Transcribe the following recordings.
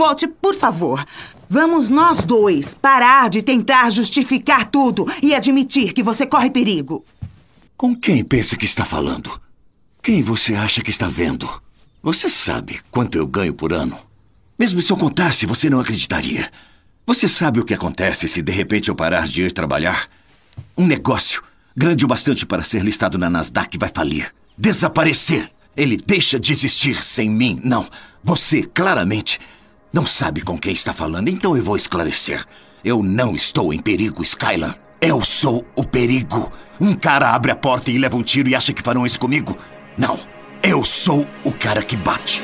Walt, por favor, vamos nós dois parar de tentar justificar tudo e admitir que você corre perigo. Com quem pensa que está falando? Quem você acha que está vendo? Você sabe quanto eu ganho por ano? Mesmo se eu contasse, você não acreditaria. Você sabe o que acontece se de repente eu parar de ir trabalhar? Um negócio grande o bastante para ser listado na Nasdaq vai falir. Desaparecer. Ele deixa de existir sem mim. Não. Você, claramente, não sabe com quem está falando, então eu vou esclarecer. Eu não estou em perigo, Skylar. Eu sou o perigo. Um cara abre a porta e leva um tiro e acha que farão isso comigo? Não. Eu sou o cara que bate.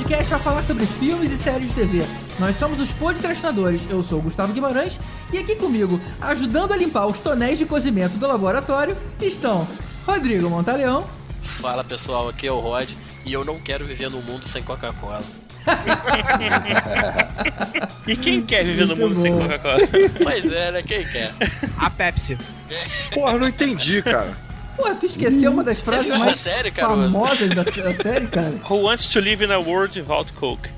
Podcast para falar sobre filmes e séries de TV. Nós somos os podcastinadores. Eu sou o Gustavo Guimarães e aqui comigo, ajudando a limpar os tonéis de cozimento do laboratório, estão Rodrigo Montaleão. Fala pessoal, aqui é o Rod e eu não quero viver num mundo sem Coca-Cola. E quem quer viver no mundo sem. Coca-Cola? Pois é, né? Quem quer? A Pepsi. Porra, não entendi, cara. Pô, tu esqueceu uma das Você frases mais série, famosas da, da série, cara? Who wants to live in a world without Coke?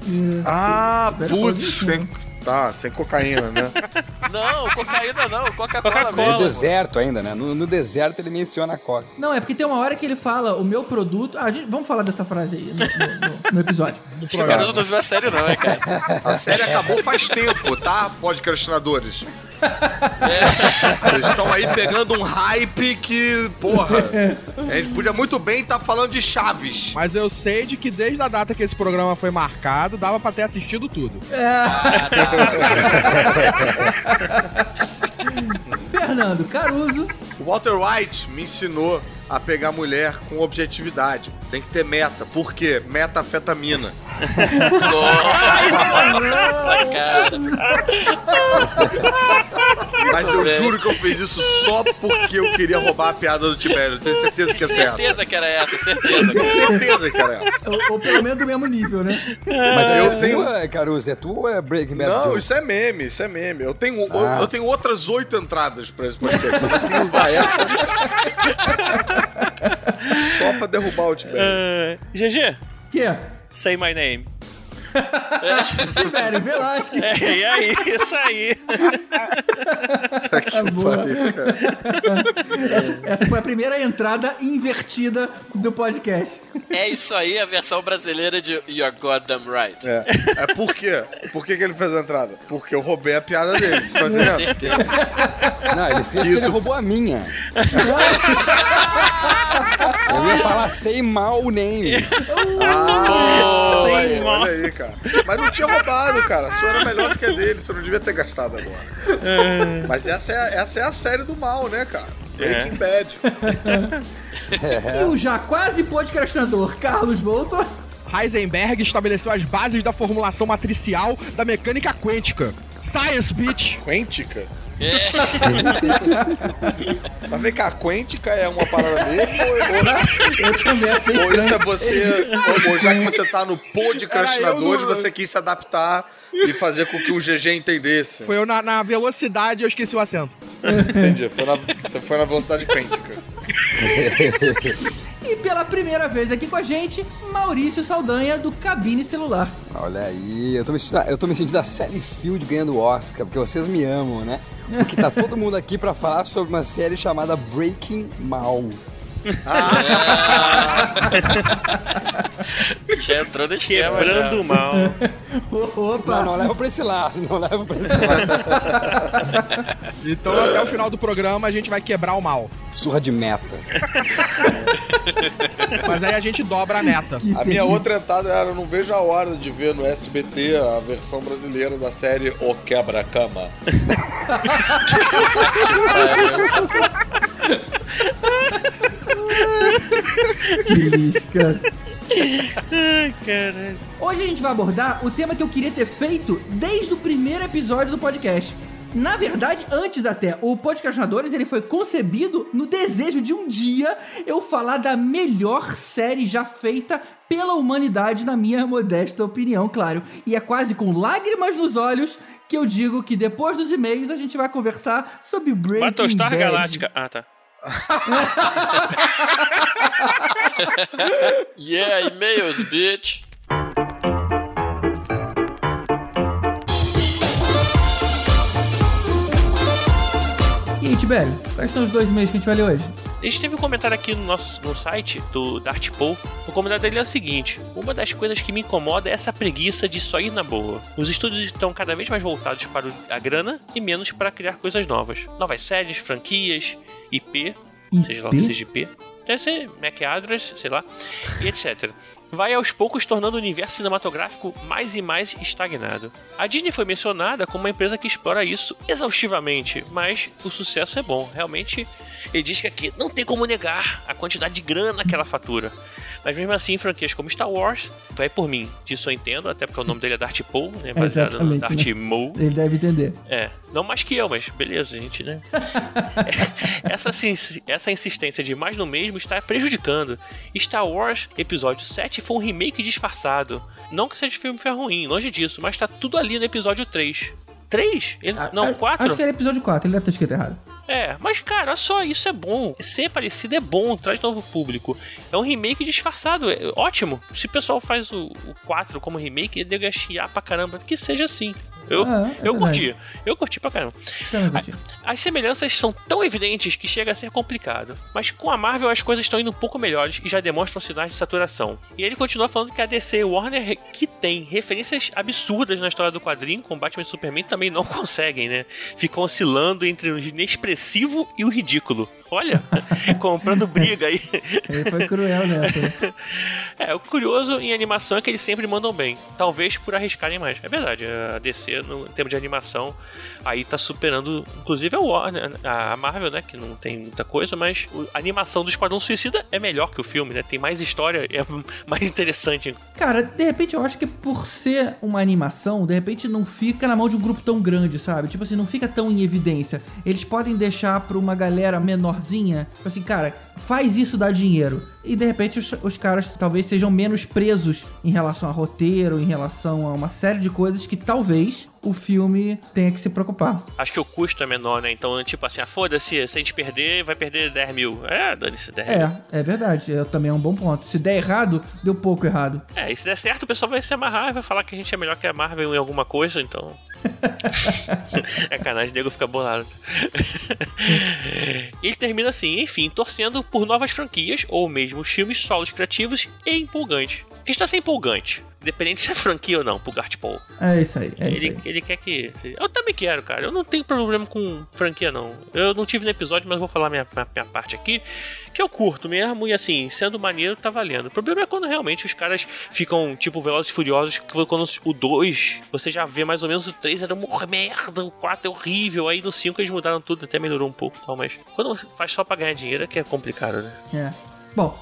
Ah, Espera falar putz, não. Tá, sem cocaína, né? Não, cocaína não, Coca-Cola Coca-Cola. mesmo. No deserto ainda, né? No, no deserto ele menciona a coca. Não, é porque tem uma hora que ele fala o meu produto. Ah, gente, vamos falar dessa frase aí no, no- no- episódio. Acho que o Caruso não viu a série não, hein, cara? A série acabou faz tempo, tá, podcastinadores? Eles estão aí pegando um hype que, porra, a gente podia muito bem estar falando de Chaves. Mas eu sei de que desde a data que esse programa foi marcado, dava pra ter assistido tudo. Fernando Caruso. O Walter White me ensinou a pegar mulher com objetividade. Tem que ter meta. Por quê? Metafetamina. Nossa, cara. Mas eu bem. juro que eu fiz isso só porque eu queria roubar a piada do Tibério. Tenho certeza que é certo. Certeza que era essa, certeza. Tenho certeza que era essa. Ou, ou pelo menos do mesmo nível, né? Mas Eu é tenho- tua, Caruso? É tua ou é Breaking Bad Não, Jokes? isso é meme, isso é meme. Eu tenho, Ah. eu tenho outras oito entradas pra esse podcast. mas Eu usar essa só pra derrubar o Tibério. Uh, GG, Que é? say my name. Tibério Velasquez. É, e aí, isso aí. que boa. pariu, cara. Essa, essa foi a primeira entrada invertida do podcast. É isso aí, a versão brasileira de You're Goddamn Right. É. é por quê? Por que, que ele fez a entrada? Porque eu roubei a piada dele, você tá entendendo? Certeza. Não, ele fez Isso. ele roubou a minha. Eu ia falar say mal name. Ah, Sem mal. olha aí, cara. Mas não tinha roubado, cara. A sua era melhor do que a dele, você não devia ter gastado agora. Mas essa é, a- essa é a série do mal, né, cara? Breaking Bad. E o já quase podcastinador Carlos Voltor. Heisenberg estabeleceu as bases da formulação matricial da mecânica quântica. Science, bitch! Quêntica? É, Mas vem cá, quêntica é uma parada mesmo? Ou, Eu também achei ou, isso é você. Ou, ou já que você tá no podcastinadores, Cara, eu não- você quis se adaptar e fazer com que o GG entendesse. Foi eu na, na velocidade eu esqueci o acento. Entendi. Foi na- você foi na velocidade quêntica. E pela primeira vez aqui com a gente, Maurício Saldanha do Cabine Celular. Olha aí, eu tô, me sentindo, eu tô me sentindo a Sally Field ganhando o Oscar, porque vocês me amam, né? Porque tá todo mundo aqui pra falar sobre uma série chamada Breaking Mal. já entrou no esquema. Quebrando o mal. Opa! Não, não leva pra esse lado, não leva pra esse lado. Então até o final do programa a gente vai quebrar o mal. Surra de meta. Mas aí a gente dobra a meta. A minha outra entrada era: eu não vejo a hora de ver no SBT a versão brasileira da série O Quebra-Cama. Que lixo, cara. Ai, caralho. Hoje a gente vai abordar o tema que eu queria ter feito desde o primeiro episódio do podcast. Na verdade, antes até, o Podcastinadores ele foi concebido no desejo de um dia eu falar da melhor série já feita pela humanidade, na minha modesta opinião, claro. E é quase com lágrimas nos olhos que eu digo que depois dos e-mails a gente vai conversar sobre Breaking Battlestar Bad. Galáctica. Ah, tá. Yeah, e-mails, bitch. E aí, Tibério, quais são os dois e-mails que a gente vai ler hoje? A gente teve um comentário aqui no nosso no site do Dart Paul. O comentário dele é o seguinte: Uma das coisas que me incomoda é essa preguiça de só ir na boa. Os estúdios estão cada vez mais voltados para a grana e menos para criar coisas novas. Novas séries, franquias, IP, seja lá o que seja IP. Deve ser MAC Address, sei lá, e etc. Vai aos poucos tornando o universo cinematográfico mais e mais estagnado. A Disney foi mencionada como uma empresa que explora isso exaustivamente, mas o sucesso é bom. Realmente, ele diz que aqui não tem como negar a quantidade de grana que ela fatura. Mas mesmo assim, franquias como Star Wars, vai por mim. Disso eu entendo, até porque o nome dele é Darth Paul, né? Baseado no Exatamente, Darth né? Maul. Ele deve entender. É, não mais que eu, mas beleza, gente, né? essa, essa insistência de mais no mesmo está prejudicando. Star Wars Episódio 7 foi um remake disfarçado. Não que seja filme foi ruim, longe disso, mas tá tudo ali no episódio 3. 3? Ele- não, A- 4? Acho que era episódio 4, ele deve ter escrito errado. É, mas cara, só, isso é bom. Ser parecido é bom, traz novo público. É um remake disfarçado, é ótimo. Se o pessoal faz o, o 4 como remake, ele deve chiar pra caramba. Que seja assim. Eu, Ah, é eu verdade. curti, eu curti pra caramba. Curti. As semelhanças são tão evidentes que chega a ser complicado. Mas com a Marvel as coisas estão indo um pouco melhores e já demonstram sinais de saturação. E ele continua falando que a DC e Warner, que tem referências absurdas na história do quadrinho, com Batman e Superman, também não conseguem, né? Ficam oscilando entre o inexpressivo e o ridículo. Olha, comprando briga aí. Ele foi cruel nessa. né? É, o curioso em animação é que eles sempre mandam bem. Talvez por arriscarem mais. É verdade, a DC, no em termos de animação, aí tá superando, inclusive a Warner, a Marvel, né? Que não tem muita coisa, mas a animação do Esquadrão Suicida é melhor que o filme, né? Tem mais história, é mais interessante. Cara, de repente eu acho que por ser uma animação, de repente não fica na mão de um grupo tão grande, sabe? Tipo assim, não fica tão em evidência. Eles podem deixar pra uma galera menorzinha, tipo assim, cara, faz isso dar dinheiro. E de repente os, os caras talvez sejam menos presos em relação a roteiro, em relação a uma série de coisas que talvez o filme tenha que se preocupar. Acho que o custo é menor, né? Então, tipo assim, ah, foda-se, se a gente perder, vai perder 10 mil. É, dane-se 10 mil. É, é verdade. É, também é um bom ponto. Se der errado, deu pouco errado. É, e se der certo, o pessoal vai se amarrar e vai falar que a gente é melhor que a Marvel em alguma coisa, então. é canagem, o nego fica bolado. Ele termina assim, enfim, torcendo por novas franquias ou mesmo filmes solos criativos e empolgantes. Que está ser empolgante, independente se é franquia ou não, pro Gart Paul. É isso aí, é isso Ele, aí. ele quer que. Eu também quero, cara. Eu não tenho problema com franquia, não. Eu não tive no episódio, mas vou falar minha, minha, minha parte aqui. Que eu curto mesmo, e assim, sendo maneiro, tá valendo. O problema é quando realmente os caras ficam, tipo, velozes e furiosos, quando o 2, você já vê mais ou menos o 3 era uma merda, o 4 é horrível. Aí no 5 eles mudaram tudo, até melhorou um pouco e tal, mas quando você faz só pra ganhar dinheiro é que é complicado, né? É. Bom,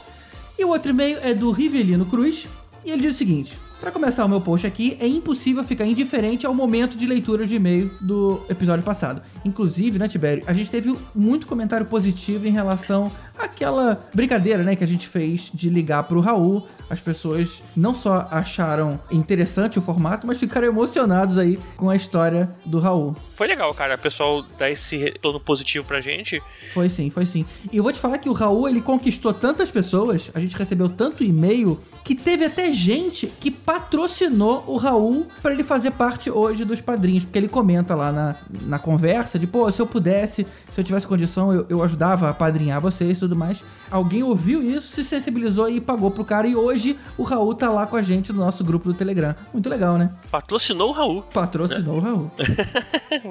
e o outro e-mail é do Rivelino Cruz, e ele diz o seguinte: Para começar o meu post aqui, é impossível ficar indiferente ao momento de leitura de e-mail do episódio passado. Inclusive, né, Tibério, a gente teve muito comentário positivo em relação àquela brincadeira, né, que a gente fez de ligar pro Raul. As pessoas não só acharam interessante o formato, mas ficaram emocionados aí com a história do Raul. Foi legal, cara. O pessoal dá esse retorno positivo pra gente. Foi sim, foi sim. E eu vou te falar que o Raul, ele conquistou tantas pessoas, a gente recebeu tanto e-mail, que teve até gente que patrocinou o Raul pra ele fazer parte hoje dos padrinhos, porque ele comenta lá na, na conversa de, pô, se eu pudesse, se eu tivesse condição, eu, eu ajudava a padrinhar vocês e tudo mais. Alguém ouviu isso, se sensibilizou e pagou pro cara, e hoje o Raul tá lá com a gente no nosso grupo do Telegram. Muito legal, né? Patrocinou o Raul. Patrocinou o Raul.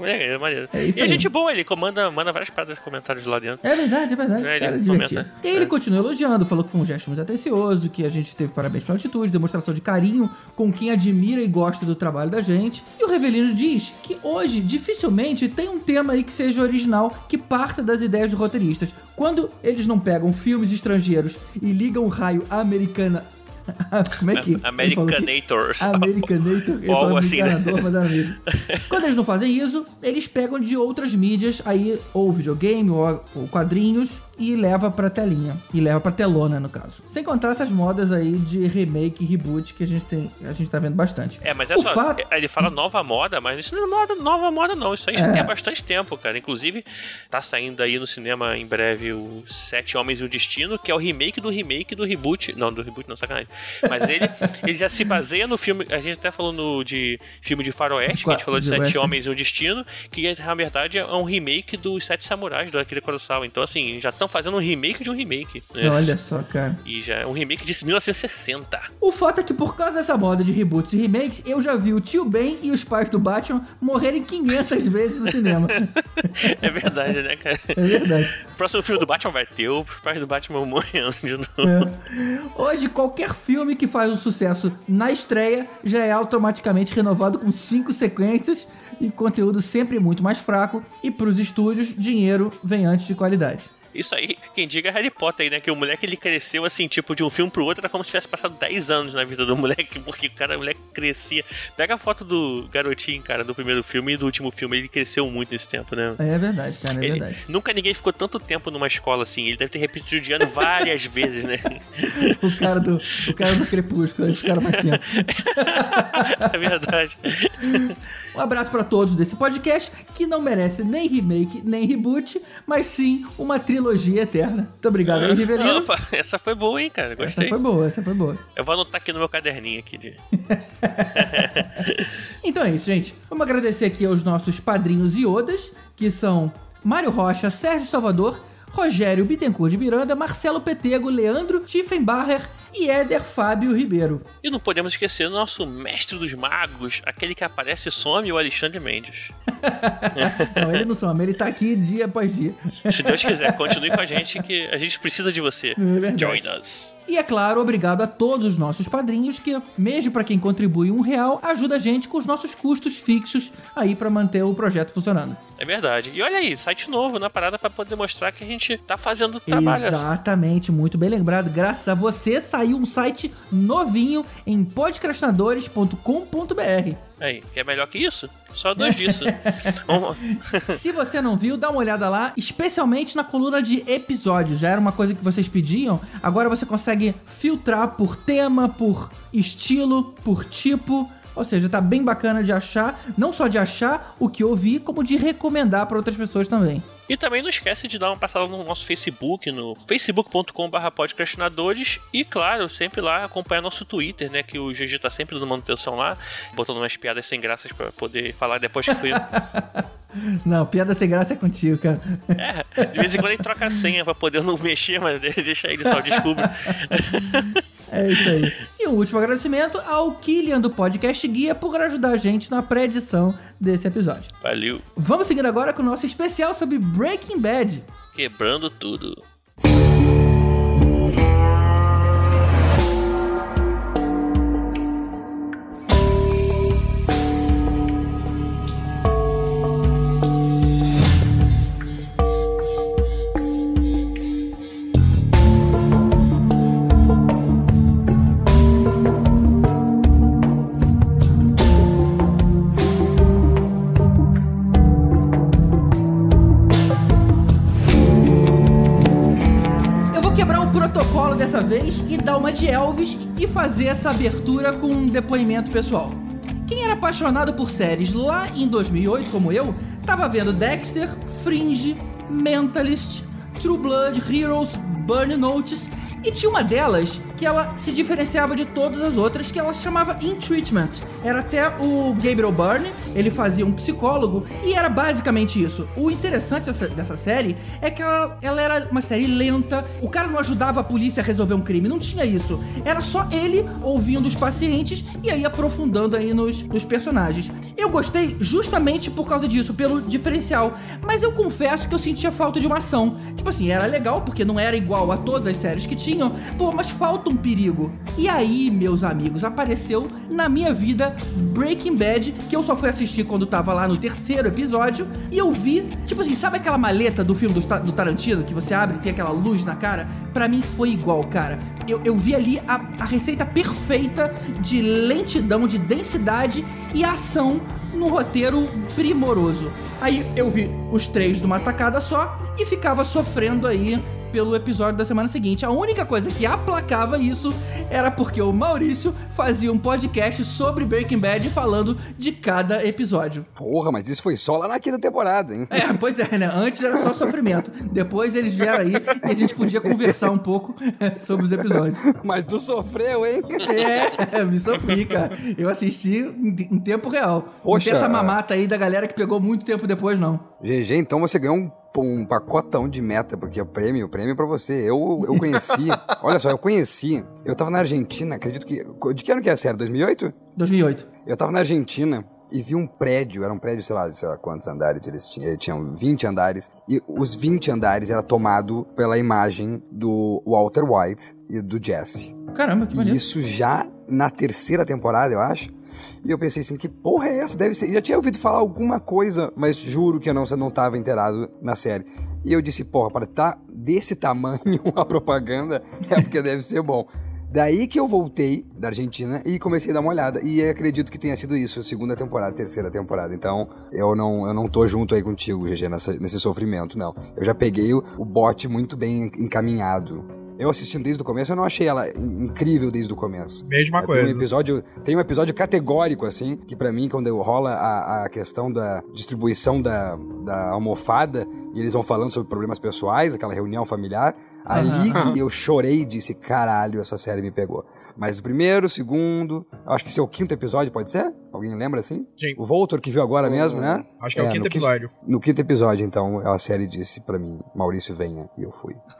É, é maneiro. É isso e a aí. gente boa, ele comanda, manda várias paradas nos comentários lá dentro. É verdade, é verdade. É, ele cara, é comenta, né? E ele É. continua elogiando, falou que foi um gesto muito atencioso, que a gente teve parabéns pela atitude, demonstração de carinho com quem admira e gosta do trabalho da gente. E o Revelino diz que hoje, dificilmente, tem um tema aí que seja original, que parta das ideias dos roteiristas. Quando eles não pegam filmes estrangeiros e ligam o raio americana Como é que. que- Americanator. Ou algo assim, né? Quando eles não fazem isso, eles pegam de outras mídias, aí ou videogame, ou, ou quadrinhos, e leva pra telinha. E leva pra telona, no caso. Sem contar essas modas aí de remake e reboot que a gente tem. A gente tá vendo bastante. É, mas é O só. fato- é, Ele fala nova moda, mas isso não é moda, nova moda, não. Isso aí já É. tem há bastante tempo, cara. Inclusive, tá saindo aí no cinema em breve o Sete Homens e o Destino, que é o remake do remake do reboot. Não, do reboot não, sacanagem. Mas ele, ele já se baseia no filme. A gente até falou no, de filme de Faroeste, que a gente falou de de Sete. Homens e o Destino, que na verdade é um remake dos Sete Samurais do Akira Kurosawa. Então, assim, já estão fazendo um remake de um remake. né? Olha só, cara. E já é um remake de 1960. O fato é que por causa dessa moda de reboots e remakes, eu já vi o tio Ben e os pais do Batman morrerem 500 vezes no cinema. É verdade, né, cara? É verdade. O próximo filme do Batman vai ter os pais do Batman morrendo de novo. É. Hoje, qualquer filme que faz um sucesso na estreia já é automaticamente renovado com cinco sequências e conteúdo sempre muito mais fraco. E pros estúdios, dinheiro vem antes de qualidade. Isso aí, quem diga é Harry Potter aí, né? Que o moleque ele cresceu assim, tipo, de um filme pro outro, era como se tivesse passado 10 anos na vida do moleque, porque o cara, o moleque crescia. Pega a foto do garotinho, cara, do primeiro filme e do último filme, ele cresceu muito nesse tempo, né? É verdade, cara, é Ele- verdade. nunca ninguém ficou tanto tempo numa escola assim. Ele deve ter repetido de ano várias vezes, né? O cara do, o cara do Crepúsculo, eles ficaram mais tempo. É verdade. Um abraço pra todos desse podcast, que não merece nem remake, nem reboot, mas sim uma trilogia eterna. Muito obrigado aí, Rivelino. Opa, essa foi boa, hein, cara? Essa Gostei. foi boa, essa foi boa. Eu vou anotar aqui no meu caderninho aqui de. Então é isso, gente. Vamos agradecer aqui aos nossos padrinhos e odas, que são Mário Rocha, Sérgio Salvador, Rogério Bittencourt de Miranda, Marcelo Petego, Leandro Tiffenbacher e Éder Fábio Ribeiro. E não podemos esquecer o nosso mestre dos magos, aquele que aparece e some, o Alexandre Mendes. Não, ele não some, ele tá aqui dia após dia. Se Deus quiser, continue com a gente que a gente precisa de você. verdade. Join us. E é claro, obrigado a todos os nossos padrinhos que, mesmo para quem contribui um real, ajuda a gente com os nossos custos fixos aí para manter o projeto funcionando. É verdade. E olha aí, site novo na parada pra poder mostrar que a gente tá fazendo trabalho. Exatamente, muito bem lembrado. Graças a você saiu um site novinho em podcastinadores.com.br. Aí, quer melhor que isso? Só dois disso. Se você não viu, dá uma olhada lá, especialmente na coluna de episódios. Já era uma coisa que vocês pediam, agora você consegue filtrar por tema, por estilo, por tipo. Ou seja, tá bem bacana de achar, não só de achar o que ouvir, como de recomendar para outras pessoas também. E também não esquece de dar uma passada no nosso Facebook, no facebook.com.br podcastinadores. E claro, sempre lá acompanhar nosso Twitter, né? Que o GG tá sempre dando manutenção lá, botando umas piadas sem graças pra poder falar depois que fui. Não, piada sem graça é contigo, cara. É, de vez em quando ele troca a senha pra poder não mexer, mas deixa ele só descubra. É isso aí. E um último agradecimento ao Killian do Podcast Guia por ajudar a gente na pré-edição desse episódio. Valeu. Vamos seguir agora com o nosso especial sobre Breaking Bad. Quebrando tudo. De Elvis e fazer essa abertura com um depoimento pessoal. Quem era apaixonado por séries lá em 2008, como eu, tava vendo Dexter, Fringe, Mentalist, True Blood, Heroes, Burn Notice e tinha uma delas que ela se diferenciava de todas as outras, que ela se chamava In Treatment. Era até o Gabriel Byrne, ele fazia um psicólogo, e era basicamente isso. O interessante dessa, dessa série é que ela, ela era uma série lenta, o cara não ajudava a polícia a resolver um crime, não tinha isso. Era só ele ouvindo os pacientes e aí aprofundando aí nos, nos personagens. Eu gostei justamente por causa disso, pelo diferencial. Mas eu confesso que eu sentia falta de uma ação. Tipo assim, era legal porque não era igual a todas as séries que tinham, pô, mas falta um perigo. E aí, meus amigos, apareceu na minha vida Breaking Bad, que eu só fui assistir quando tava lá no terceiro episódio, e eu vi, tipo assim, sabe aquela maleta do filme do, do Tarantino que você abre e tem aquela luz na cara? Pra mim foi igual, cara. Eu, eu vi ali a, a receita perfeita de lentidão, de densidade e ação no roteiro primoroso. Aí eu vi os três de uma tacada só e ficava sofrendo aí pelo episódio da semana seguinte. A única coisa que aplacava isso era porque o Maurício fazia um podcast sobre Breaking Bad falando de cada episódio. Porra, mas isso foi só lá na quinta temporada, hein? É, pois é, né? Antes era só sofrimento. Depois eles vieram aí e a gente podia conversar um pouco sobre os episódios. Mas tu sofreu, hein? É, me sofri, cara. Eu assisti em, em tempo real. Poxa. Não tem essa mamata aí da galera que pegou muito tempo depois, não. GG, então você ganhou um, um pacotão de meta, porque o prêmio, o prêmio é pra você. Eu, eu conheci, olha só, eu conheci, eu tava na Argentina, acredito que, de que ano que é a série? 2008? 2008. Eu tava na Argentina e vi um prédio, era um prédio, sei lá, sei lá quantos andares eles tinham, tinham 20 andares, e os 20 andares era tomado pela imagem do Walter White e do Jesse. Caramba, que E maneiro. isso já na terceira temporada, eu acho. E eu pensei assim, que porra é essa? Deve ser. Já tinha ouvido falar alguma coisa, mas juro que eu não, não tava inteirado na série. E eu disse, porra, para tá desse tamanho a propaganda, é porque deve ser bom. Daí que eu voltei da Argentina e comecei a dar uma olhada. E acredito que tenha sido isso, segunda temporada, terceira temporada. Então, eu não, eu não tô junto aí contigo, GG, nesse sofrimento, não. Eu já peguei o, o bote muito bem encaminhado. Eu assistindo desde o começo, eu não achei ela in- incrível desde o começo. Mesma É, Tem coisa. um episódio, tem um episódio categórico, assim, que pra mim, quando rola a, a questão da distribuição da, da almofada, e eles vão falando sobre problemas pessoais, aquela reunião familiar, ali eu chorei e disse, caralho, essa série me pegou. Mas o primeiro, o segundo, eu acho que esse é o quinto episódio, pode ser? Alguém lembra assim? Sim. O Voltor que viu agora mesmo, né? Acho que é, o no quinto quinto- episódio. No quinto episódio, então, a série disse pra mim, Maurício, venha, e eu fui.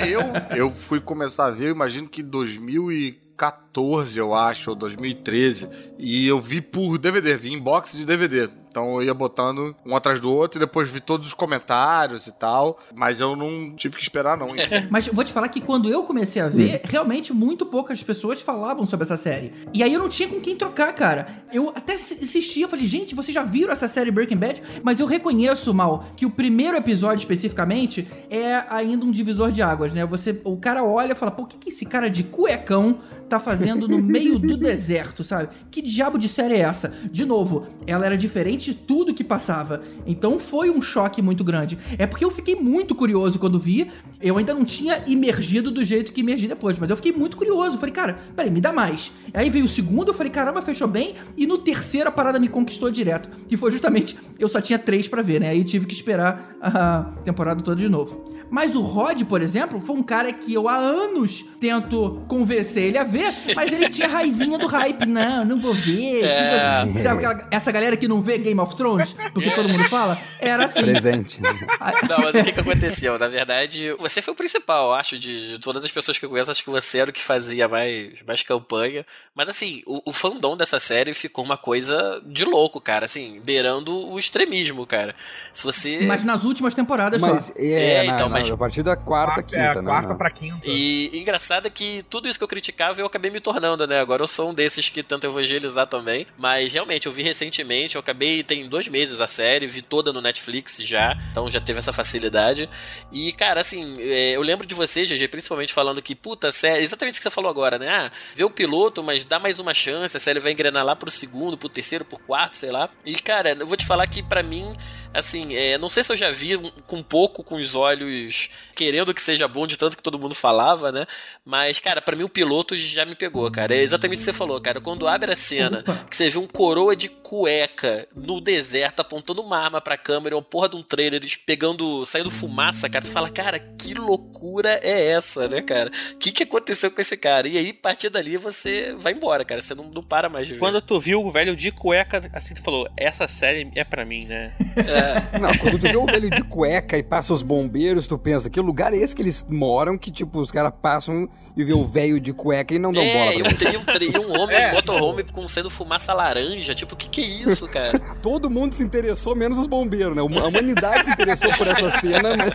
É, eu, eu fui começar a ver, eu imagino que em 2014, eu acho, ou 2013. E eu vi por DVD, vi em box de DVD. Então eu ia botando um atrás do outro e depois vi todos os comentários e tal. Mas eu não tive que esperar, não. Mas eu vou te falar que quando eu comecei a ver, realmente muito poucas pessoas falavam sobre essa série. E aí eu não tinha com quem trocar, cara. Eu até assisti, eu falei, gente, vocês já viram essa série Breaking Bad? Mas eu reconheço, Mal, que o primeiro episódio especificamente é ainda um divisor de águas, né? Você, o cara olha e fala, pô, o que, que esse cara de cuecão tá fazendo no meio do deserto, sabe? Que diabo de série é essa? De novo, ela era diferente de tudo que passava. Então foi um choque muito grande. É porque eu fiquei muito curioso quando vi. Eu ainda não tinha imergido do jeito que imergi depois, mas eu fiquei muito curioso. Falei, cara, peraí, me dá mais. Aí veio o segundo, eu falei, caramba, fechou bem. E no terceiro a parada me conquistou direto. Que foi justamente, eu só tinha três pra ver, né? Aí tive que esperar a temporada toda de novo. Mas o Rod, por exemplo, foi um cara que eu há anos tento convencer ele a ver, mas ele tinha raivinha do hype. Não, não vou ver. É. Tipo, sabe aquela- essa galera que não vê Game of Thrones? Porque todo mundo fala? Era assim. Presente. Não, mas o que, que aconteceu? Na verdade, você foi o principal, eu acho, de, de todas as pessoas que eu conheço, acho que você era o que fazia mais, mais campanha. Mas assim, o, o fandom dessa série ficou uma coisa de louco, cara, assim, beirando o extremismo, cara. Se você. Mas nas últimas temporadas Mas só. é, É, na- então, na- mas- a partir da quarta, Quarta- quinta, é, né? quarta pra quinta. E engraçado é que tudo isso que eu criticava eu acabei me tornando, né? Agora eu sou um desses que tenta evangelizar também. Mas realmente, eu vi recentemente, eu acabei, tem dois meses a série, vi toda no Netflix já, então já teve essa facilidade. E, cara, assim, é, eu lembro de você, GG, principalmente falando que, puta, a série, exatamente o que você falou agora, né? Ah, vê o piloto, mas dá mais uma chance, a série vai engrenar lá pro segundo, pro terceiro, pro quarto, sei lá. E, cara, eu vou te falar que pra mim, assim, é, não sei se eu já vi um- com pouco, com os olhos querendo que seja bom, de tanto que todo mundo falava, né? Mas, cara, pra mim o piloto já me pegou, cara. É exatamente o que você falou, cara. Quando abre a cena, que você vê um coroa de cueca no deserto apontando uma arma pra câmera, uma porra de um trailer, eles pegando, saindo fumaça, cara, tu fala, cara, que loucura é essa, né, cara? O que, que aconteceu com esse cara? E aí, a partir dali, você vai embora, cara. Você não, não para mais de ver. Quando tu viu o velho de cueca, assim, tu falou, essa série é pra mim, né? Não, quando tu vê o velho de cueca e passa os bombeiros, tu pensa, que lugar é esse que eles moram que, tipo, os caras passam e vê o velho de cueca e não dão bola É, e pra um, tri- um, tri- um homem É. um motorhome com sendo fumaça laranja. Tipo, o que que é isso, cara? Todo mundo se interessou, menos os bombeiros, né? A humanidade se interessou por essa cena, mas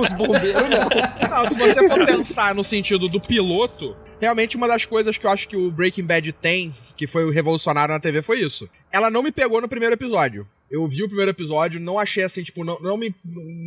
os bombeiros não. Não, se você for pensar no sentido do piloto, realmente uma das coisas que eu acho que o Breaking Bad tem, que foi o revolucionário na TV, foi isso. Ela não me pegou no primeiro episódio. Eu vi o primeiro episódio, não achei assim, tipo, não, não me.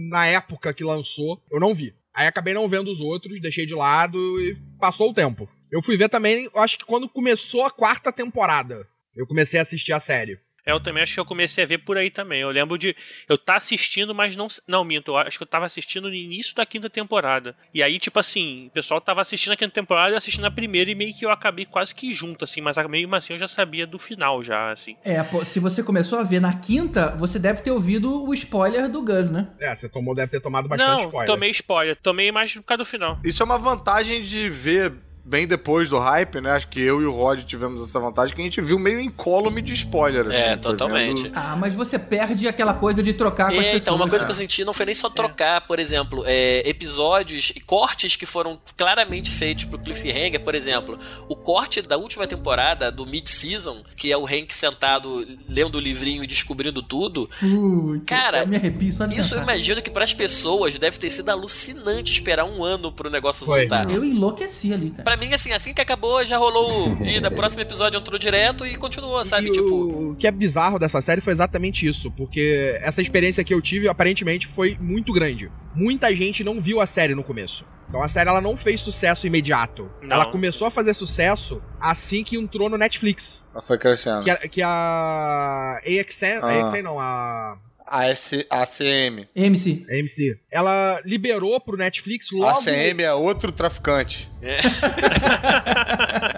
Na época que lançou, eu não vi. Aí acabei não vendo os outros, deixei de lado e passou o tempo. Eu fui ver também, acho que quando começou a quarta temporada, eu comecei a assistir a série. É, Eu também acho que eu comecei a ver por aí também. Eu lembro de eu estar assistindo, mas não. Não, minto. Eu acho que eu tava assistindo no início da quinta temporada. E aí, tipo assim, o pessoal tava assistindo a quinta temporada e assistindo a primeira, e meio que eu acabei quase que junto, assim, mas mesmo assim eu já sabia do final já, assim. É, pô, se você começou a ver na quinta, você deve ter ouvido o spoiler do Gus, né? É, você tomou, deve ter tomado bastante não, spoiler. tomei spoiler. Tomei mais por causa do final. Isso é uma vantagem de ver bem depois do hype, né? Acho que eu e o Rod tivemos essa vantagem que a gente viu meio incólume de spoiler. assim, É, totalmente. vendo- Ah, mas você perde aquela coisa de trocar com as É, pessoas. então, uma coisa que eu senti não foi nem só trocar, por exemplo, é, episódios e cortes que foram claramente feitos pro Cliffhanger, por exemplo, o corte da última temporada, do mid-season, que é o Hank sentado lendo o livrinho e descobrindo tudo, Putz, Cara, eu me arrepio só de isso eu imagino que pras pessoas deve ter sido alucinante esperar um ano pro negócio Foi. voltar. Eu enlouqueci ali, cara. Pra mim, assim, assim que acabou, já rolou. E da próximo episódio entrou direto e continuou, sabe? E tipo. o... o que é bizarro dessa série foi exatamente isso, porque essa experiência que eu tive aparentemente foi muito grande. Muita gente não viu a série no começo. Então a série ela não fez sucesso imediato. Não. Ela começou a fazer sucesso assim que entrou no Netflix. Ela foi crescendo. Que a, que a AXN, Ah. AXN não, a A S- ACM. MC. AMC, ela liberou pro Netflix logo ACM é outro traficante.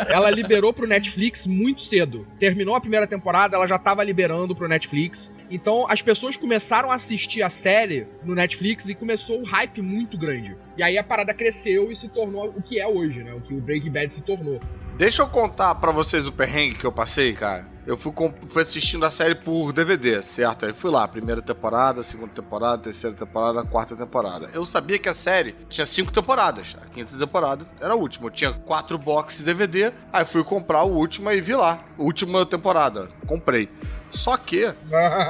ela liberou pro Netflix muito cedo. Terminou a primeira temporada, ela já tava liberando pro Netflix. Então as pessoas começaram a assistir a série no Netflix e começou um hype muito grande. E aí a parada cresceu e se tornou o que é hoje, né? O que o Breaking Bad se tornou. Deixa eu contar pra vocês o perrengue que eu passei, cara. Eu fui, fui assistindo a série por DVD, certo? Aí fui lá, primeira temporada, segunda temporada, terceira temporada, quarta temporada. Eu sabia que a série tinha cinco temporadas. A quinta temporada era a última. Eu tinha quatro boxes DVD, aí fui comprar o último e vi lá. Última temporada. Comprei. Só que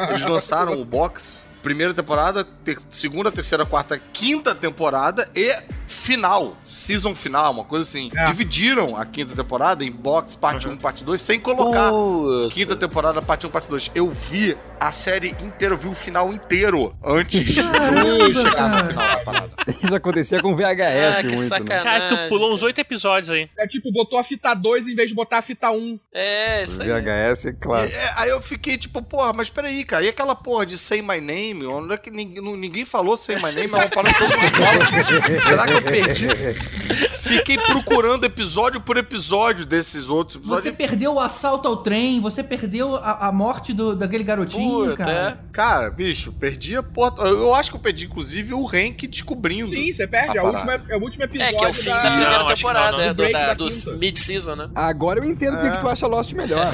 eles lançaram o box. Primeira temporada, ter- segunda, terceira, quarta, quinta temporada e final. Season final, uma coisa assim. É. Dividiram a quinta temporada em box, parte 1, parte 2, sem colocar Putz. quinta temporada, parte 1, parte 2. Eu vi a série inteira, eu vi o final inteiro antes de chegar no final da parada. Isso acontecia com VHS Ah, que muito, né? sacanagem. Cara, tu pulou uns oito episódios aí. É tipo, botou a fita 2 em vez de botar a fita 1. É, isso aí. VHS é clássico. É, aí eu fiquei tipo, porra, mas peraí, cara, e aquela porra de Say My Name? Onde é que ninguém, ninguém falou Say My Name? É uma parada que todo mundo fala. Será que eu perdi? Fiquei procurando episódio por episódio desses outros Você episódios. perdeu o assalto ao trem, você perdeu a, a morte do, daquele garotinho, Puta, cara. Cara, bicho, perdi a porra. Eu acho que eu perdi, inclusive, o Rank descobrindo. Sim, você perde. a É o último, é o último É, episódio que é o fim da, da... primeira Não, temporada, não, não. é, Do do, break da, da do quinta. mid-season, né? Agora eu entendo porque que tu acha Lost melhor.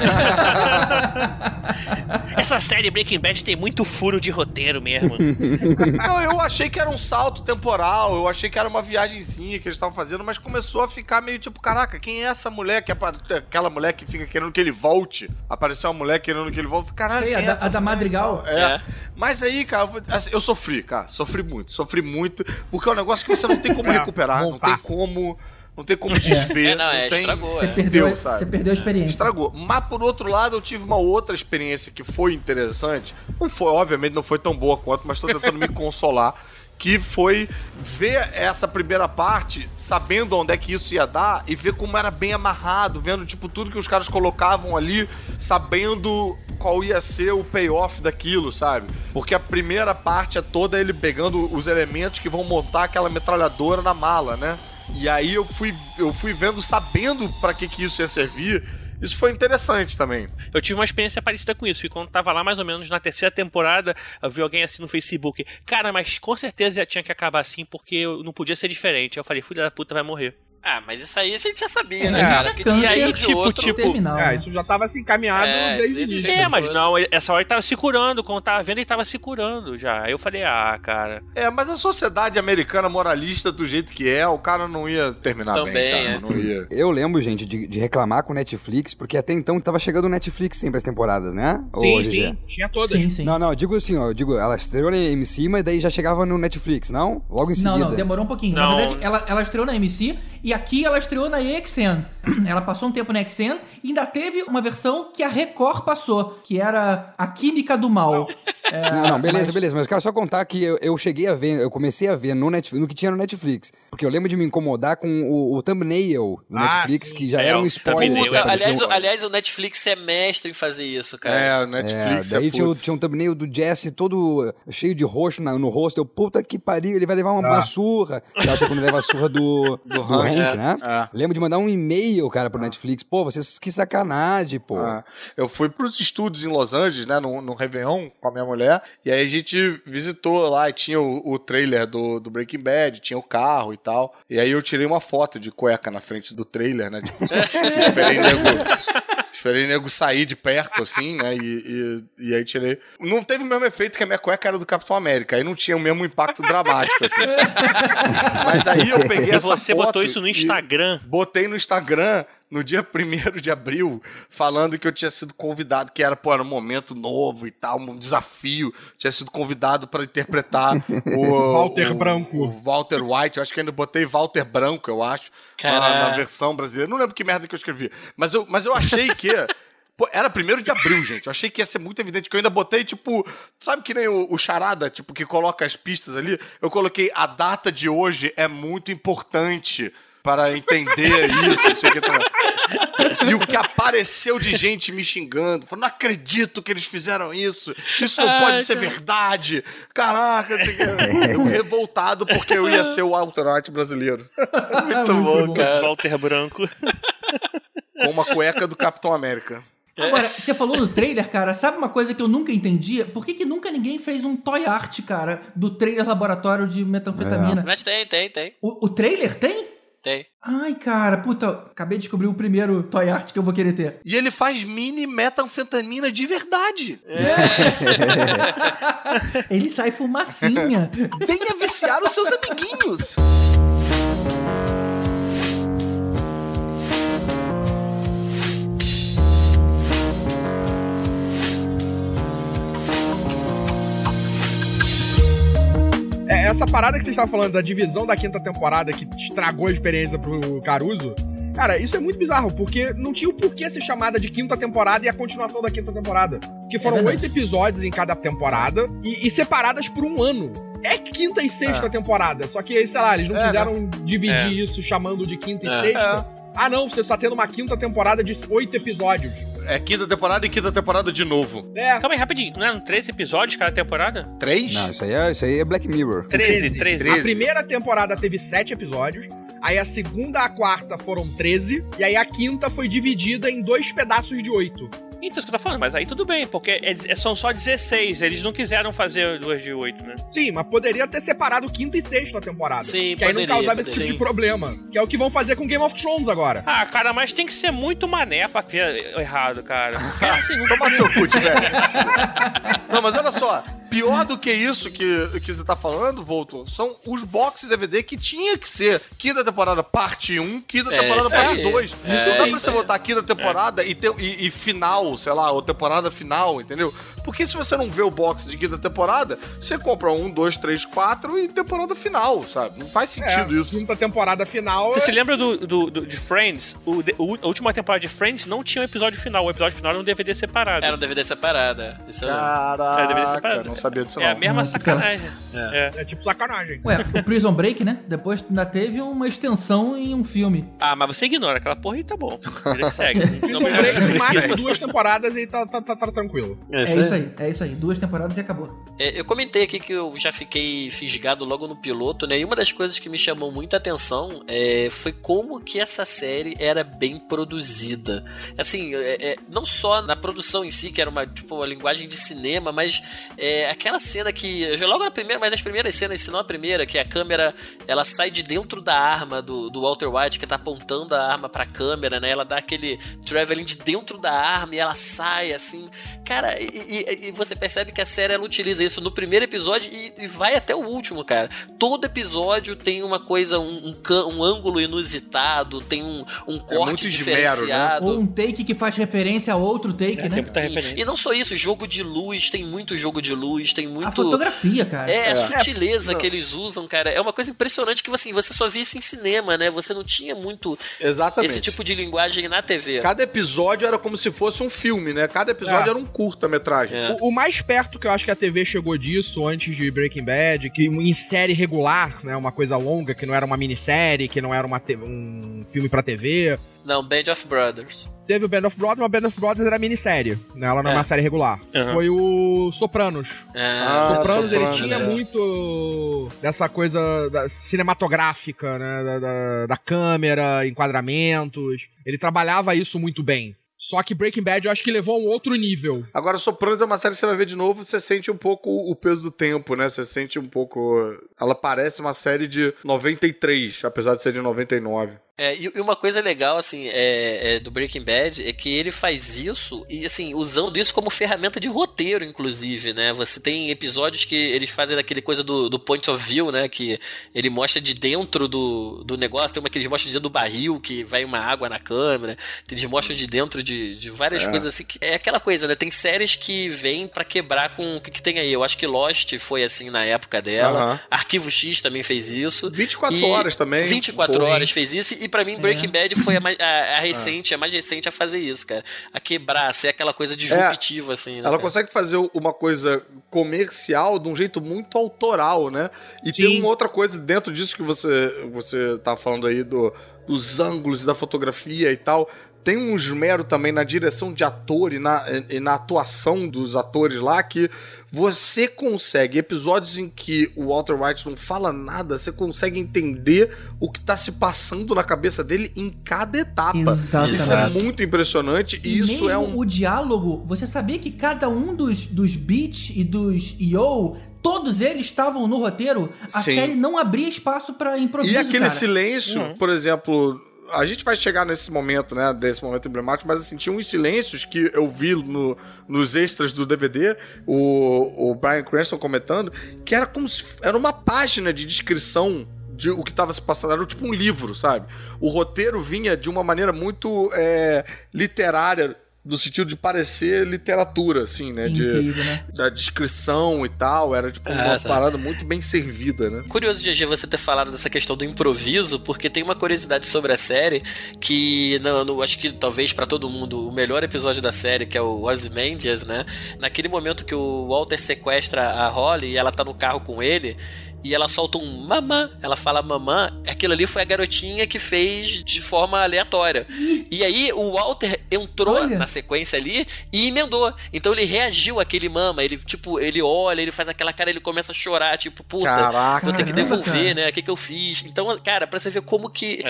Essa série Breaking Bad tem muito furo de roteiro mesmo. Não, eu achei que era um salto temporal, eu achei que era uma viagenzinha que eles estavam fazendo, mas começou a ficar meio tipo, caraca, quem é essa mulher que apa- aquela mulher que fica querendo que ele volte? Apareceu uma mulher querendo que ele volte. Caralho, Sei, quem a é da, essa a da Madrigal. É. É. Mas aí, cara, eu assim, eu sofri, cara. Sofri muito, sofri muito. Porque é um negócio que você não tem como É, recuperar, não tem como. Não tem como desver. É, não, é, tem, estragou, Você é. perdeu, sabe? você perdeu a experiência. Estragou. Mas por outro lado, eu tive uma outra experiência que foi interessante. Não foi, obviamente, não foi tão boa quanto, mas tô tentando me consolar. Que foi ver essa primeira parte, sabendo onde é que isso ia dar, e ver como era bem amarrado, vendo, tipo, tudo que os caras colocavam ali, sabendo qual ia ser o payoff daquilo, sabe? Porque a primeira parte é toda ele pegando os elementos que vão montar aquela metralhadora na mala, né? E aí eu fui, eu fui vendo, sabendo pra que, que isso ia servir. Isso foi interessante também. Eu tive uma experiência parecida com isso. E quando tava lá mais ou menos na terceira temporada, eu vi alguém assim no Facebook. Cara, mas com certeza tinha que acabar assim, porque não podia ser diferente. Eu falei, filha da puta vai morrer. Ah, mas isso aí a gente já sabia, né? É, cara? é Que câncer, ia aí tipo, outro. tipo- terminal. É, isso já tava assim encaminhado É, desde o É, mas não, essa hora ele tava se curando. Quando tava vendo, ele tava se curando já. Aí eu falei, ah, cara. É, mas a sociedade americana moralista do jeito que é, o cara não ia terminar Também, bem, cara. é. Não ia. Eu lembro, gente, de, de reclamar com o Netflix, porque até então tava chegando o Netflix sempre as temporadas, né? Sim, Ô, GG? sim, tinha todas. Sim, sim. Não, não, eu digo assim, ó, eu digo, ela estreou na MC, mas daí já chegava no Netflix, não? Logo em Não, seguida. não, demorou um pouquinho. Não. Na verdade, ela, ela estreou na MC e aqui ela estreou na EXN. Ela passou um tempo na EXN e ainda teve uma versão que a Record passou, que era A Química do Mal. É, Não, não, beleza, mas- beleza. Mas eu quero só contar que eu, eu cheguei a ver, eu comecei a ver no Netflix, no que tinha no Netflix. Porque eu lembro de me incomodar com o, o thumbnail do Ah, Netflix, sim. que já É, era um o spoiler. Puta, aparecia aliás, o- aliás, o Netflix é mestre em fazer isso, cara. É, o É, Netflix é, daí tinha, o- putz. tinha um thumbnail do Jesse todo cheio de roxo na- no rosto. Eu, puta que pariu, ele vai levar uma, Ah. uma surra. Eu acho que quando leva a surra do, do, Hank, Hank, é, né? é. Lembro de mandar um e-mail, cara, pro Netflix. Pô, vocês que sacanagem, pô. Ah, eu fui pros estúdios em Los Angeles, né, no, no Réveillon com a minha mulher, e aí a gente visitou lá e tinha o, o trailer do, do Breaking Bad, tinha o carro e tal. E aí eu tirei uma foto de cueca na frente do trailer, né? tipo, esperei nego. Esperei nego sair de perto, assim, né? E, e, e aí tirei. Não teve o mesmo efeito que a minha cueca era do Capitão América. Aí não tinha o mesmo impacto dramático, assim. Mas aí eu peguei E essa você foto botou isso no Instagram. botei no Instagram no dia 1 de abril, falando que eu tinha sido convidado, que era, pô, era um momento novo e tal, um desafio. Tinha sido convidado para interpretar o. Walter o- Branco. O Walter White, eu acho que ainda botei Walter Branco, eu acho, na, na versão brasileira. Não lembro que merda que eu escrevi. Mas eu, mas eu achei que. Pô, era 1 de abril, gente. Eu achei que ia ser muito evidente, que eu ainda botei, tipo, sabe que nem o, o Charada, tipo, que coloca as pistas ali? Eu coloquei a data de hoje é muito importante para entender isso. não sei o que tá. E o que apareceu de gente me xingando, falando, não acredito que eles fizeram isso, isso não pode ser verdade, caraca, eu revoltado porque eu ia ser o Walter White brasileiro, Muito bom, cara. Walter Branco. com uma cueca do Capitão América. Agora, você falou no trailer, cara, sabe uma coisa que eu nunca entendia? Por que, que nunca ninguém fez um toy art, cara, do trailer laboratório de metanfetamina? Mas tem, tem, tem, O, o trailer tem? Tem. Ai, cara, puta, acabei de descobrir o primeiro toy art que eu vou querer ter. E ele faz mini metanfetamina de verdade. Ele sai fumacinha. Venha viciar os seus amiguinhos. essa parada que vocês estavam falando da divisão da quinta temporada que estragou a experiência pro Caruso. Cara, isso é muito bizarro, porque não tinha o porquê ser chamada de quinta temporada e a continuação da quinta temporada. Porque foram É verdade. oito episódios em cada temporada e, e separadas por um ano. É quinta e sexta temporada, só que, sei lá, eles não É, quiseram dividir É. isso chamando de quinta e É. sexta. Ah, não, você está tendo uma quinta temporada de oito episódios. É quinta temporada e quinta temporada de novo. É, Calma aí, rapidinho. Não eram 13 episódios cada temporada? Três? Não, isso aí, é, isso aí é Black Mirror. 13, 13. A primeira temporada teve sete episódios, aí a segunda e a quarta foram 13, e aí a quinta foi dividida em dois pedaços de oito. Então, isso que eu tô falando, mas aí tudo bem, porque é- é- são só 16. Eles não quiseram fazer duas de 8, né? Sim, mas poderia ter separado quinta e sexta temporada. Sim, que aí não poderia, causava esse tipo de problema. Que é o que vão fazer com Game of Thrones agora. Ah, cara, mas tem que ser muito mané pra ver errado, cara. Porque, assim, não Toma seu cu, velho. Não, mas olha só. Pior do que isso que, que você tá falando, Volto, são os boxes DVD que tinha que ser quinta temporada parte 1, quinta É, temporada parte aí. 2. É, não dá pra você botar quinta temporada e, ter, e, e final, sei lá, ou temporada final, entendeu? Porque se você não vê o box de quinta temporada, você compra um, dois, três, quatro e temporada final, sabe? Não faz sentido É, isso. Quinta temporada final. Você se lembra do, do- do- de Friends? O, de- o- a última temporada de Friends não tinha um episódio final. O episódio final era um DVD separado. Era um DVD separada. Isso lembro. É, deveria ser Caraca, parado. não sabia disso É a não. mesma sacanagem. É. É tipo sacanagem. Ué, o Prison Break, né? Depois ainda teve uma extensão em um filme. Ah, mas você ignora aquela porra e tá bom. Ele segue. Prison Não Break mais de duas temporadas e tá, tá, tá, tá tranquilo. É É isso aí. Isso aí, é isso aí. Duas temporadas e acabou. É, eu comentei aqui que eu já fiquei fisgado logo no piloto, né? E uma das coisas que me chamou muita atenção é, foi como que essa série era bem produzida. Assim, é, é, não só na produção em si, que era uma, tipo, uma linguagem de cinema, mas é, aquela cena que. Logo na primeira, mas nas primeiras cenas, se não a primeira, que a câmera ela sai de dentro da arma do, do Walter White, que tá apontando a arma pra câmera, né? Ela dá aquele traveling de dentro da arma e ela sai assim. Cara, e, e- e você percebe que a série ela utiliza isso no primeiro episódio e, e vai até o último, cara. Todo episódio tem uma coisa, um, um, can- um ângulo inusitado, tem um, um corte É muito esmero, né? diferenciado. Ou um take que faz referência a outro take, É, tem né? muita referência. E, e não só isso, jogo de luz, tem muito jogo de luz, tem muito. A fotografia, cara. É, a sutileza É, que eles usam, cara, é uma coisa impressionante que assim, você só via isso em cinema, né? Você não tinha muito Exatamente. esse tipo de linguagem na TV. Cada episódio era como se fosse um filme, né? Cada episódio É. era um curta-metragem. É. O, o mais perto que eu acho que a TV chegou disso antes de Breaking Bad, que em série regular, né, uma coisa longa, que não era uma minissérie, que não era uma te- um filme pra TV. Não, Band of Brothers. Teve o Band of Brothers, mas Band of Brothers era minissérie, né? Ela não é É. uma série regular. Aham. Foi o Sopranos. Ah, Sopranos, Sopranos, ele tinha né? muito dessa coisa da- cinematográfica, né? Da, da- da câmera, enquadramentos. Ele trabalhava isso muito bem. Só que Breaking Bad eu acho que levou a um outro nível. Agora, Sopranos é uma série que você vai ver de novo, você sente um pouco o peso do tempo, né? Você sente um pouco. Ela parece uma série de 93, apesar de ser de 99. É, e, uma coisa legal, assim, é, é, do Breaking Bad é que ele faz isso e, assim, usando isso como ferramenta de roteiro, inclusive, né? Você tem episódios que eles fazem daquele coisa do, do point of view, né? Que ele mostra de dentro do, do negócio. Tem uma que eles mostram de dentro do barril, que vai uma água na câmera. Eles mostram de dentro de, de várias coisas, assim. É aquela coisa, né? Tem séries que vêm pra quebrar com o que, que tem aí. Eu acho que Lost foi assim na época dela. Aham. Arquivo X também fez isso. 24 E horas também. 24 Porra. horas fez isso, e pra mim Breaking Bad foi a, mais- a- a recente, a mais recente a fazer isso, cara. A quebrar, ser aquela coisa disruptiva, assim, né? Ela cara? consegue fazer uma coisa comercial de um jeito muito autoral, né? E Sim. tem uma outra coisa dentro disso que você, você tá falando aí do, dos ângulos e da fotografia e tal. Tem um esmero também na direção de ator e na, e na atuação dos atores lá que você consegue, episódios em que o Walter White não fala nada, você consegue entender o que tá se passando na cabeça dele em cada etapa. Exatamente. Isso é muito impressionante e, E isso mesmo é um o diálogo, você sabia que cada um dos, dos beats e dos yo, todos eles estavam no roteiro? A Sim. série não abria espaço pra improviso, E aquele cara. silêncio, Uhum. por exemplo, a gente vai chegar nesse momento, né, desse momento emblemático, mas assim, tinha uns silêncios que eu vi no, nos extras do DVD, o, o Brian Cranston comentando, que era como se era uma página de descrição de o que estava se passando, era tipo um livro, sabe? O roteiro vinha de uma maneira muito é, literária, no sentido de parecer literatura, assim, né? De, Incrível, né? da descrição e tal, era tipo uma Ah, tá. parada muito bem servida, né? Curioso, GG, você ter falado dessa questão do improviso, porque tem uma curiosidade sobre a série que, não, não- acho que talvez pra todo mundo, o melhor episódio da série, que é o Ozymandias, né? Naquele momento que o Walter sequestra a Holly e ela tá no carro com ele. E ela solta um mamã, ela fala mamã, aquilo ali foi a garotinha que fez de forma aleatória. E aí o Walter entrou Olha. na sequência ali e emendou. Então ele reagiu àquele mama, ele tipo, ele olha, ele faz aquela cara, ele começa a chorar, tipo, puta, Caraca. vou ter que devolver, cara. né? O que, que eu fiz? Então, cara, pra você ver como que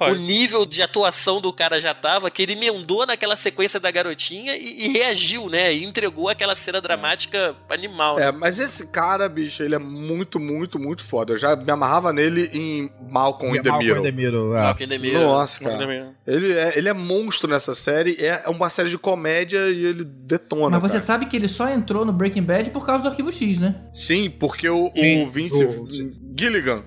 o nível de atuação do cara já tava, que ele emendou naquela sequência da garotinha e, e reagiu, né? E entregou aquela cena dramática animal. né? É, mas esse cara, bicho, ele é muito, muito, muito foda. Eu já me amarrava nele em Malcolm in the Malcolm Middle. in the Middle, é. Malcolm in the Middle. Nossa, cara. Ele é, ele é monstro nessa série. É uma série de comédia e ele detona. Mas você cara. sabe que ele só entrou no Breaking Bad por causa do Arquivo X, né? Sim, porque o, o Vince o- Gilligan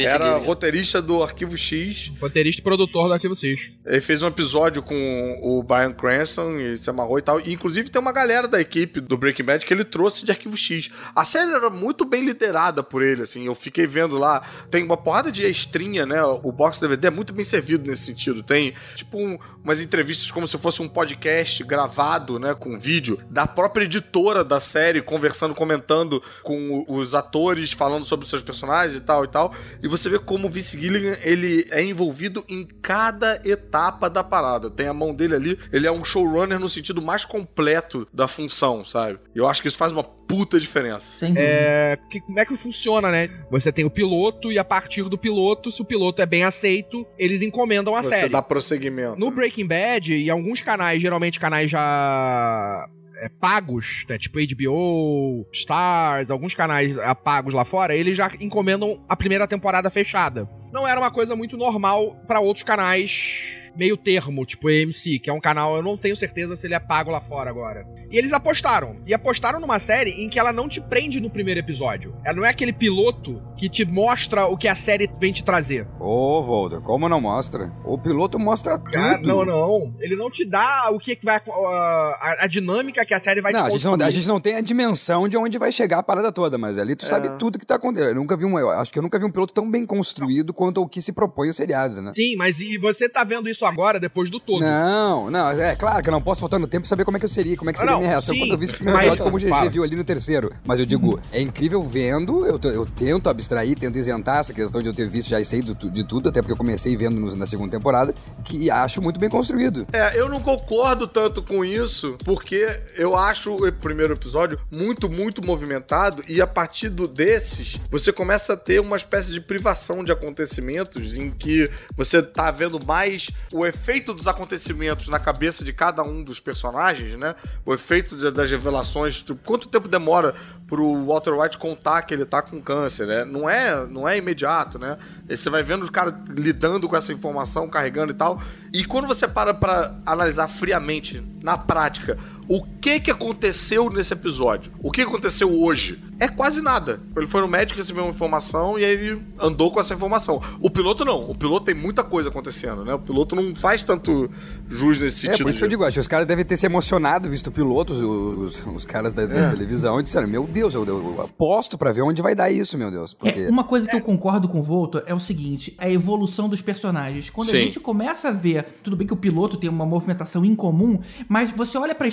era roteirista do Arquivo X. Roteirista e produtor do Arquivo 6. Ele fez um episódio com o Brian Cranston e se amarrou e tal. E, inclusive tem uma galera da equipe do Breaking Bad que ele trouxe de Arquivo X. A série era muito bem liderada por ele, assim. Eu fiquei vendo lá. Tem uma porrada de extrinha, né? O box DVD é muito bem servido nesse sentido. Tem, tipo, um- umas entrevistas como se fosse um podcast gravado, né? Com vídeo. Da própria editora da série, conversando, comentando com os atores, falando sobre os seus personagens e tal e tal. e você vê como o Vince Gilligan, ele é envolvido em cada etapa da parada. Tem a mão dele ali, ele é um showrunner no sentido mais completo da função, sabe? E eu acho que isso faz uma puta diferença. Sem dúvida. É, que- como é que funciona, né? Você tem o piloto e a partir do piloto, se o piloto é bem aceito, eles encomendam a Você série. dá prosseguimento. No Breaking Bad, e alguns canais, geralmente canais já é, pagos, né, tipo HBO, Stars, alguns canais pagos lá fora, eles já encomendam a primeira temporada fechada. Não era uma coisa muito normal pra outros canais meio termo, tipo AMC, que é um canal, eu não tenho certeza se ele é pago lá fora agora. E eles apostaram. E apostaram numa série em que ela não te prende no primeiro episódio. Ela não é aquele piloto que te mostra o que a série vem te trazer. Ô, Volder, como não mostra? O piloto mostra tudo. Ah, não, não. Ele não te dá o que, vai. a, a dinâmica que a série vai Não, te a gente não, a gente não tem a dimensão de onde vai chegar a parada toda, mas ali tu sabe tudo que tá acontecendo. Eu nunca vi um, eu acho que eu nunca vi um piloto tão bem construído quanto o que se propõe o seriado, né? Sim, mas e você tá vendo isso agora, depois do todo. Não, não, é claro que eu não posso voltar no tempo saber como é que eu seria, como é que seria Ah, a minha não, reação sim, quando eu vi esse primeiro episódio, como o GG viu ali no terceiro. Mas eu digo, é incrível vendo, eu, eu tento abstrair, tento isentar essa questão de eu ter visto já e sei do de tudo, até porque eu comecei vendo no- na segunda temporada, que acho muito bem construído. É, eu não concordo tanto com isso, porque eu acho o primeiro episódio muito, muito movimentado, e a partir do desses, você começa a ter uma espécie de privação de acontecimentos em que você tá vendo mais o efeito dos acontecimentos na cabeça de cada um dos personagens, né? O efeito de- das revelações, quanto tempo demora pro Walter White contar que ele tá com câncer, né? Não é, não é imediato, né? E você vai vendo os caras lidando com essa informação, carregando e tal. E quando você para pra analisar friamente, na prática, o que que aconteceu nesse episódio? O que aconteceu hoje? É quase nada. Ele foi no médico, recebeu uma informação e aí ele andou com essa informação. O piloto não. O piloto tem muita coisa acontecendo, né? O piloto não faz tanto jus nesse É, sentido. por isso que eu de- digo, acho que os caras devem ter se emocionado, visto o piloto, os, os, os caras da, da É. televisão, e disseram, meu Deus, eu, eu aposto pra ver onde vai dar isso, meu Deus. Porque... É, uma coisa que eu concordo com o Volto é o seguinte: a evolução dos personagens. Quando a Sim. gente começa a ver, tudo bem que o piloto tem uma movimentação incomum, mas você olha pra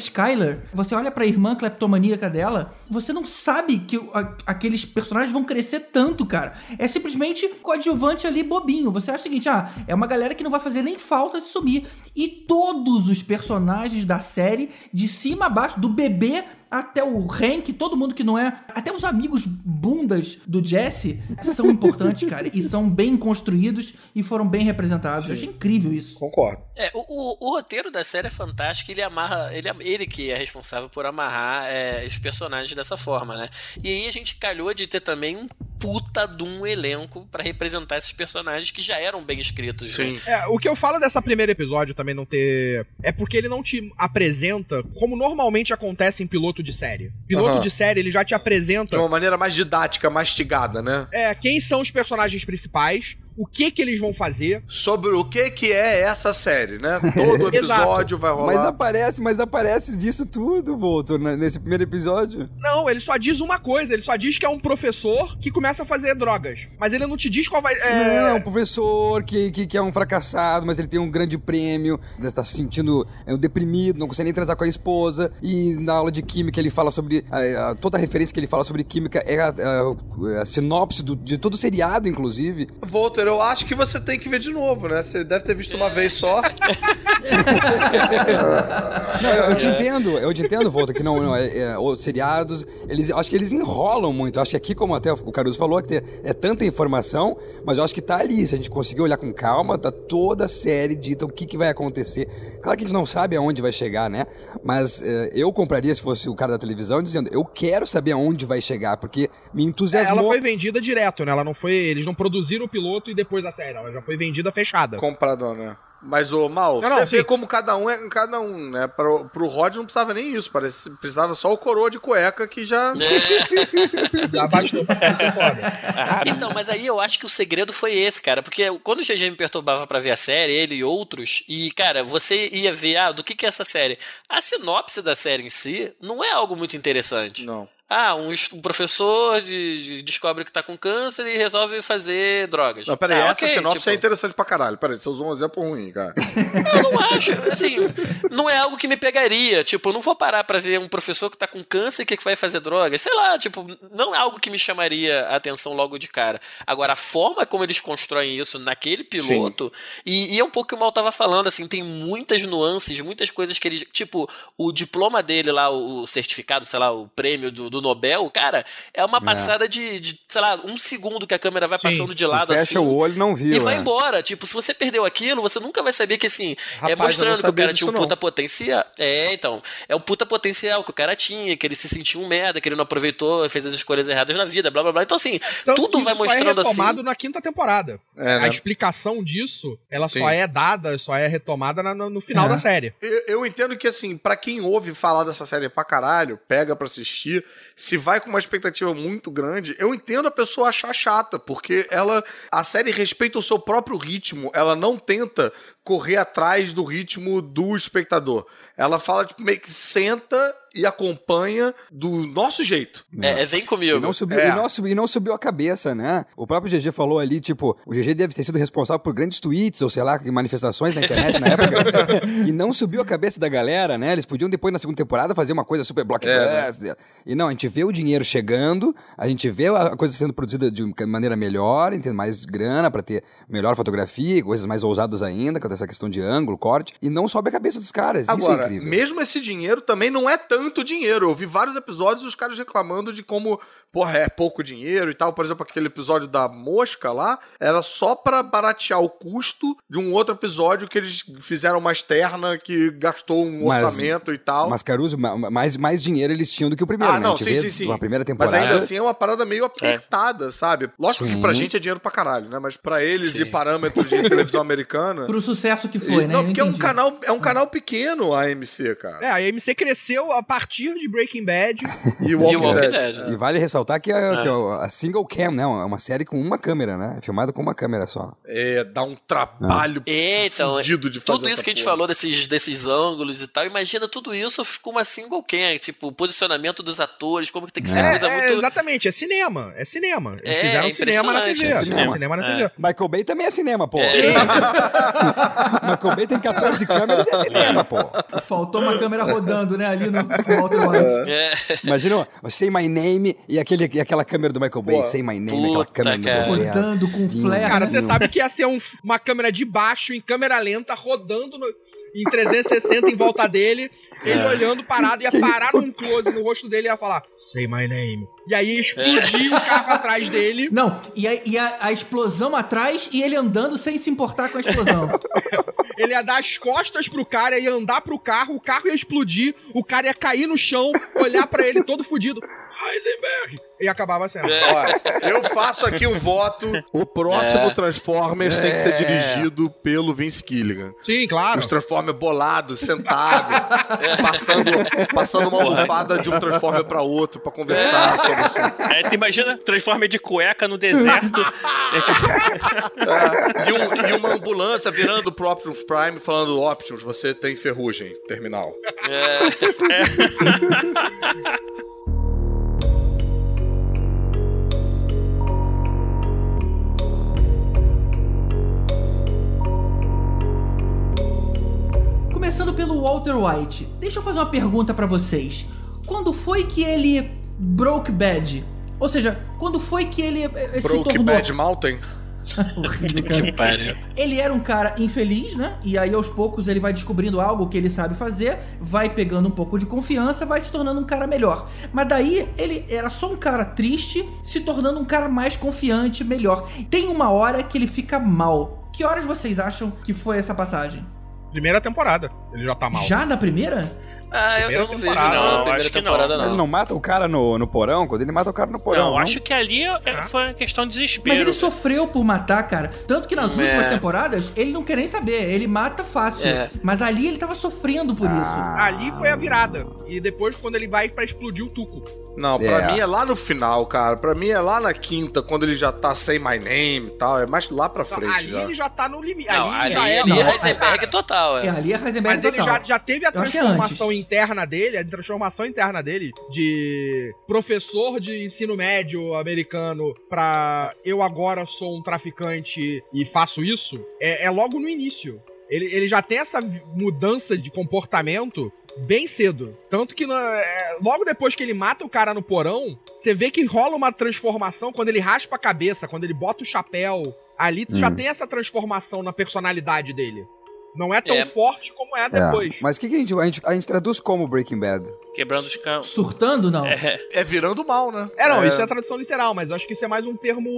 Você olha pra irmã cleptomaníaca dela, você não sabe que a- aqueles personagens vão crescer tanto, cara. É simplesmente coadjuvante ali bobinho. Você acha o seguinte: ah, é uma galera que não vai fazer nem falta se sumir. E todos os personagens da série, de cima a baixo, do bebê até o Hank, todo mundo que não é. Até os amigos bundas do Jesse são importantes, cara. E são bem construídos e foram bem representados. Eu achei incrível isso. Concordo. É, o, o- o roteiro da série é fantástico, ele amarra. Ele, ele que é responsável por amarrar é, os personagens dessa forma, né? E aí a gente calhou de ter também um puta de um elenco pra representar esses personagens que já eram bem escritos. né? Sim. É, o que eu falo dessa primeiro episódio também não ter. É porque ele não te apresenta como normalmente acontece em piloto de série. Piloto Aham. de série, ele já te apresenta. De uma maneira mais didática, mastigada, né? É, quem são os personagens principais, o que que eles vão fazer. Sobre o que que é essa série, né? Todo episódio vai rolar. Mas aparece, mas aparece disso tudo, Volto, né, nesse primeiro episódio. Não, ele só diz uma coisa, ele só diz que é um professor que começa a fazer drogas. Mas ele não te diz qual vai. É... Não, é um professor que, que, que é um fracassado, mas ele tem um grande prêmio, ele está se sentindo é, um deprimido, não consegue nem transar com a esposa, e na aula de química ele fala sobre. a- a- toda a referência que ele fala sobre química é a, a- a sinopse do- de todo o seriado, inclusive. Walter, eu acho que você tem que ver de novo, né? Você deve ter visto uma vez só. Não, eu, eu te entendo, eu te entendo, Volta, que não, não é, é, os seriados, eles, eu acho que eles enrolam muito. Acho que aqui, como até o Caruso falou, que tem- é tanta informação, mas eu acho que tá ali. Se a gente conseguir olhar com calma, tá toda a série dita o que, que vai acontecer. Claro que a gente não sabe aonde vai chegar, né? Mas é, eu compraria, se fosse o cara da televisão, dizendo, eu quero saber aonde vai chegar, porque me Ela entusiasmou. foi vendida direto, né? Ela não foi. Eles não produziram o piloto e depois a série. Ela já foi vendida fechada. Comprador, né? Mas, ô, Mal, Não, você não, vê sim. como cada um é cada um, né? Pro, pro Rod não precisava nem isso, parece, precisava só o coroa de cueca que já... Já bastou pra ser foda. Então, mas aí eu acho que o segredo foi esse, cara. Porque quando o GG me perturbava pra ver a série, ele e outros, e, cara, você ia ver, ah, do que que é essa série? A sinopse da série em si não é algo muito interessante. Não. Ah, um, um professor de- de- descobre que tá com câncer e resolve fazer drogas. Não, peraí, Ah, essa ok, sinopse tipo, é interessante pra caralho. Peraí, você usou um exemplo ruim, cara. Eu não acho, assim, não é algo que me pegaria. Tipo, eu não vou parar pra ver um professor que tá com câncer e que vai fazer drogas. Sei lá, tipo, não é algo que me chamaria a atenção logo de cara. Agora, a forma como eles constroem isso naquele piloto, e, e é um pouco o que o Mal tava falando, assim, tem muitas nuances, muitas coisas que ele. Tipo, o diploma dele lá, o certificado, sei lá, o prêmio do, do Nobel, cara, é uma passada de, de, sei lá, um segundo que a câmera vai Sim. passando de lado fecha assim. o olho e não viu. E vai é. embora. Tipo, se você perdeu aquilo, você nunca vai saber que, assim, Rapaz, é eu não mostrando que o cara tinha um puta não. potencial. É, então. É o puta potencial que o cara tinha, que ele se sentiu um merda, que ele não aproveitou, fez as escolhas erradas na vida, blá blá blá. Então, assim, Tanto tudo vai isso mostrando só é retomado assim. na quinta temporada. É, A né? explicação disso, ela Sim. só é dada, só é retomada na- no, final É. da série. Eu, eu entendo que, assim, pra quem ouve falar dessa série pra caralho, pega pra assistir, se vai com uma expectativa muito grande, eu entendo a pessoa achar chata, porque ela. A série respeita o seu próprio ritmo, ela não tenta correr atrás do ritmo do espectador. Ela fala, tipo, meio que senta e acompanha do nosso jeito. É, é, vem E comigo. não, subiu, É. e, não subiu, e não subiu a cabeça, né? O próprio GG falou ali, tipo, o GG deve ter sido responsável por grandes tweets, ou sei lá, manifestações na internet na época. e não subiu a cabeça da galera, né? Eles podiam depois, na segunda temporada, fazer uma coisa super blockbuster. E não, a gente vê o dinheiro chegando, a gente vê a coisa sendo produzida de maneira melhor, tem mais grana pra ter melhor fotografia, coisas mais ousadas ainda, com essa questão de ângulo, corte, e não sobe a cabeça dos caras. Isso é Agora, incrível. mesmo esse dinheiro também não é tanto dinheiro. Eu vi vários episódios os caras reclamando de como, porra, é pouco dinheiro e tal. Por exemplo, aquele episódio da mosca lá, era só pra baratear o custo de um outro episódio que eles fizeram uma externa que gastou um Mas- orçamento e tal. Mas, Caruso, ma- mais, mais dinheiro eles tinham do que o primeiro, ah, né? não, gente sim, sim, sim. uma primeira Mas temporada. ainda assim é uma parada meio apertada, sabe? Lógico que Sim. pra gente é dinheiro pra caralho, né? Mas pra eles Sim. e parâmetros de televisão americana. Pro sucesso que foi, e- né? Não, porque é um canal, é um canal pequeno a AMC, cara. É, a AMC cresceu a partir de Breaking Bad. E E o Walking Dead. E vale ressaltar que, a, É. que a, a single cam, né? É uma série com uma câmera, né? É filmada com uma câmera só. É, dá um trabalho É, então, de fazer tudo isso que a gente porra. falou desses, desses ângulos e tal, imagina tudo isso com uma single cam, tipo, o posicionamento dos atores, como que tem que ser É, coisa É, muito. exatamente, é cinema. É cinema. Eles É, fizeram é cinema na TV. é Cinema, cinema. na É. TV. Michael Bay também é cinema, pô. É. Michael Bay tem 14 câmeras e é cinema, pô. Faltou uma câmera rodando, né? Ali no, no Walter White. É, Imagina, Say My Name e, aquele, e aquela câmera do Michael Bay, Pô, Say My Name, aquela puta, câmera do cara. deserto. Rodando com flare. Cara, você sabe que ia ser um- uma câmera de baixo, em câmera lenta, rodando no- em 360 em volta dele, ele olhando parado, ia parar num close no rosto dele e ia falar, say my name. E aí ia explodir o carro atrás dele. Não, e, a, e a- a explosão atrás e ele andando sem se importar com a explosão. Ele ia dar as costas pro cara, ia andar pro carro, o carro ia explodir, o cara ia cair no chão, olhar pra ele todo fudido. Heisenberg! E acabava a cena. Ó, eu faço aqui um voto. O próximo É. Transformers tem que ser dirigido pelo Vince Gilligan. Sim, claro. Os Transformers bolados, sentados, passando, passando uma almofada de um Transformer pra outro pra conversar sobre isso. É, tu imagina Transformer de cueca no deserto. É, tipo, E, um- e uma ambulância virando o próprio Prime falando: Options, você tem ferrugem terminal. Começando pelo Walter White, deixa eu fazer uma pergunta pra vocês. Quando foi que ele broke bad? Ou seja, quando foi que ele eh, se Broke tornou... Bad Mountain. Ele era um cara infeliz, né? E aí aos poucos ele vai descobrindo algo que ele sabe fazer, vai pegando um pouco de confiança, vai se tornando um cara melhor. Mas daí ele era só um cara triste, se tornando um cara mais confiante, melhor. Tem uma hora que ele fica mal. Que horas vocês acham que foi essa passagem? Primeira temporada. Ele já tá mal. Já na primeira? Ah, eu, Primeira eu não vejo, temporada. não. Não, acho que temporada não. não. Ele não mata o cara no, no porão? Quando ele mata o cara no porão, não, acho que ali é- foi uma questão de desespero. Mas ele sofreu por matar, cara. Tanto que nas É. últimas temporadas, ele não quer nem saber. Ele mata fácil. É. Mas ali ele tava sofrendo por isso. Ali foi a virada. E depois, quando ele vai pra explodir o Tuco. Não, pra É. mim é lá no final, cara. Pra mim é lá na quinta, quando ele já tá sem my name e tal. É mais lá pra Não, frente ali já. ele já tá no limite. Não, ali, ali, já é. ali não, é Heisenberg total, É, é. ali é Heisenberg Mas ele total. já, já teve a é transformação interna dele, a transformação interna dele de professor de ensino médio americano pra eu agora sou um traficante e faço isso, é, é logo no início. Ele, ele já tem essa mudança de comportamento bem cedo. Tanto que na- é, logo depois que ele mata o cara no porão, você vê que rola uma transformação quando ele raspa a cabeça, quando ele bota o chapéu. Ali tu já Hum. tem essa transformação na personalidade dele. Não é tão É. forte como é É. depois. Mas o que, que a, gente, a, gente, a gente traduz como Breaking Bad? Quebrando os campos. Surtando, não. É, É virando mal, né? É, não, isso é a tradução literal, mas eu acho que isso é mais um termo.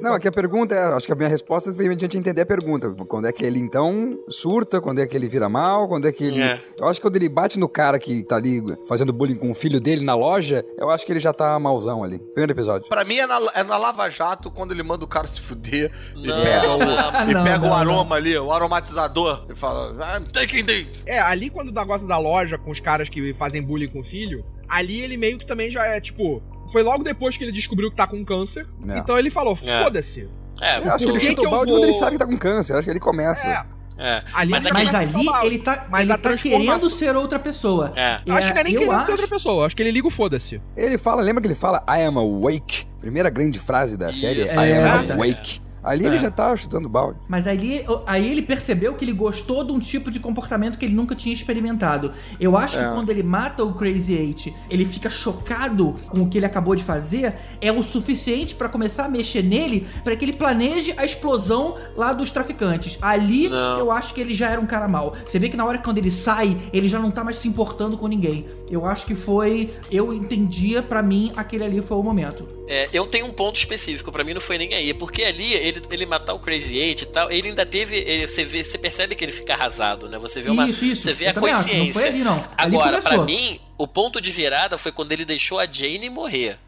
Não, aqui a pergunta é, acho que a minha resposta veio mediante entender a pergunta. Quando é que ele então surta, quando é que ele vira mal, quando é que ele. É. Eu acho que quando ele bate no cara que tá ali fazendo bullying com o filho dele na loja, eu acho que ele já tá malzão ali. Primeiro episódio. Pra mim é na, é na Lava Jato quando ele manda o cara se fuder e Não, pega, o, não. e pega não, o não. aroma ali, o aromatizador, e fala, I'm taking this. É, ali quando o negócio da loja com os caras que fazem bullying com o filho, ali ele meio que também já é tipo. Foi logo depois que ele descobriu que tá com câncer. É. Então ele falou: É. foda-se. É, Eu acho que ele chuta o balde vou- quando ele sabe que tá com câncer. Eu acho que ele começa. É, é. ali Mas Mas ali ele tá, Mas ele a tá querendo ser outra pessoa. É. Eu acho que não é nem eu querendo acho- ser outra pessoa, eu acho que ele liga o foda-se. Ele fala, lembra que ele fala I am awake? Primeira grande frase da série Isso, é I é am verdade. awake. Ali ele já tá chutando balde. Mas aí, aí ele percebeu que ele gostou de um tipo de comportamento que ele nunca tinha experimentado. Eu acho que quando ele mata o Crazy Eight, ele fica chocado com o que ele acabou de fazer, é o suficiente pra começar a mexer nele pra que ele planeje a explosão lá dos traficantes. Ali Não. eu acho que ele já era um cara mau. Você vê que na hora que quando ele sai, ele já não tá mais se importando com ninguém. Eu acho que foi, eu entendia pra mim aquele ali foi o momento. É, eu tenho um ponto específico, pra mim não foi nem aí, porque ali ele, ele matar o Crazy Eight e tal, ele ainda teve, ele- você vê, você percebe que ele fica arrasado, né? Você vê uma, Isso, isso. você vê Eu a também acho, não foi consciência. ali, não. Ali Agora, pra começou. mim, o ponto de virada foi quando ele deixou a Jane morrer.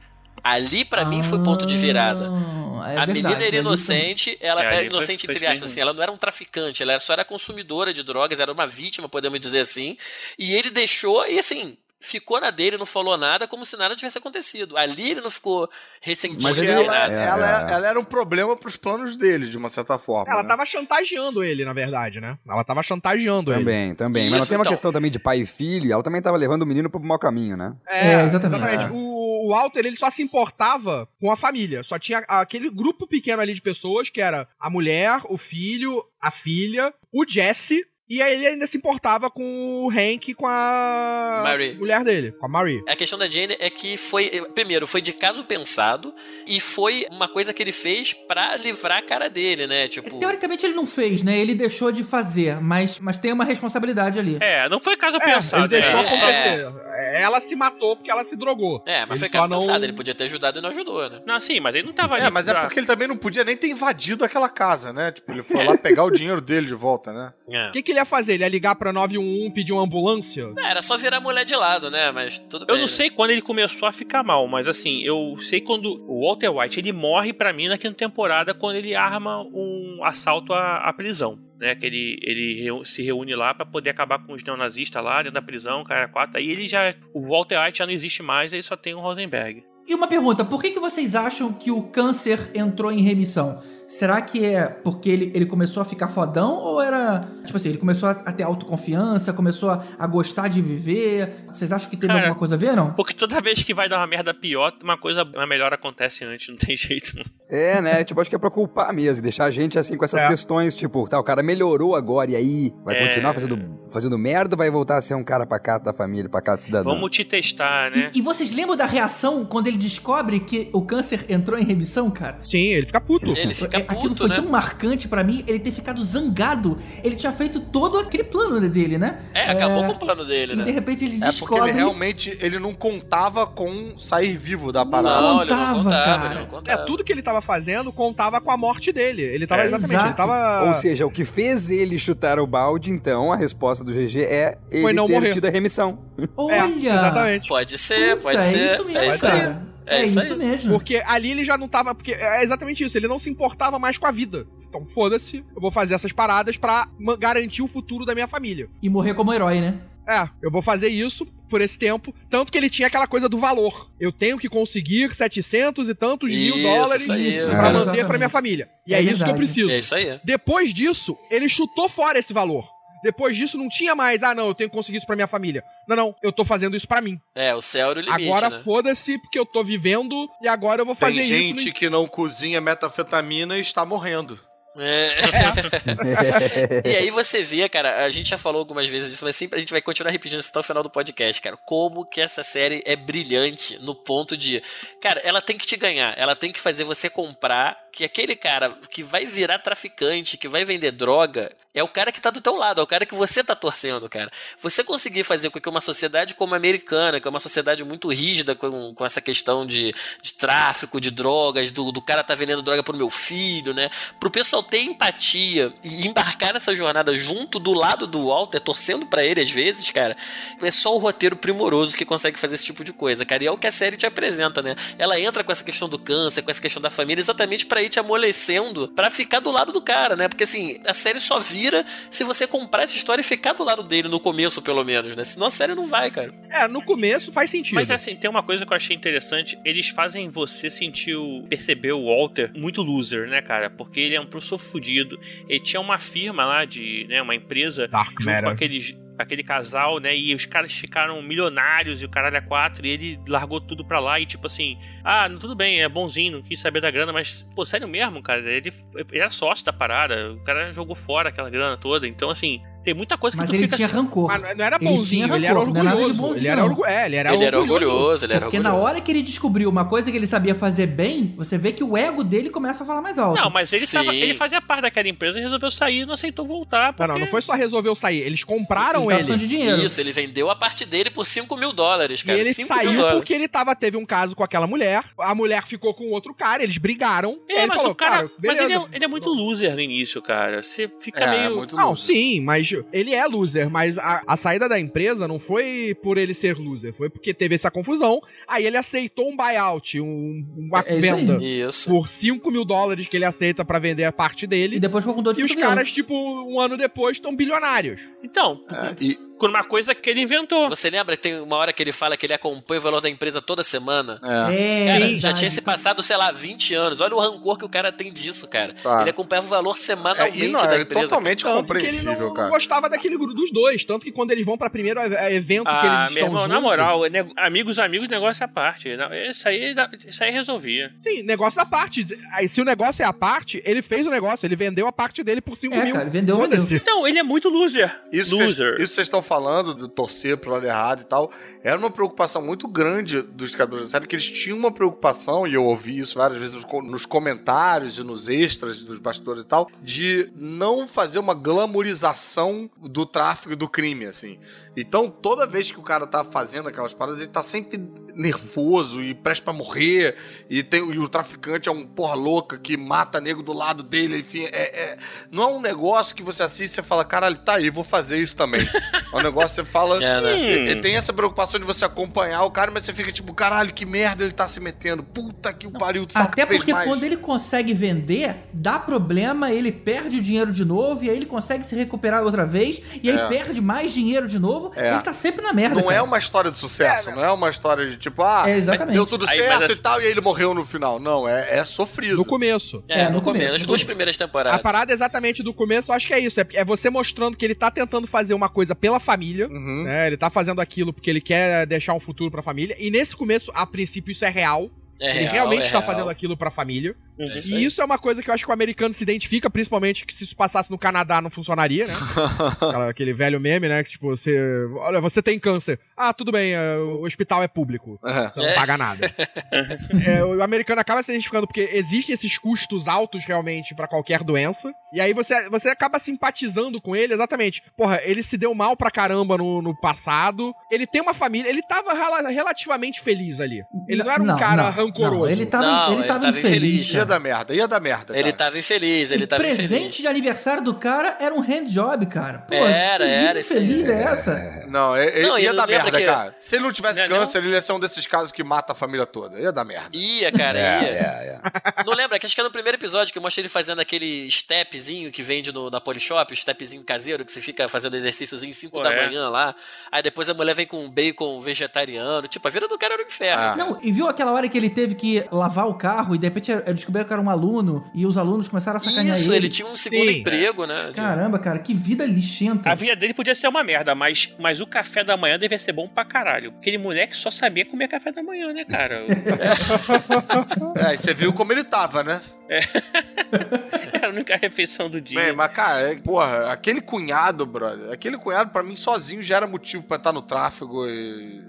Ali pra mim foi ponto de virada. Ah, é a verdade, menina era inocente, ela É, era ali foi- inocente foi entre aspas, assim, ela não era um traficante, ela era- só era consumidora de drogas, era uma vítima, podemos dizer assim. E ele deixou, e assim, ficou na dele, não falou nada, como se nada tivesse acontecido. Ali ele não ficou ressentido Mas ele- nem ela, nada. é, ela, é. ela era um problema pros planos dele, de uma certa forma. Ela né? tava chantageando ele, na verdade, né? Ela tava chantageando ele. Também, também. Mas ela tem uma então. questão também de pai e filho, ela também tava levando o menino pro mau caminho, né? É, exatamente. O, o Walter, ele só se importava com a família. Só tinha aquele grupo pequeno ali de pessoas, que era a mulher, o filho, a filha, o Jesse, e aí ele ainda se importava com o Hank e com a Marie. mulher dele, com a Marie. A questão da Jane é que foi, primeiro, foi de caso pensado e foi uma coisa que ele fez pra livrar a cara dele, né? Tipo, Teoricamente ele não fez, né? Ele deixou de fazer, mas, mas tem uma responsabilidade ali. É, não foi caso É, pensado. ele deixou né? acontecer. Ela se matou porque ela se drogou. é, mas Ele foi caso não- pensado, ele podia ter ajudado e não ajudou, né? Não, sim, mas ele não tava ali. É, mas é pra- porque ele também não podia nem ter invadido aquela casa, né? Tipo, ele foi lá pegar o dinheiro dele de volta, né? É. O que, que ele ia fazer? Ele ia ligar pra 911 pedir uma ambulância? É, Era só virar a mulher de lado, né? Mas tudo bem. Eu não né? sei quando ele começou a ficar mal, mas assim, eu sei quando o Walter White ele morre pra mim na quinta temporada quando ele arma um assalto à, à prisão, né? Que ele, ele se reúne lá pra poder acabar com os neonazistas lá dentro da prisão, cara quatro. Aí ele já, o Walter White já não existe mais, ele só tem o Rosenberg. E uma pergunta, por que, que vocês acham que o câncer entrou em remissão? Será que é porque ele, ele começou a ficar fodão ou era. Tipo assim, ele começou a, a ter autoconfiança, começou a, a gostar de viver? Vocês acham que teve Cara, alguma coisa a ver, não? Porque toda vez que vai dar uma merda pior, uma coisa uma melhor acontece antes, não tem jeito. É, né? Tipo, acho que é pra culpar mesmo, deixar a gente assim com essas É. questões, tipo, tá, o cara melhorou agora, e aí? Vai É. continuar fazendo, fazendo merda ou vai voltar a ser um cara pacato da família, pacato cidadão? Vamos te testar, né? E, e vocês lembram da reação quando ele descobre que o câncer entrou em remissão, cara? Sim, ele fica puto. Ele fica É, Aquilo puto, foi né? tão marcante pra mim, ele ter ficado zangado. Ele tinha feito todo aquele plano dele, né? É, acabou com o plano dele, E de né? repente ele É porque descobre. ele realmente ele não contava com sair vivo da parada. Não, ele não contava, contava, cara. ele não É, contava. tudo que ele tava fazendo contava com a morte dele. Ele tava É, exatamente, exato. ele tava. Ou seja, o que fez ele chutar o balde, então, a resposta do GG é ele Foi não ter morrer. tido a remissão. Olha! É, exatamente. Pode ser, Puta, pode ser. É isso mesmo, é isso aí. É É, isso isso, aí. mesmo. Porque ali ele já não tava. Porque é exatamente isso, ele não se importava mais com a vida. Então, foda-se, eu vou fazer essas paradas pra ma- garantir o futuro da minha família. E morrer como herói, né? É, eu vou fazer isso por esse tempo. Tanto que ele tinha aquela coisa do valor. Eu tenho que conseguir 700 e tantos mil Isso, dólares isso aí. pra É. manter Exatamente. pra minha família. E é, É isso que eu preciso. É isso aí. Depois disso, ele chutou fora esse valor. Depois disso, não tinha mais, ah, não, eu tenho que conseguir isso pra minha família. Não, não, eu tô fazendo isso pra mim. É, o céu era o limite, agora né? foda-se, porque eu tô vivendo e agora eu vou fazer Tem isso. gente no- que não cozinha metafetamina e está morrendo. É. e aí você vê, cara, a gente já falou algumas vezes disso, mas sempre a gente vai continuar repetindo isso até o final do podcast, cara. Como que essa série é brilhante no ponto de, cara, ela tem que te ganhar, ela tem que fazer você comprar que aquele cara que vai virar traficante, que vai vender droga, é o cara que tá do teu lado, é o cara que você tá torcendo, cara. Você conseguir fazer com que uma sociedade como a americana, que é uma sociedade muito rígida com, com essa questão de, de tráfico de drogas, do, do cara tá vendendo droga pro meu filho, né? Pro pessoal ter empatia e embarcar nessa jornada junto do lado do Walter, torcendo pra ele às vezes, cara, é só o roteiro primoroso que consegue fazer esse tipo de coisa, cara. E é o que a série te apresenta, né? Ela entra com essa questão do câncer, com essa questão da família, exatamente pra ir te amolecendo, pra ficar do lado do cara, né? Porque assim, a série só vira se você comprar essa história e ficar do lado dele no começo, pelo menos, né? Senão a série não vai, cara. É, no começo faz sentido. Mas assim, tem uma coisa que eu achei interessante. Eles fazem você sentir o. perceber o Walter muito loser, né, cara? Porque ele é um professor fudido. Ele tinha uma firma lá de. né, uma empresa Dark junto com Matter. aqueles. Aquele casal, né? E os caras ficaram milionários e o caralho é quatro. E ele largou tudo pra lá. E tipo assim, ah, tudo bem, é bonzinho, não quis saber da grana, mas, pô, sério mesmo, cara. Ele, ele era sócio da parada. O cara jogou fora aquela grana toda. Então, assim, tem muita coisa que Mas tu ele fica tinha assim. rancor. Mas não- não era Ele bonzinho, ele era rancor, é orgulhoso. bonzinho, ele era, não. orgu... é, ele era ele era orgulhoso, ele era Porque orgulhoso. na hora que ele descobriu uma coisa que ele sabia fazer bem, você vê que o ego dele começa a falar mais alto. Não, mas ele, tava, ele fazia parte daquela empresa e resolveu sair e não aceitou voltar. Não, Porque... não, não foi só resolveu sair. Eles compraram ele ele. de dinheiro. Isso, ele vendeu a parte dele por 5 mil dólares, E cara. ele 5 mil saiu porque ele tava, teve um caso com aquela mulher. A mulher ficou com outro cara, eles brigaram. É, ele mas falou, o cara. mas beleza. ele é, ele é muito loser no início, cara. Você fica É, meio. muito Não, sim, mas ele é loser, mas a, a saída da empresa não foi por ele ser loser, foi porque teve essa confusão. Aí ele aceitou um buyout, um, uma É- é venda Isso. por 5 mil dólares que ele aceita pra vender a parte E dele. depois ficou com dor de E os caras, tipo, um ano depois, estão bilionários. Então, É, e, por uma coisa que ele inventou. Você lembra que tem uma hora que ele fala que ele acompanha o valor da empresa toda semana? é, É, Cara, verdade. já tinha se passado, sei lá, 20 anos. Olha o rancor que o cara tem disso, cara. Claro. Ele acompanhava o valor é, semanalmente e não, da é empresa. totalmente Tanto que ele compreensível, não cara. gostava daquele grupo dos dois. Tanto que quando eles vão pra primeiro evento que Ah, eles meu estão irmão, na juntos- moral, é amigos, amigos, negócio à parte. Não, Isso aí, isso aí resolvia. Sim, negócio da parte. Aí, se o negócio é a parte, ele fez o negócio, ele vendeu a parte dele por 5 É, mil. cara, ele vendeu, Foda-se. Então, ele é muito loser. Isso loser. que- isso vocês estão falando, do torcer pro lado errado e tal, era uma preocupação muito grande dos criadores da série, que eles tinham uma preocupação, e eu ouvi isso várias vezes nos comentários e nos extras dos bastidores e tal, de não fazer uma glamorização do tráfico e do crime, assim. Então, toda vez que o cara tá fazendo aquelas paradas, ele tá sempre nervoso e prestes pra morrer, e, tem, e o traficante é um porra louca que mata nego do lado dele, enfim, é, é- não é um negócio que você assiste e fala, caralho, tá aí, vou fazer isso também. É um negócio que você fala... É, né? E- e tem essa preocupação de você acompanhar o cara, mas você fica tipo, caralho, que merda ele tá se metendo. Puta que o pariu, sabe Até porque mais. quando ele consegue vender, dá problema, ele perde o dinheiro de novo, e aí ele consegue se recuperar outra vez, e aí É. perde mais dinheiro de novo, É. ele tá sempre na merda. Não é cara. uma história de sucesso, não é uma história de tipo, ah, É, exatamente. deu tudo Aí, certo mas e assim- tal, e aí ele morreu no final. Não, é, é sofrido. No começo. É, É, no, no começo. começo, As duas primeiras A temporadas. parada exatamente do começo, eu acho que é isso. É, é você mostrando que ele tá tentando fazer uma coisa pela família. Uhum. né? Ele tá fazendo aquilo porque ele quer deixar um futuro pra família. E nesse começo, a princípio, isso é real. É ele real, realmente é está real. fazendo aquilo pra família. É isso e isso é uma coisa que eu acho que o americano se identifica, principalmente que se isso passasse no Canadá não funcionaria, né? Aquela- aquele velho meme, né? Que tipo, você. Olha, você tem câncer. Ah, tudo bem, é, o hospital é público. É. Você não É. paga nada. É, o americano acaba se identificando porque existem esses custos altos realmente pra qualquer doença. E aí você, você acaba simpatizando com ele, exatamente. Porra, ele se deu mal pra caramba no, no passado. Ele tem uma família. Ele tava rela- relativamente feliz ali. Ele não era um cara rancoroso. não, ele tava, Não, ele ele tava tava infeliz. infeliz, E é dar merda, ia dar merda. Ele cara. tava infeliz, ele o tava presente infeliz. de aniversário do cara era um handjob, cara. Pô, Era, era, isso aí. feliz é essa? Não, ele Não, e ia não dar merda, que- cara. Se ele não tivesse Não é câncer, ele ia ser um desses casos que mata a família toda. Ia dar merda. Ia, cara, É, ia. é, é. Não lembra? Que acho que é no primeiro episódio que eu mostrei ele fazendo aquele stepzinho que vende no, na Polishop, o stepzinho caseiro, que você fica fazendo exercíciozinho 5 Pô, da é. manhã lá. Aí depois a mulher vem com um bacon vegetariano. Tipo, a vida do cara era um inferno. Ah. Não, e viu aquela hora que ele teve que lavar o carro e de repente eu descobri que era um aluno e os alunos começaram a sacanear Isso, ele. ele tinha um segundo Sim. emprego, né? Caramba, cara, que vida lixenta. A vida dele podia ser uma merda, mas, mas o café da manhã devia ser bom pra caralho. Aquele moleque só sabia comer café da manhã, né, cara? É, e você viu como ele tava, né? Era a única refeição do dia. Bem, mas, cara, é- porra, aquele cunhado, brother, aquele cunhado pra mim sozinho já era motivo pra estar no tráfego e.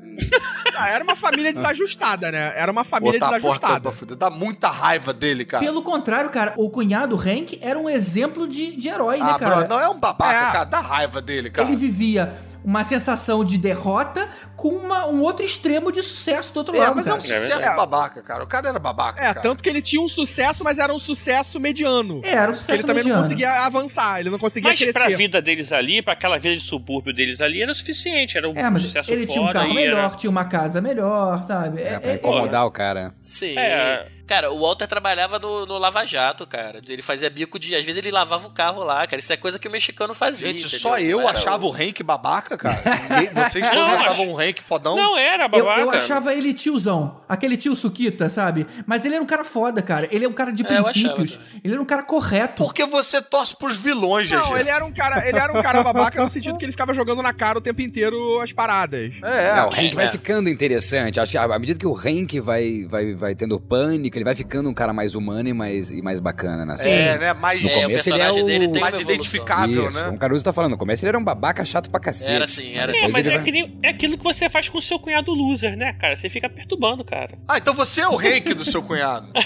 Ah, era uma família desajustada, né? Era uma família botar a porta desajustada. pra fuder. Dá muita raiva dele, cara. Pelo contrário, cara, o cunhado Hank era um exemplo de, de herói, né, ah, cara? brother, não é um babaca, É. cara. Dá raiva dele, cara. Ele vivia uma sensação de derrota com uma- um outro extremo de sucesso do outro É, lado, mas é um cara. É sucesso verdade. babaca, cara. O cara era babaca. É, cara. tanto que ele tinha um sucesso, mas era um sucesso mediano. É, era um Porque sucesso ele também mediano. não conseguia avançar, ele não conseguia Mas crescer. pra vida deles ali, pra aquela vida de subúrbio deles ali, era o suficiente. Era um É, mas sucesso ele tinha um carro melhor, era- tinha uma casa melhor, sabe? É, pra incomodar o cara. Sim. É. Cara, o Walter trabalhava no, no Lava Jato, cara. Ele fazia bico de. Às vezes ele lavava o carro lá, cara. Isso é coisa que o mexicano fazia. Gente, entendeu? só eu achava o Hank babaca, cara. Ninguém- Vocês todos Não, achavam acho- um Hank fodão? Não era, Eu, babaca. eu achava ele tiozão, aquele tio Suquita, sabe? Mas ele era um cara foda, cara. Ele é um cara de É, eu achava princípios. Ele era um cara correto. Porque você torce pros vilões, Não, ele era um cara, ele era um cara babaca no sentido que ele ficava jogando na cara o tempo inteiro as paradas. É, Não, o Hank é. vai ficando interessante. À medida que o Hank vai, vai, vai tendo pânico, ele vai ficando um cara mais humano e mais, e mais bacana na série. É, né? Mais, No É, o começo ele é personagem o- dele tem mais identificável, Isso, né? como o Caruso tá falando, no começo ele era um babaca chato pra cacete. Era assim, era É, assim. Depois mas é, vai- que nem- é aquilo que você faz com o seu cunhado loser, né, cara? Você fica perturbando, cara. Ah, então você é o Hank do seu cunhado.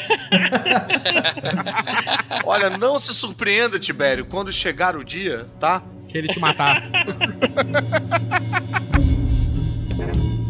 Olha, não se surpreenda, Tibério, quando chegar o dia, tá? Que ele te matar.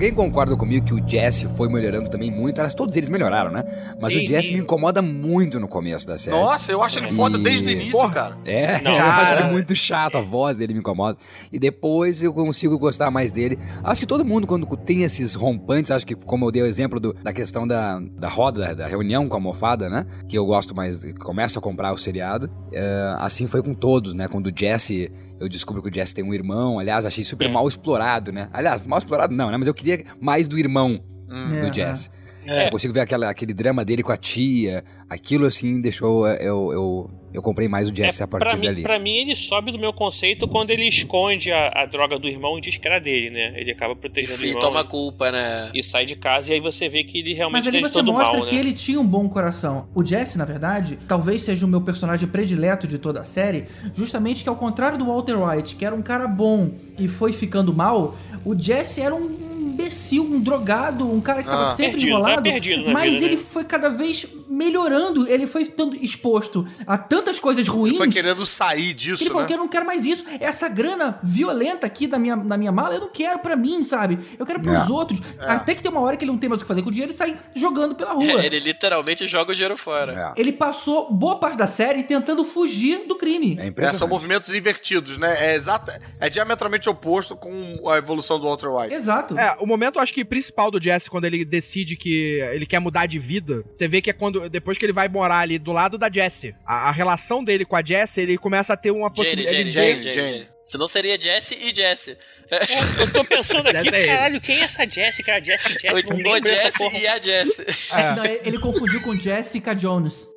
Alguém concorda comigo que o Jesse foi melhorando também muito? Aliás, todos eles melhoraram, né? Mas Sim, o Jesse sim. me incomoda muito no começo da série. Nossa, eu acho ele foda E- desde o início, Porra. cara. É, Não, eu acho ele muito chato, a voz dele me incomoda. E depois eu consigo gostar mais dele. Acho que todo mundo, quando tem esses rompantes, acho que, como eu dei o exemplo do- da questão da, da roda, da, da reunião com a almofada, né? Que eu gosto mais, começo a comprar o seriado. é, assim foi com todos, né? Quando o Jesse, eu descubro que o Jesse tem um irmão. Aliás, achei super É. mal explorado, né? Aliás, mal explorado não, né? Mas eu queria mais do irmão É, do Jesse. É. Eu consigo ver aquela, aquele drama dele com a tia. Aquilo, assim, deixou. Eu, eu, eu comprei mais o Jesse a partir É, pra, mim, dali. pra mim, ele sobe do meu conceito quando ele esconde a, a droga do irmão e diz que era dele, né? Ele acaba E, protegendo o irmão toma e, culpa, né? e sai de casa, e aí você vê que ele realmente Mas ali é você todo mostra mal, que né? ele tinha um bom coração. O Jesse, na verdade, talvez seja o meu personagem predileto de toda a série, justamente que ao contrário do Walter White, que era um cara bom e foi ficando mal, o Jesse era um imbecil, um drogado, um cara que tava Ah. sempre Perdido, tá enrolado, mas vida, ele né? foi cada vez melhorando, ele foi estando exposto a tantas coisas ruins. Foi querendo sair disso, que ele falou né? que eu não quero mais isso. Essa grana violenta aqui da minha, da minha mala, eu não quero pra mim, sabe? Eu quero pros É. outros. Até que tem uma hora que ele não tem mais o que fazer com o dinheiro e sai jogando pela rua. Ele literalmente joga o dinheiro fora. É. Ele passou boa parte da série tentando fugir do crime. É É, são movimentos invertidos, né? É, exata, é diametralmente oposto com a evolução do Walter White. Exato. É, o momento, acho que principal do Jesse, quando ele decide que ele quer mudar de vida, você vê que é quando, depois que ele vai morar ali do lado da Jessie, a, a relação dele com a Jessie, ele começa a ter uma possibilidade Jane, de... Jane, Jane, Jane, Jane. Jane. Senão seria Jesse e Jesse. É, eu tô pensando aqui, é caralho, quem é essa Jessica? A Jessie, Jessie, não O Jesse e a Jesse. Não, ele confundiu com Jessica Jones.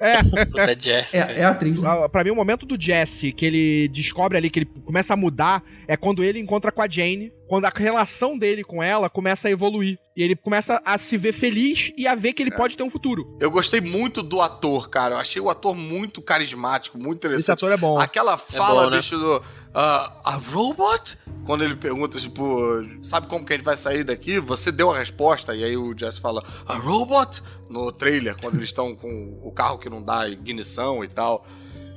Puta Jesse. É, é a atriz. né? Ah, Pra mim, o momento do Jesse, que ele descobre ali, que ele começa a mudar, é quando ele encontra com a Jane, quando a relação dele com ela começa a evoluir. E ele começa a se ver feliz e a ver que ele pode ter um futuro. Eu gostei muito do ator, cara. Eu achei o ator muito carismático, muito Esse interessante. ator é bom. Aquela fala, bom, né? bicho, do. ah, a robot? quando ele pergunta, tipo, sabe como que a gente vai sair daqui? Você deu a resposta. E aí o Jesse fala, a robot? No trailer, quando eles estão com o carro que não dá ignição e tal.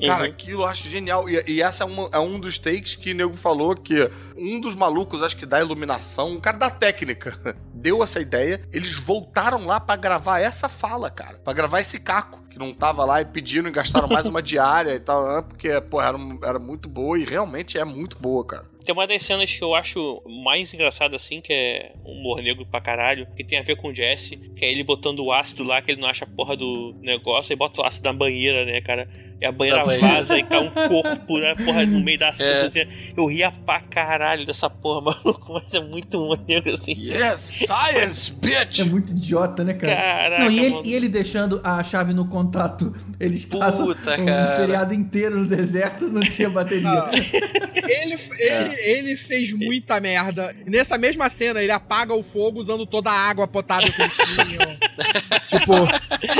Cara, Uhum. aquilo eu acho genial. E, e essa é, uma- é um dos takes que o nego falou que um dos malucos, acho que da iluminação, um cara da técnica, deu essa ideia. Eles voltaram lá pra gravar essa fala, cara. Pra gravar esse caco, que não tava lá e pediram e gastaram mais uma diária e tal, né? Porque, pô, era, era muito boa e realmente é muito boa, cara. Tem uma das cenas que eu acho mais engraçada assim, que é humor negro pra caralho, que tem a ver com o Jesse, que é ele botando o ácido lá, que ele não acha a porra do negócio, e bota o ácido na banheira, né, cara? E a banheira vaza e cai um corpo, né, porra, no meio da É. cozinha. Eu ria pra caralho dessa porra, maluco, mas é muito humor negro assim. Yes, science, bitch! É muito idiota, né, cara? Caraca, Não, e ele, e ele deixando a chave no contato. Eles passam Puta, um cara. feriado inteiro no deserto, não tinha bateria. Ah, ele, ele, ele fez muita merda. Nessa mesma cena, ele apaga o fogo usando toda a água potável que eles tinham. tipo,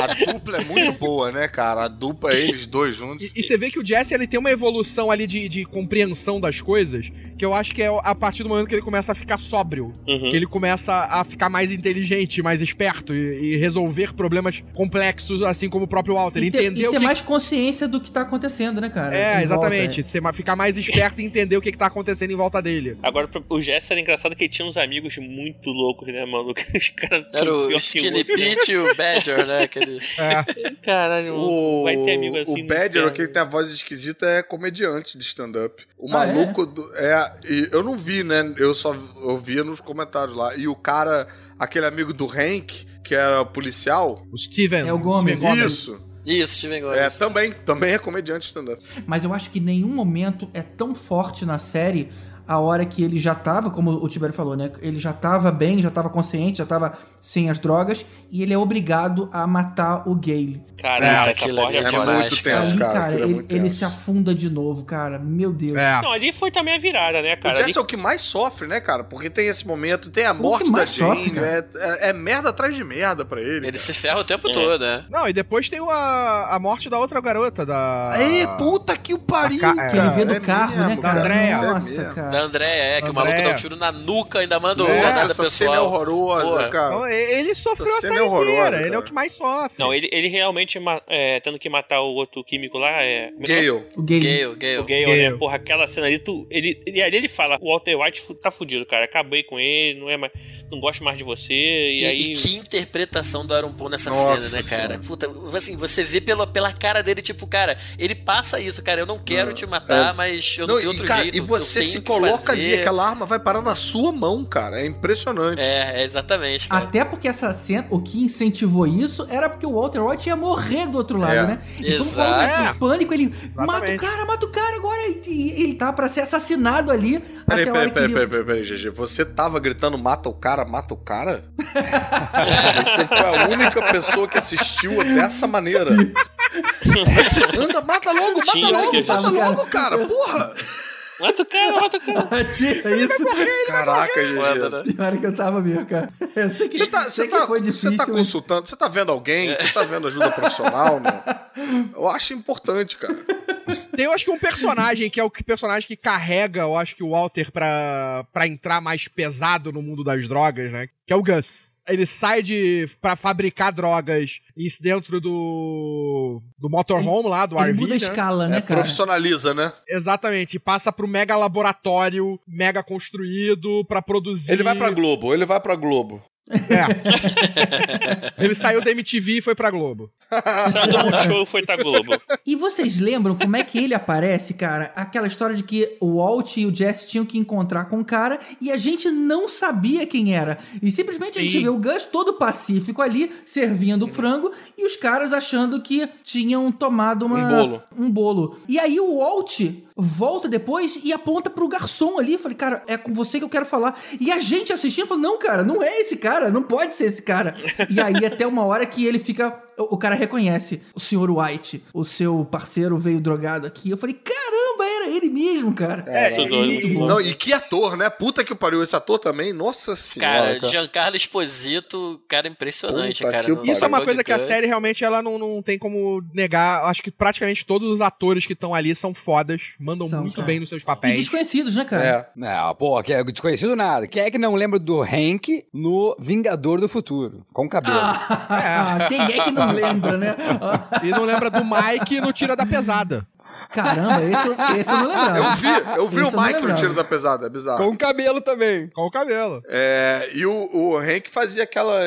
A dupla é muito boa, né, cara? A dupla, eles dois juntos. e, e você vê que o Jesse ele tem uma evolução ali de, de compreensão das coisas, que eu acho que é a partir do momento que ele começa a ficar sóbrio. Uhum. Que ele começa a ficar mais inteligente, mais esperto e, e resolver problemas complexos, assim como o próprio Walter. e ter, e Entendeu ter que... mais consciência do que tá acontecendo, né, cara? É, Em volta, exatamente. Ser ma- ficar mais esperto e entender o que, que tá acontecendo em volta dele. Agora, o Jesse era engraçado que ele tinha uns amigos muito loucos, né, maluco? Os caras Era o Skinny né? Pete e o Badger, né? Aquele... É. Caralho, O, vai ter amigo assim. o Badger, aquele que tem a voz esquisita, é comediante de stand-up. O Ah, maluco do. É, e eu não vi, né? Eu só ouvia nos comentários lá. E o cara, aquele amigo do Hank, que era policial. O Steven. É o Gomes. Isso. Isso, Steven Gomes. É, também. Também é comediante de stand-up. Mas eu acho que nenhum momento é tão forte na série a hora que ele já tava, como o Tibério falou, né? Ele já tava bem, já tava consciente, já tava sem as drogas, e ele é obrigado a matar o Gale. Caralho, É, essa aquilo porra ali é é É muito cara. tenso, Ali, cara. cara, aquilo é ele, ele tenso. se afunda de novo, cara. Meu Deus. É. Não, ali foi também a virada, né, O cara? Ali Jesse é o que mais sofre, né, cara? Porque tem esse momento, tem a morte da Jane, sofre, é, é- é merda atrás de merda pra ele. Ele cara. se ferra o tempo É. todo, né? Não, e depois tem a, a morte da outra garota, da. Ei, puta que o pariu, ca- é. Que ele vê do é carro, mesmo, né, cara? Andréia. Nossa, É cara. Da Andréia, é, que o Andréia. maluco dá um tiro na nuca, ainda manda o Nossa, granada essa cena é pessoal. horrorosa, Porra. cara. Então, ele sofreu a Essa série cena é horrorosa, inteira. Ele é o que mais sofre. Não, ele, ele realmente é, tendo que matar o outro químico lá, é. é é? Gale. O Gale. Gale, O Gale. Gale, Gale. né? Porra, aquela cena ali, tu, ele, ele, ali ele fala, o Walter White tá fudido, cara. Acabei com ele, não é mais, não gosto mais de você. E, E, aí. e que interpretação do Aaron Paul nessa Nossa cena, né, cara? Senhora. Puta, assim, você vê pela, pela cara dele, tipo, cara, ele passa isso, cara, eu não quero te matar, mas eu não, tenho e, outro cara, jeito. e você se coloca ali, aquela arma vai parar na sua mão, cara. É impressionante. É, é exatamente, cara. Até porque essa cena, o que incentivou isso era porque o Walter White ia morrer do outro lado, É. né? Então, Exato. o pânico, ele mata o Exatamente. cara, mata o cara agora. E, e ele tá pra ser assassinado ali. Peraí, peraí, peraí, peraí, peraí, GG. Você tava gritando mata o cara, mata o cara? Você foi a única pessoa que assistiu dessa maneira. Anda, mata logo, mata Tinha logo, mata logo, cara, porra! Mata o cara, mata o cara. Tira isso. Caraca, Foda, GG. né? Pior que eu tava mesmo, cara. Eu sei que, Você tá, sei você, que tá, foi você difícil. tá mas- consultando, você tá vendo alguém, você tá vendo ajuda profissional, não? Eu acho importante, cara. Tem, eu acho que um personagem que é o personagem que carrega, eu acho que o Walter pra, pra entrar mais pesado no mundo das drogas, né? Que é o Gus. Ele sai de pra fabricar drogas isso dentro do do motorhome lá, do Ele RV, muda a né? escala, né, É, cara? profissionaliza, né? Exatamente, passa pro mega laboratório, mega construído pra produzir. Ele vai pra Globo, ele vai pra Globo. É. ele saiu da MTV e foi pra Globo. Saiu do Multishow e foi tá Globo. E vocês lembram como é que ele aparece, cara? Aquela história de que o Walt e o Jesse tinham que encontrar com o cara e a gente não sabia quem era. E simplesmente a gente Sim. vê o Gus todo pacífico ali, servindo frango, e os caras achando que tinham tomado uma, Um bolo. um bolo. E aí o Walt volta depois e aponta pro garçom ali. Falei, cara, é com você que eu quero falar. E a gente assistindo falou, não, cara, não é esse cara, não pode ser esse cara. E aí até uma hora que ele fica. O o cara reconhece o senhor White, o seu parceiro veio drogado aqui. Eu falei, caramba, era ele mesmo, cara. É, Muito doido, e- muito bom. Não, e que ator, né? Puta que pariu. Esse ator também, nossa senhora. Cara. Giancarlo Esposito, cara, impressionante, Puta cara. Isso é uma coisa que a série realmente ela não, não tem como negar. Acho que praticamente todos os atores que estão ali são fodas, mandam São, muito são. bem nos seus E papéis. desconhecidos, né, cara? É. Não, pô, que é desconhecido nada. Quem é que não lembra do Hank no Vingador do Futuro? Com cabelo. Ah, quem é que não lembra, né? E não lembra do Mike no Tira da Pesada. Caramba, esse, eu- esse eu não lembrava. Eu vi, eu vi Esse o Mike no. Tiro da Pesada, é bizarro. Com cabelo também. Com o cabelo. É, e o, o Hank fazia aquela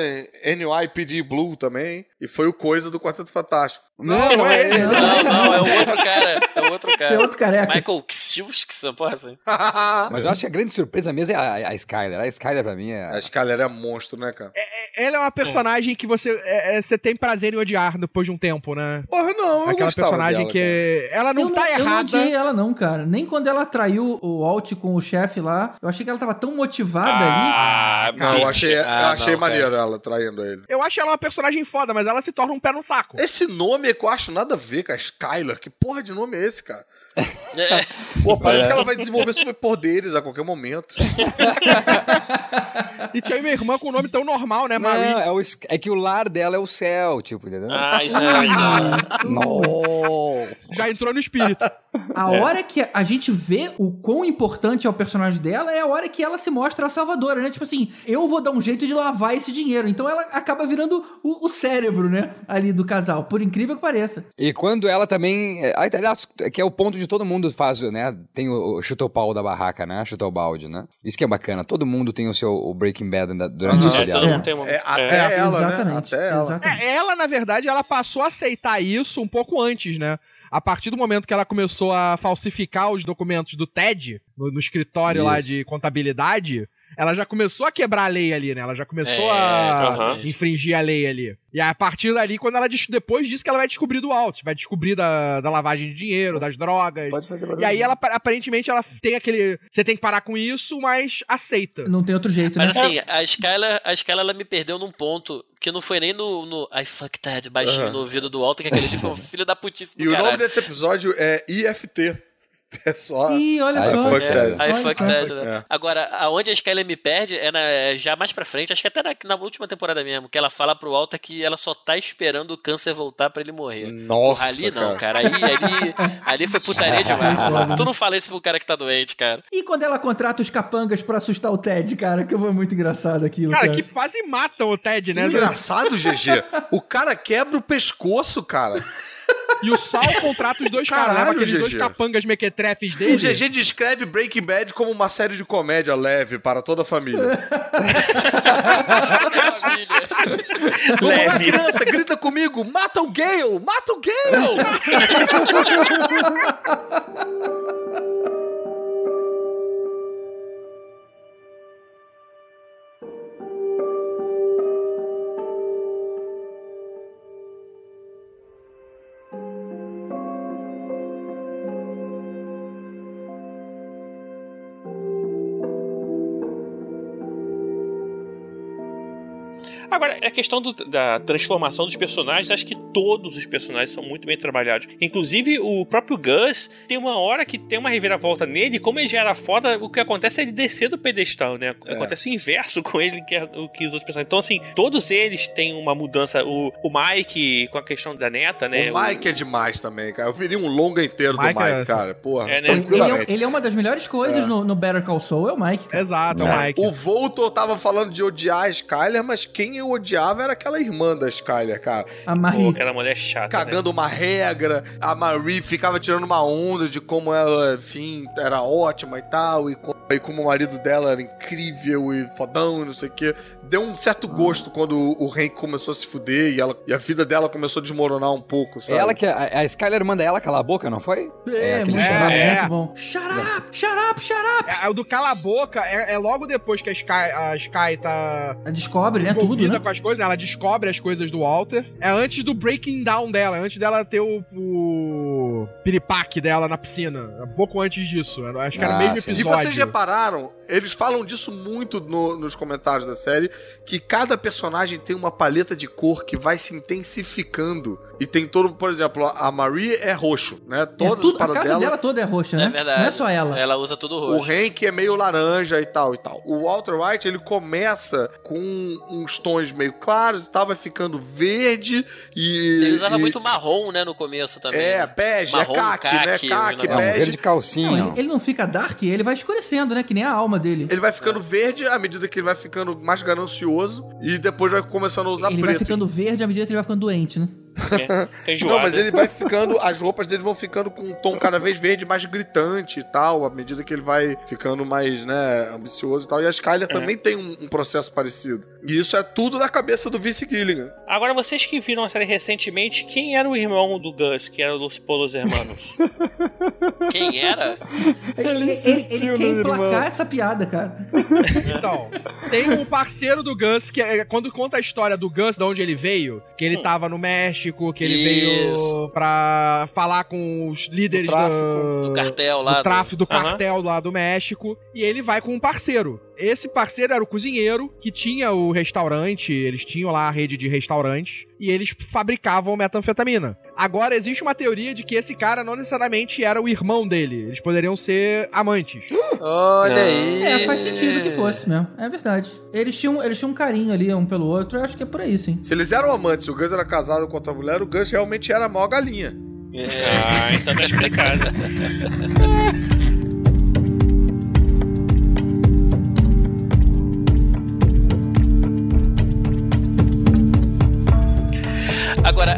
NYPD Blue também, e foi o Coisa do Quarteto Fantástico. Não, não é ele. Não, Não, não, é o outro cara. É o outro cara. É outro careca. Michael Kstiusk, porra assim. Mas eu acho que a grande surpresa mesmo é a, a Skyler. A Skyler pra mim é... A Skyler é monstro, né, cara? Ela é uma personagem que você, é, é, você tem prazer em odiar depois de um tempo, né? Porra, não, eu Aquela personagem dela, que. Ela não eu tá eu não errada. odiei ela, não, cara. Nem quando ela traiu o Alt com o chefe lá. Eu achei que ela tava tão motivada ali. Ah, Não, eu achei, eu Ah, achei não, maneiro ela traindo ele. Eu acho ela uma personagem foda, mas ela se torna um pé no saco. Esse nome é que eu acho nada a ver com a Skyler. Que porra de nome é esse, cara? É, Pô, parece É. que ela vai desenvolver superpoderes a qualquer momento. E tinha minha irmã com um nome tão normal, né, Marie? Não, é, o, é que o lar dela é o céu, tipo, entendeu? Ah, isso é. Já entrou no espírito. A hora que a gente vê o quão importante é o personagem dela é a hora que ela se mostra a salvadora, né? Tipo assim, eu vou dar um jeito de lavar esse dinheiro. Então ela acaba virando o, o cérebro, né? Ali do casal, por incrível que pareça. E quando ela também. é, Aliás, que é o ponto de todo mundo faz, né? Tem o, o chuta o pau da barraca, né? Chuta o balde, né? Isso que é bacana. Todo mundo tem o seu o Breaking Bad durante o É, seriado. todo mundo tem uma. É, até é. ela, exatamente. né? Até ela. exatamente. É, ela, na verdade, ela passou a aceitar isso um pouco antes, né? A partir do momento que ela começou a falsificar os documentos do TED, no, no escritório lá Isso. de contabilidade, ela já começou a quebrar a lei ali, né? Ela já começou É, a exatamente. infringir a lei ali. E a partir dali, quando ela depois disso que ela vai descobrir do alto, vai descobrir da, da lavagem de dinheiro, das drogas. Pode fazer E aí ela aparentemente ela tem aquele, você tem que parar com isso, mas aceita. Não tem outro jeito, né? Mas assim, a Skylar, a Skylar ela me perdeu num ponto que não foi nem no, no I fuck that baixinho Aham. no ouvido do alto, que aquele ali foi um filho da putice do E o caralho. nome desse episódio é IFT. É só. Ih, olha Ai, só. fuck É, that. aí Olha fuck that, né? É. Agora, aonde a Skyler me perde é, na- é já mais pra frente, acho que até na, na última temporada mesmo, que ela fala pro Alta que ela só tá esperando o câncer voltar pra ele morrer. Nossa, Porra, ali não, cara. cara. Ali, ali, ali foi putaria demais. Tu não fala isso pro cara que tá doente, cara. E quando ela contrata os capangas pra assustar o Ted, cara, que foi muito engraçado aquilo, Cara, cara. que quase matam o Ted, né? Engraçado, GG. O cara quebra o pescoço, cara. E o Sal contrata os dois caras, leva Caralho, aqueles dois GG. capangas mequetrefes O dele. GG descreve Breaking Bad como uma série de comédia leve para toda a família. Vamos lá, criança, grita comigo, mata o Gale, mata o Gale! Agora, a questão do- da transformação dos personagens, acho que todos os personagens são muito bem trabalhados. Inclusive, o próprio Gus tem uma hora que tem uma reviravolta nele, como ele já era foda, o que acontece é ele descer do pedestal, né? Acontece o inverso com ele que, é o que os outros personagens. Então, assim, todos eles têm uma mudança. O, o Mike, com a questão da neta, né? O Mike é demais também, cara. Eu viria um longa inteiro do Mike Mike, é- cara. Porra, É, né? Ele, é, ele é uma das melhores coisas no, no Better Call Saul, é o Mike. Exato, é o Mike. O Voltor tava falando de odiar a Skyler, mas quem eu odiava era aquela irmã da Skyler, cara. A Marie. Aquela mulher chata. né? Cagando uma regra, a Marie ficava tirando uma onda de como ela, enfim, era ótima e tal, e, co- e como o marido dela era incrível e fodão e não sei o quê. Deu um certo gosto quando o, Hank começou a se fuder e, ela, e a vida dela começou a desmoronar um pouco, É sabe? ela que. A, a Skyler manda ela calar a boca, não foi? É, aquele muito, chamado. bom, É. muito bom. Shut up, shut up, shut up. É, o do Cala a Boca é, é logo depois que a Sky, a Sky tá Ela Descobre, né, tudo, né? com as coisas, né? Ela descobre as coisas do Walter. É antes do breaking down dela, é antes dela ter o, o piripaque dela na piscina. É um pouco antes disso. Acho que era o Ah, mesmo sim. E episódio. vocês repararam, eles falam disso muito no- nos comentários da série, que cada personagem tem uma paleta de cor que vai se intensificando E tem todo, por exemplo, a Marie é roxo, né? É, Todas tudo- as a paradas casa dela. dela toda é roxa, né? É verdade. Não é só ela. Ela usa tudo O roxo. Hank é meio laranja e tal e tal. O Walter White, ele começa com uns tons meio claros e tal, vai ficando verde e... Ele usava e- muito marrom, né, no começo também. É, né? bege, Marrom, é caque, né? caque, o É um verde calcinho. Não, ele, ele não fica dark, ele vai escurecendo, né? Que nem a alma dele. Ele vai ficando verde à medida que ele vai ficando mais ganancioso e depois vai começando a usar Ele preto. vai ficando verde à medida que ele vai ficando doente, né? É. Não, mas ele vai ficando. As roupas dele vão ficando com um tom cada vez verde, mais gritante e tal, à medida que ele vai ficando mais, né, ambicioso e tal. E a Skyler também tem um, um processo parecido. E isso é tudo na cabeça do Vince Gilligan. Agora, vocês que viram a série recentemente, quem era o irmão do Gus, que era dos Polos Hermanos? Quem era? Ele, ele- insistiu ele quer emplacar irmão. essa piada, cara. Então, tem um parceiro do Gus, que é quando conta a história do Gus, de onde ele veio, que ele tava no México, que ele veio Isso. pra falar com os líderes Do tráfico. do, Do cartel lá. do tráfico do cartel lá do México, e ele vai com um parceiro. Esse parceiro era o cozinheiro, que tinha o restaurante, eles tinham lá a rede de restaurantes, e eles fabricavam metanfetamina. Agora, existe uma teoria de que esse cara não necessariamente era o irmão dele, eles poderiam ser amantes. Olha Não. aí. É, faz sentido que fosse mesmo. É verdade. Eles tinham, eles tinham um carinho ali um pelo outro. Eu acho que é por aí, sim. Se eles eram amantes, o Gus era casado com outra mulher, o Gus realmente era a maior galinha. ah, então tá explicado.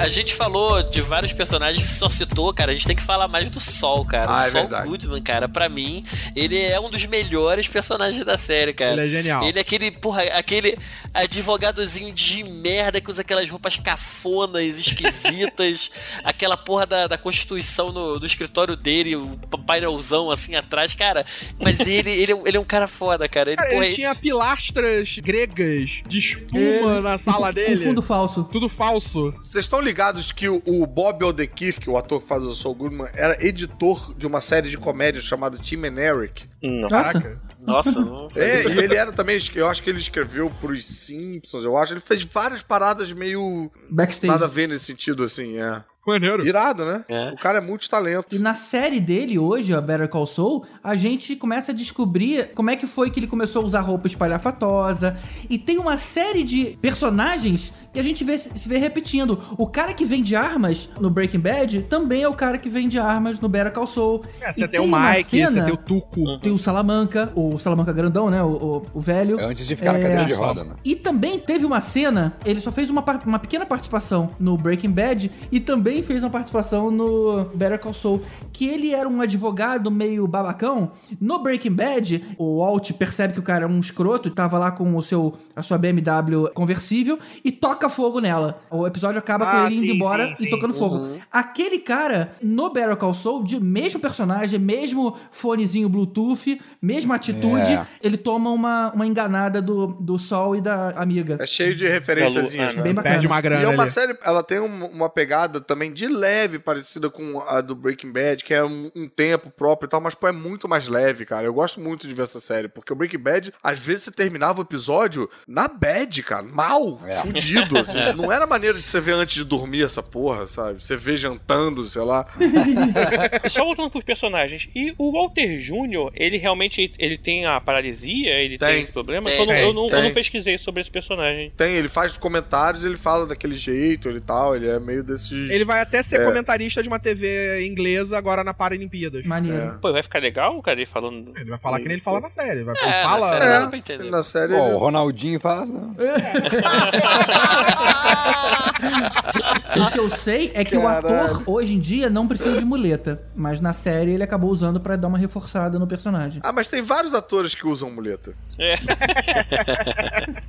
a gente falou de vários personagens, só citou, cara. A gente tem que falar mais do Sol, cara. Ah, o é Sol verdade. Goodman, cara, pra mim, ele é um dos melhores personagens da série, cara. Ele é genial. Ele é aquele, porra, aquele advogadozinho de merda que usa aquelas roupas cafonas, esquisitas, aquela porra da, da Constituição no, do escritório dele, o painelzão assim atrás, cara. Mas ele, ele, é um- ele é um cara foda, cara. Ele, Cara, porra, ele tinha pilastras gregas de espuma Ele- na sala dele. fundo falso. Tudo falso. Vocês estão ligados que o, o Bob Odenkirk, o ator que faz o Saul Goodman, era editor de uma série de comédia chamada Tim and Eric? Nossa. Nossa, não É, e ele era também, eu acho que ele escreveu pros Simpsons, eu acho. Ele fez várias paradas meio Backstage. nada a ver nesse sentido, assim, é. Maneiro. Irado, né? É. O cara é multitalento. E na série dele hoje, a Better Call Saul, a gente começa a descobrir como é que foi que ele começou a usar roupa espalhafatosa. E tem uma série de personagens que a gente vê, se vê repetindo. O cara que vende armas no Breaking Bad também é o cara que vende armas no Better Call Saul. É, você E tem o Mike, você cena- tem o Tuco. Tem o Salamanca, o Salamanca grandão, né? O, o, o velho. Antes de ficar na É. cadeira de roda, né? E também teve uma cena, ele só fez uma, uma pequena participação no Breaking Bad e também fez uma participação no Better Call Saul, que ele era um advogado meio babacão. No Breaking Bad, o Walt percebe que o cara é um escroto, tava lá com o seu a sua BMW conversível e toca fogo nela. O episódio acaba com Ah, ele indo sim, embora sim, e sim. tocando fogo. Aquele cara, no Better Call Saul, de mesmo personagem, mesmo fonezinho Bluetooth, mesma atitude, É. ele toma uma, uma enganada do, do Sol e da amiga. É cheio de referências, né? Bem bacana. Perde uma E grana é uma ali. série, ela tem um- uma pegada também de leve, parecida com a do Breaking Bad, que é um, um tempo próprio e tal, mas pô, é muito mais leve, cara. Eu gosto muito de ver essa série, porque o Breaking Bad, às vezes você terminava o episódio na bad, cara, mal, É. fudido, assim. Não era maneiro de você ver antes de dormir essa porra, sabe? Você vê jantando, sei lá. E só voltando pros personagens. E o Walter Jr., ele realmente ele tem a paralisia? Ele tem, Tem. esse problema? Tem, eu, não, tem, eu, não, eu não pesquisei sobre esse personagem. Tem, ele faz comentários, ele fala daquele jeito, ele tal, ele é meio desses... Ele vai até ser É. comentarista de uma TV inglesa agora na Paralimpíadas. Maneiro. Pô, vai ficar legal o cara ele falando. Ele vai falar que nem ele fala na série. Vai É, na fala. série É, pra entender. na série... Pô, ele- o Ronaldinho faz, né? O que eu sei é que o Caralho. ator, hoje em dia, não precisa de muleta. Mas na série ele acabou usando pra dar uma reforçada no personagem. Ah, mas tem vários atores que usam muleta. É.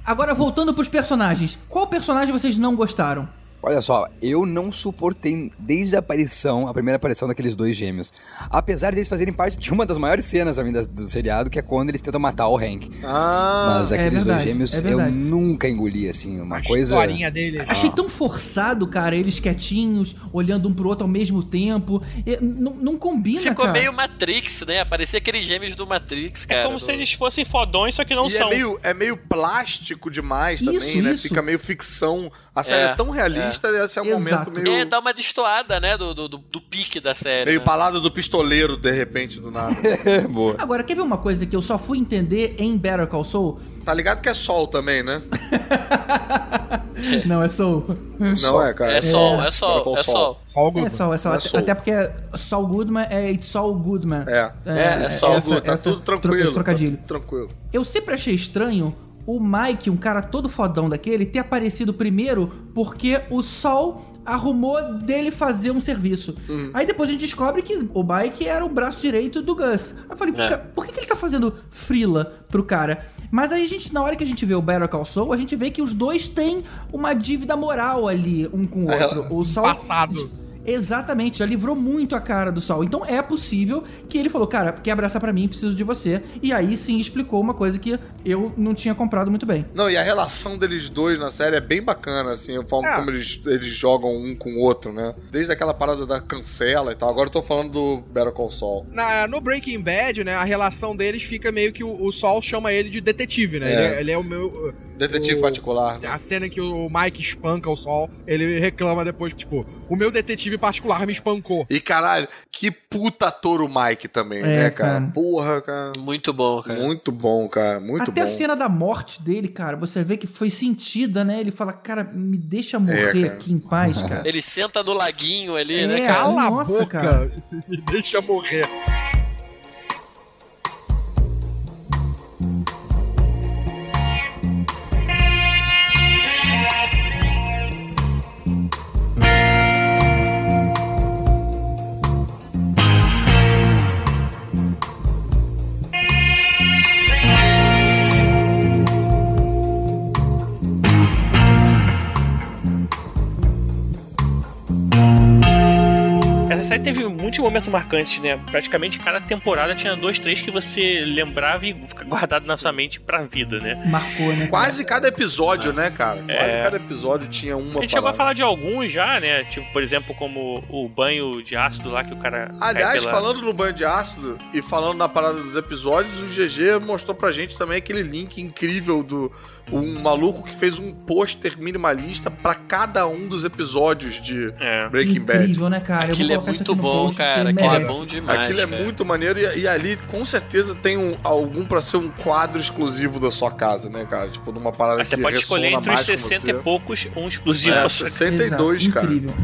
Agora, voltando pros personagens. Qual personagem vocês não gostaram? Olha só, eu não suportei desde a aparição, a primeira aparição daqueles dois gêmeos. Apesar deles fazerem parte de uma das maiores cenas pra mim, do seriado, que é quando eles tentam matar o Hank. Ah, Mas é aqueles dois verdade, gêmeos é eu nunca engoli, assim, uma A coisa. historinha dele. Achei tão forçado, cara, eles quietinhos, olhando um pro outro ao mesmo tempo. Não, não combina, Ficou cara. meio Matrix, né? Parecia aqueles gêmeos do Matrix, cara. É como do- se eles fossem fodões, só que não e são. é meio, é meio plástico demais Isso, também, né? isso. Fica meio ficção. A série é, É, tão realista esse é um Exato. momento meio, É, dá uma destoada, né, do, do, do- pique da série. meio né? balada do pistoleiro, de repente, do nada. É, boa. Agora, quer ver uma coisa que eu só fui entender em Better Call Saul? tá ligado que é sol também, né? Não, é Soul. Não é, cara. É sol, é Better sol, é sol. Só o É Goodman. Sol, é Sol. É Até, Saul. até porque Saul Goodman é It's Saul Goodman. É. É, é Saul essa- Good, tá essa tudo tranquilo. trocadilho. tá tudo tranquilo. Eu sempre achei estranho o Mike, um cara todo fodão daquele, ter aparecido primeiro porque o Sol arrumou dele fazer um serviço. Uhum. Aí depois a gente descobre que o Mike era o braço direito do Gus. Aí eu falei, É. "Ca- por que, que ele tá fazendo frila pro cara? Mas aí a gente, na hora que a gente vê o Better Call Saul, a gente vê que os dois têm uma dívida moral ali, um com o É, outro. O Sol... passado. Exatamente, já livrou muito a cara do Sol. Então é possível que ele falou, cara, quer abraçar pra mim, preciso de você. E aí sim explicou uma coisa que eu não tinha comprado muito bem. Não, e a relação deles dois na série é bem bacana, assim, a forma É. como eles, eles jogam um com o outro, né? Desde aquela parada da cancela e tal. Agora eu tô falando do Better Call Saul. Na- no Breaking Bad, né, a relação deles fica meio que o, o Sol chama ele de detetive, né? É. Ele, é, ele é o meu. Detetive o- particular, né? A cena em que o Mike espanca o Sol, ele reclama depois, tipo, o meu detetive particular me espancou. E caralho, que puta ator o Mike também, É, né, cara? cara. Porra, cara. Muito bom, cara. Muito bom, cara. Muito Até bom. a cena da morte dele, cara, você vê que foi sentida, né? Ele fala, cara, me deixa morrer É, aqui em paz, cara. Ele senta no laguinho ali, É, né, cara? Cala nossa, a boca cara. e deixa morrer. Série teve muitos momentos marcantes, né? Praticamente cada temporada tinha dois, três que você lembrava e fica guardado na sua mente pra vida, né? Marcou, né? Quase cada episódio, né, cara? Quase É. cada episódio tinha uma A gente chegou a falar de alguns já, né? Tipo, por exemplo, como o banho de ácido lá que o cara. Aliás, pela- falando no banho de ácido e falando na parada dos episódios, o GG mostrou pra gente também aquele link incrível do um maluco que fez um pôster minimalista pra cada um dos episódios de É. Breaking Bad. Incrível, né, cara? Aquilo é muito bom, post, cara. Aquilo é bom demais. Aquilo é cara. muito maneiro e, e ali com certeza tem um, algum pra ser um quadro exclusivo da sua casa, né, cara? Tipo, numa parada Mas você que pode escolher entre os mais com 60 você. e poucos um exclusivo. É, pra sua- 62, Exato, cara. Incrível.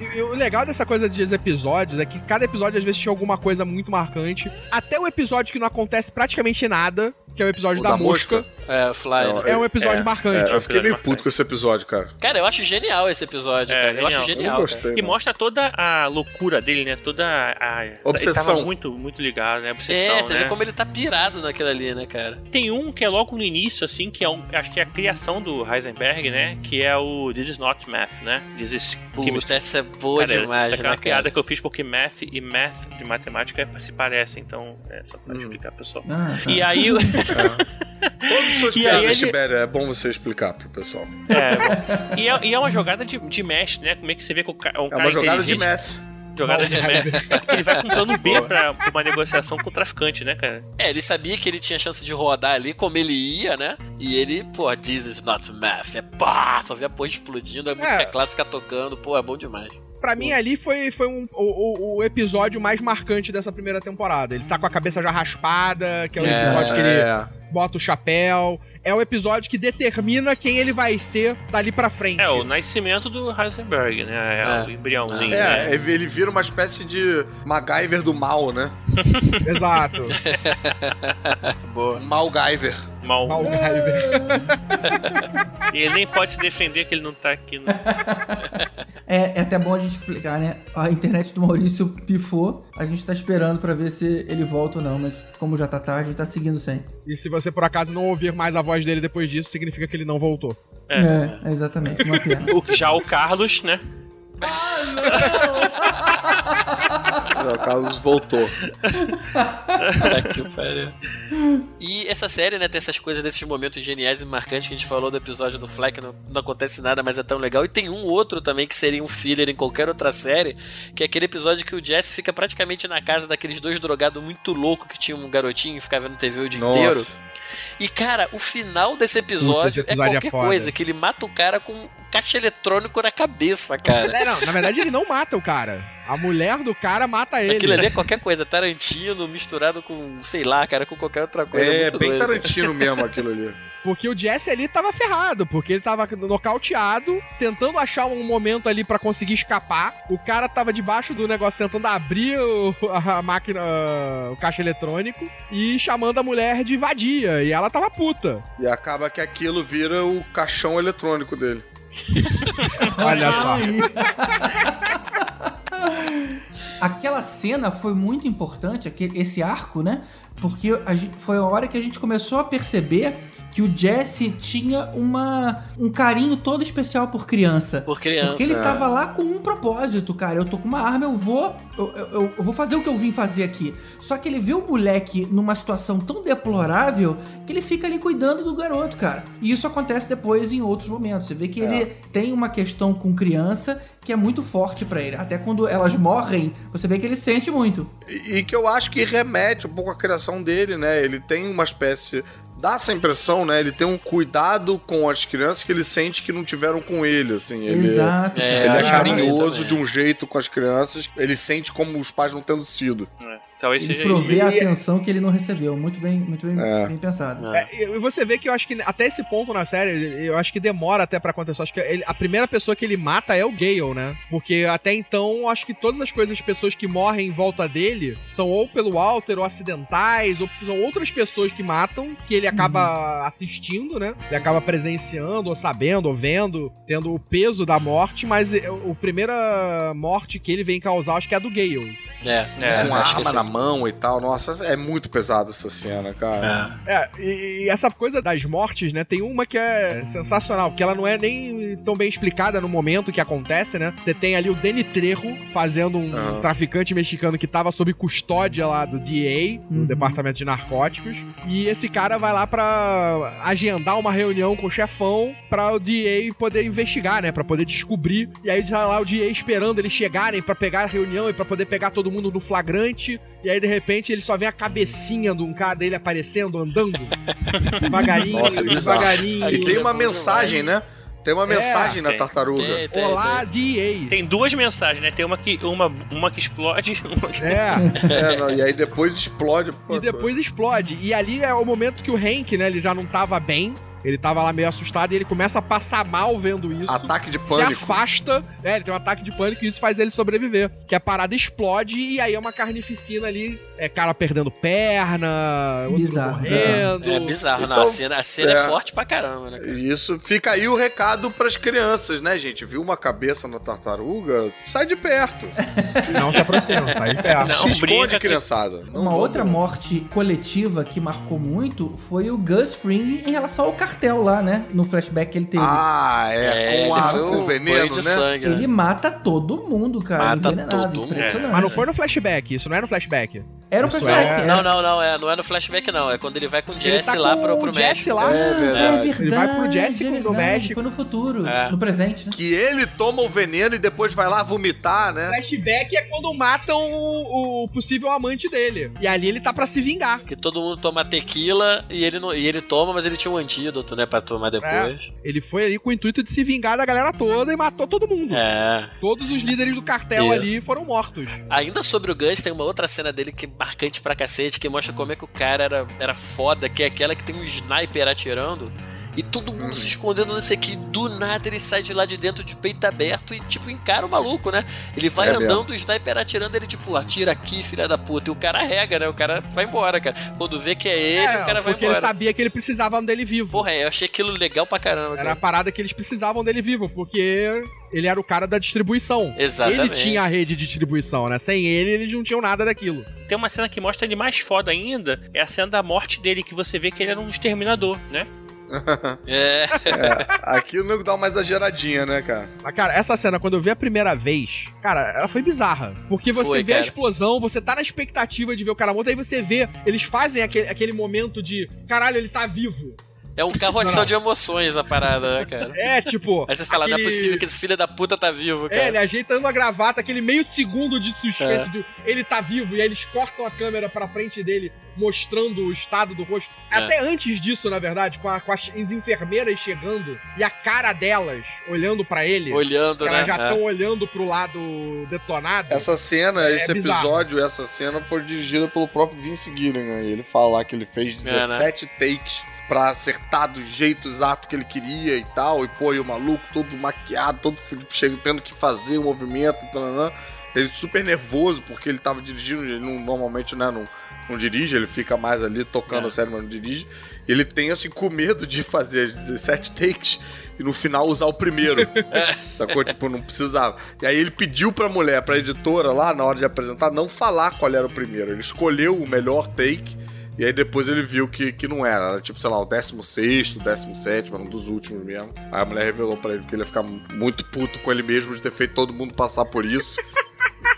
E, e o legal dessa coisa dos episódios é que cada episódio às vezes tinha alguma coisa muito marcante. Até o episódio que não acontece praticamente nada, que é o episódio O da, da mosca, mosca? É, Fly. Não, né? é um episódio É, marcante. É, eu fiquei meio episódio puto com esse episódio, cara. Cara, eu acho genial esse episódio, É, cara. Eu acho genial. Eu genial. gostei. E mostra toda a loucura dele, né? Toda a. Obsessão. Ele tava muito, muito ligado, né? Obsessão, É, você né? vê como ele tá pirado naquilo ali, né, cara? Tem um que é logo no início, assim, que é um. Acho que é a criação do Heisenberg, né? Que é o This is not math, né? This is. Puta, essa é boa Cara, demais, é aquela né, piada cara? que eu fiz porque math e math de matemática se parecem, então é só Hum. pra explicar, pessoal. Ah, tá. E aí, as suas E aí piadas, ele- Tibério, é bom você explicar pro pessoal. é, bom. e, é, e é uma jogada de, de mestre, né? Como é que você vê que o ca- um É cara uma jogada de math. Jogada de mestre. Ele vai com plano B pra, pra uma negociação com o traficante, né, cara? É, ele sabia que ele tinha chance de rodar ali, como ele ia, né? E ele, pô, this is not math. É pá, só vê a porra explodindo, a música clássica tocando, pô, é bom demais. Pra mim, ali foi, foi um, o, o- o episódio mais marcante dessa primeira temporada. Ele tá com a cabeça já raspada, que é o É, episódio que ele É. bota o chapéu. É o episódio que determina quem ele vai ser dali pra frente. É, o nascimento do Heisenberg, né? É, É. o embriãozinho, É, né? ele vira uma espécie de MacGyver do mal, né? Exato. Boa. Malguyver. Mal. Mal Guyver. E ele nem pode se defender que ele não tá aqui. Né? É, é até bom a gente explicar, né? A internet do Maurício pifou. A gente tá esperando pra ver se ele volta ou não, mas como já tá tarde, a gente tá seguindo sem. E se você por acaso não ouvir mais a voz dele depois disso, significa que ele não voltou. É. É, é exatamente, uma pena. O- já o Carlos, né? O Carlos voltou. Tá que pariu. E essa série, né, tem essas coisas desses momentos geniais e marcantes que a gente falou do episódio do que não, não acontece nada, mas é tão legal. E tem um outro também que seria um filler em qualquer outra série, que é aquele episódio que o Jesse fica praticamente na casa daqueles dois drogados muito loucos que tinham um garotinho e ficava vendo TV o dia inteiro. E, cara, o final desse episódio, Puta, esse episódio é é qualquer foda. coisa, que ele mata o cara com caixa eletrônico na cabeça, cara. É, não, na verdade ele não mata o cara. A mulher do cara mata ele. Aquilo ali é qualquer coisa, Tarantino misturado com, sei lá, cara, com qualquer outra coisa. É, muito bem doido. Tarantino mesmo aquilo ali. Porque o Jesse ali tava ferrado, porque ele tava nocauteado, tentando achar um momento ali pra conseguir escapar. O cara tava debaixo do negócio tentando abrir o- a máquina, o caixa eletrônico e chamando a mulher de vadia. E ela tava puta. E acaba que aquilo vira o caixão eletrônico dele. Olha só. Aquela cena foi muito importante, aquele, esse arco, né? Porque a gente- foi a hora que a gente começou a perceber que o Jesse tinha uma, um carinho todo especial por criança. Por criança. Porque ele é. tava lá com um propósito, cara. Eu tô com uma arma, eu vou. Eu, eu- eu vou fazer o que eu vim fazer aqui. Só que ele vê o moleque numa situação tão deplorável que ele fica ali cuidando do garoto, cara. E isso acontece depois em outros momentos. Você vê que ele tem uma questão com criança que é muito forte pra ele. Até quando elas morrem, você vê que ele sente muito. E, e que eu acho que remete um pouco à criação dele, né? Ele tem uma espécie. Dá essa impressão, né? Ele tem um cuidado com as crianças que ele sente que não tiveram com ele, assim. Ele, Exato. É, Ele é carinhoso de um jeito com as crianças. Ele sente como os pais não tendo sido. É, Talvez Ele isso. a atenção que ele não recebeu. Muito bem, muito bem, É. bem pensado. É. É, e você vê que eu acho que até esse ponto na série, eu acho que demora até pra acontecer. Eu Acho que ele- a primeira pessoa que ele mata é o Gale, né? Porque até então, eu acho que todas as coisas, as pessoas que morrem em volta dele, são ou pelo Walter, ou acidentais, ou são outras pessoas que matam, que ele acaba assistindo, né? Ele acaba presenciando, ou sabendo, ou vendo, tendo o peso da morte, mas é, o- a primeira morte que ele vem causar, acho que é a do Gale. É, É, com que arma na mão e tal. Nossa, é muito pesada essa cena, cara. É. É, e, e essa coisa das mortes, né? Tem uma que é sensacional, que ela não é nem tão bem explicada no momento que acontece, né? Você tem ali o Danny Trejo fazendo um Aham. traficante mexicano que tava sob custódia lá do DA, do Uhum. Departamento de Narcóticos. E esse cara vai lá pra agendar uma reunião com o chefão pra o DA poder investigar, né? Pra poder descobrir. E aí tá lá o DA esperando eles chegarem pra pegar a reunião e pra poder pegar todo mundo no flagrante. E aí, de repente, ele só vê a cabecinha de um cara dele aparecendo, andando. devagarinho, Nossa, é devagarinho. E tem uma mensagem, né? Tem uma É, mensagem na tem. tartaruga. Tem, tem, Olá, tem. DA. Tem duas mensagens, né? Tem uma que, uma, uma que explode. uma que- É, É, não, e aí depois explode. pô, e depois explode. E ali é o momento que o Hank, né, ele já não tava bem. Ele tava lá meio assustado e ele começa a passar mal vendo isso. Ataque de se pânico. afasta, é, ele tem um ataque de pânico e isso faz ele sobreviver. Que a parada explode e aí é uma carnificina ali, é cara perdendo perna, outro Bizarro, morrendo. É bizarro, não. Então, A cena, a cena é. é. forte pra caramba, né, cara? Isso fica aí o recado pras crianças, né, gente? Viu uma cabeça na tartaruga? Sai de perto. Não se aproxima, sai de perto. Não, Se esconde, que- criançada. Não Uma vamos- outra morte coletiva que marcou muito foi o Gus Fring em relação ao cartel lá, né? No flashback que ele teve. Ah, é. É, com ele a, o o veneno, né? sangue, né? ele mata todo mundo, cara. Mata todo mundo. Impressionante. Mas não foi no flashback, isso não é no flashback. Era um Isso flashback. é- era- Não, não, não, é, não é no flashback, não. É quando ele vai com o Ele Jesse tá lá com pro, o pro México. lá. É É verdade. verdade. Ele vai pro Jesse é do verdade, México. Foi no futuro, É. no presente, né? Que ele toma o veneno e depois vai lá vomitar, né? Flashback é quando matam o, o possível amante dele. E ali ele tá pra se vingar. Que todo mundo toma tequila e ele, não, e ele toma, mas ele tinha um antídoto, né, pra tomar depois. Ele foi ali com o intuito de se vingar da galera toda e matou todo mundo. É. Todos os líderes do cartel Isso. ali foram mortos. Ainda sobre o Gus, tem uma outra cena dele que é marcante pra cacete, que mostra como é que o cara era, era foda, que é aquela que tem um sniper atirando. E todo mundo se escondendo nesse aqui. Do nada ele sai de lá de dentro de peito aberto e, tipo, encara o maluco, né? Ele vai É andando, o sniper atirando, ele, tipo, atira aqui, filha da puta. E o cara rega, né? O cara vai embora, cara. Quando vê que é ele, É, o cara vai porque embora. ele sabia que ele precisava dele vivo. Porra, eu achei aquilo legal pra caramba, Era a cara. parada que eles precisavam dele vivo, porque ele era o cara da distribuição. Exatamente. Ele tinha a rede de distribuição, né? Sem ele, eles não tinham nada daquilo. Tem uma cena que mostra ele mais foda ainda. É a cena da morte dele, que você vê que ele era um exterminador, né? É. É, aqui o nego dá uma exageradinha, né, cara? Mas, cara, essa cena, quando eu vi a primeira vez, cara, ela foi bizarra. Porque você Foi, vê a cara. explosão, você tá na expectativa de ver o cara morto, aí você vê, eles fazem aquele, aquele momento de caralho, ele tá vivo. É um carrossel de emoções a parada, né, cara? É, tipo. Aí você fala, não é aquele- possível que esse filho da puta tá vivo, cara. É, ele ajeitando a gravata, aquele meio segundo de suspense de ele tá vivo, e aí eles cortam a câmera pra frente dele, mostrando o estado do rosto. É. Até antes disso, na verdade, com, a- com as enfermeiras chegando e a cara delas olhando pra ele. Olhando, Elas né? já É. estão olhando pro lado detonado. Essa cena, É esse bizarro. episódio, essa cena foi dirigida pelo próprio Vince Gilligan. Ele fala lá que ele fez É, né? 17 takes pra acertar do jeito exato que ele queria e tal. E pô, e o maluco todo maquiado, todo chega tendo que fazer o movimento. Tananã. Ele super nervoso porque ele tava dirigindo. Ele não, normalmente né, não, não dirige, ele fica mais ali tocando É. a série, mas não dirige. Ele tem assim com medo de fazer as 17 takes e no final usar o primeiro. Sacou? Tipo, não precisava. E aí ele pediu pra mulher, pra editora lá, na hora de apresentar, não falar qual era o primeiro. Ele escolheu o melhor take. E aí depois ele viu que, que não era. Era tipo, sei lá, o 16, 17, era um dos últimos mesmo. Aí a mulher revelou pra ele que ele ia ficar muito puto com ele mesmo de ter feito todo mundo passar por isso.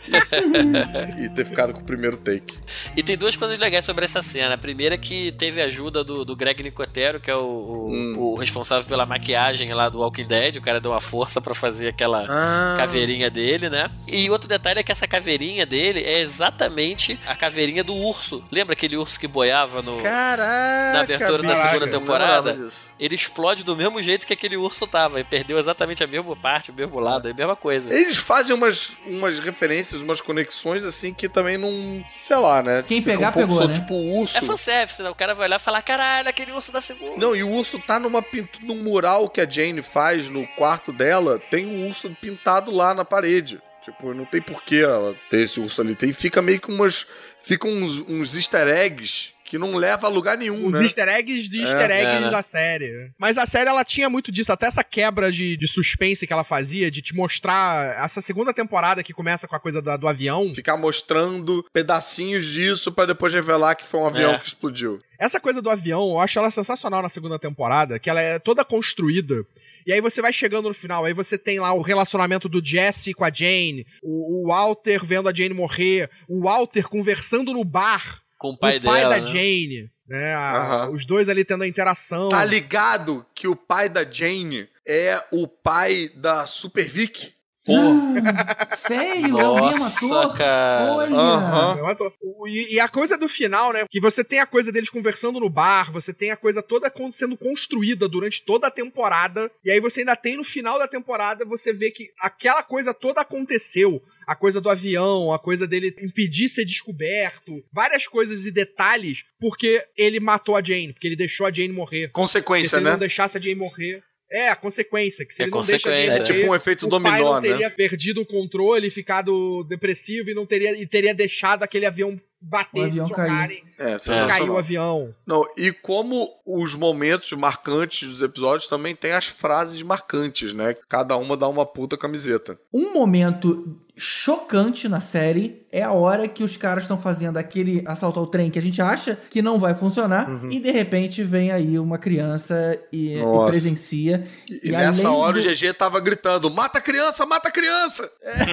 e ter ficado com o primeiro take. E tem duas coisas legais sobre essa cena. A primeira é que teve a ajuda do, do Greg Nicotero, que é o, o- Hum. o responsável pela maquiagem lá do Walking Dead. O cara deu uma força pra fazer aquela Ah. caveirinha dele, né? E outro detalhe é que essa caveirinha dele é exatamente a caveirinha do urso. Lembra aquele urso que boiava no... Caraca! Na abertura da segunda temporada? Ele explode do mesmo jeito que aquele urso tava. E perdeu exatamente a mesma parte, o mesmo lado, a mesma coisa. Eles fazem umas, umas referências, umas conexões assim que também não. Sei lá, né? Quem Fica pegar, um pouco pegou, só, né? Tipo o urso. É fanservice, né? O cara vai olhar e falar, caralho, aquele urso da segunda. Não, e o urso tá numa pintura, num mural que a Jane faz no quarto dela, tem um urso pintado lá na parede. Tipo, não tem porquê ela ter esse urso ali. Tem, fica meio que umas. Ficam uns, uns easter eggs que não leva a lugar nenhum, Os né? easter eggs de É, easter eggs é, né? da série. Mas a série, ela tinha muito disso. Até essa quebra de, de suspense que ela fazia, de te mostrar... Essa segunda temporada que começa com a coisa da- do avião. Ficar mostrando pedacinhos disso pra depois revelar que foi um avião É. que explodiu. Essa coisa do avião, eu acho ela sensacional na segunda temporada, que ela é toda construída. E aí você vai chegando no final, aí você tem lá o relacionamento do Jesse com a Jane, o, o Walter vendo a Jane morrer, o Walter conversando no bar Com o pai o pai dela. da né? Jane, né? a- Aham. Os dois ali tendo a interação. Tá ligado que o pai da Jane é o pai da Super Vic? Sério? é o mesmo Nossa, ator? cara. Olha! O- E, e a coisa do final, né? Que você tem a coisa deles conversando no bar, você tem a coisa toda sendo construída durante toda a temporada, e aí você ainda tem no final da temporada, você vê que aquela coisa toda aconteceu. A coisa do avião, a coisa dele impedir ser descoberto, várias coisas e detalhes, porque ele matou a Jane, porque ele deixou a Jane morrer. Porque se Consequência, ele né? não deixasse a Jane morrer. É, a consequência, que se É ele não deixa consequência. É tipo um efeito o pai dominó, não teria né? perdido o controle, ficado depressivo e não teria e teria deixado aquele avião bater, O avião se jogarem, É, caiu o avião. Não, e como os momentos marcantes dos episódios também tem as frases marcantes, né? Cada uma dá uma puta camiseta. Um momento chocante na série é a hora que os caras estão fazendo aquele assalto ao trem que a gente acha que não vai funcionar Uhum. e de repente vem aí uma criança e, e presencia. E, nessa além hora do- o GG tava gritando: mata a criança, mata a criança!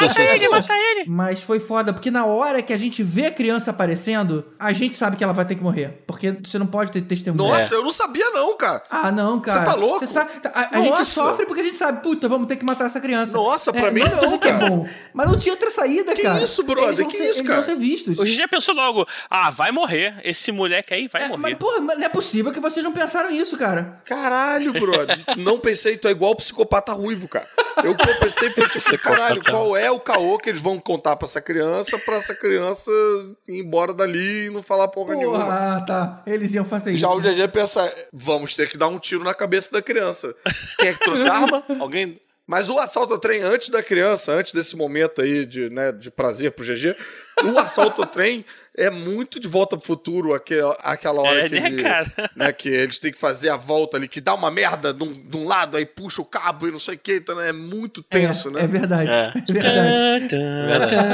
Mata ele, mata ele! Mas foi foda, porque na hora que a gente vê a criança aparecendo, a gente sabe que ela vai ter que morrer. Porque você não pode ter testemunha. Nossa, eu não sabia não, cara. Ah, não, cara. Você tá louco? Você sabe- a a gente sofre porque a gente sabe, puta, vamos ter que matar essa criança. Nossa, pra mim não. é não, tudo que é cara. bom. Mas não tinha outra saída, Que cara. Isso, brother? Eles vão Que ser, isso, eles cara? vão ser vistos. Hoje já pensou logo, ah, vai morrer. Esse moleque aí vai É, morrer. mas, porra, não é possível que vocês não pensaram isso, cara. Caralho, brother. não pensei, tu é igual o psicopata ruivo, cara. Eu que eu pensei foi tipo, caralho, qual é o caô que eles vão contar pra essa criança, pra essa criança ir embora dali e não falar porra, nenhuma. Porra, ah, tá. Eles iam fazer Já isso. o GG pensa, vamos ter que dar um tiro na cabeça da criança. Quem é que trouxe a arma? Alguém. Mas o assalto ao trem antes da criança, antes desse momento aí de, né, de prazer pro GG, o assalto ao trem é muito de volta pro futuro, aquela, aquela hora É, que, né, ele- cara? né, que eles têm que fazer a volta ali, que dá uma merda de um, de um lado, aí puxa o cabo e não sei o que, então é muito É, tenso, é né? verdade. É. É, verdade.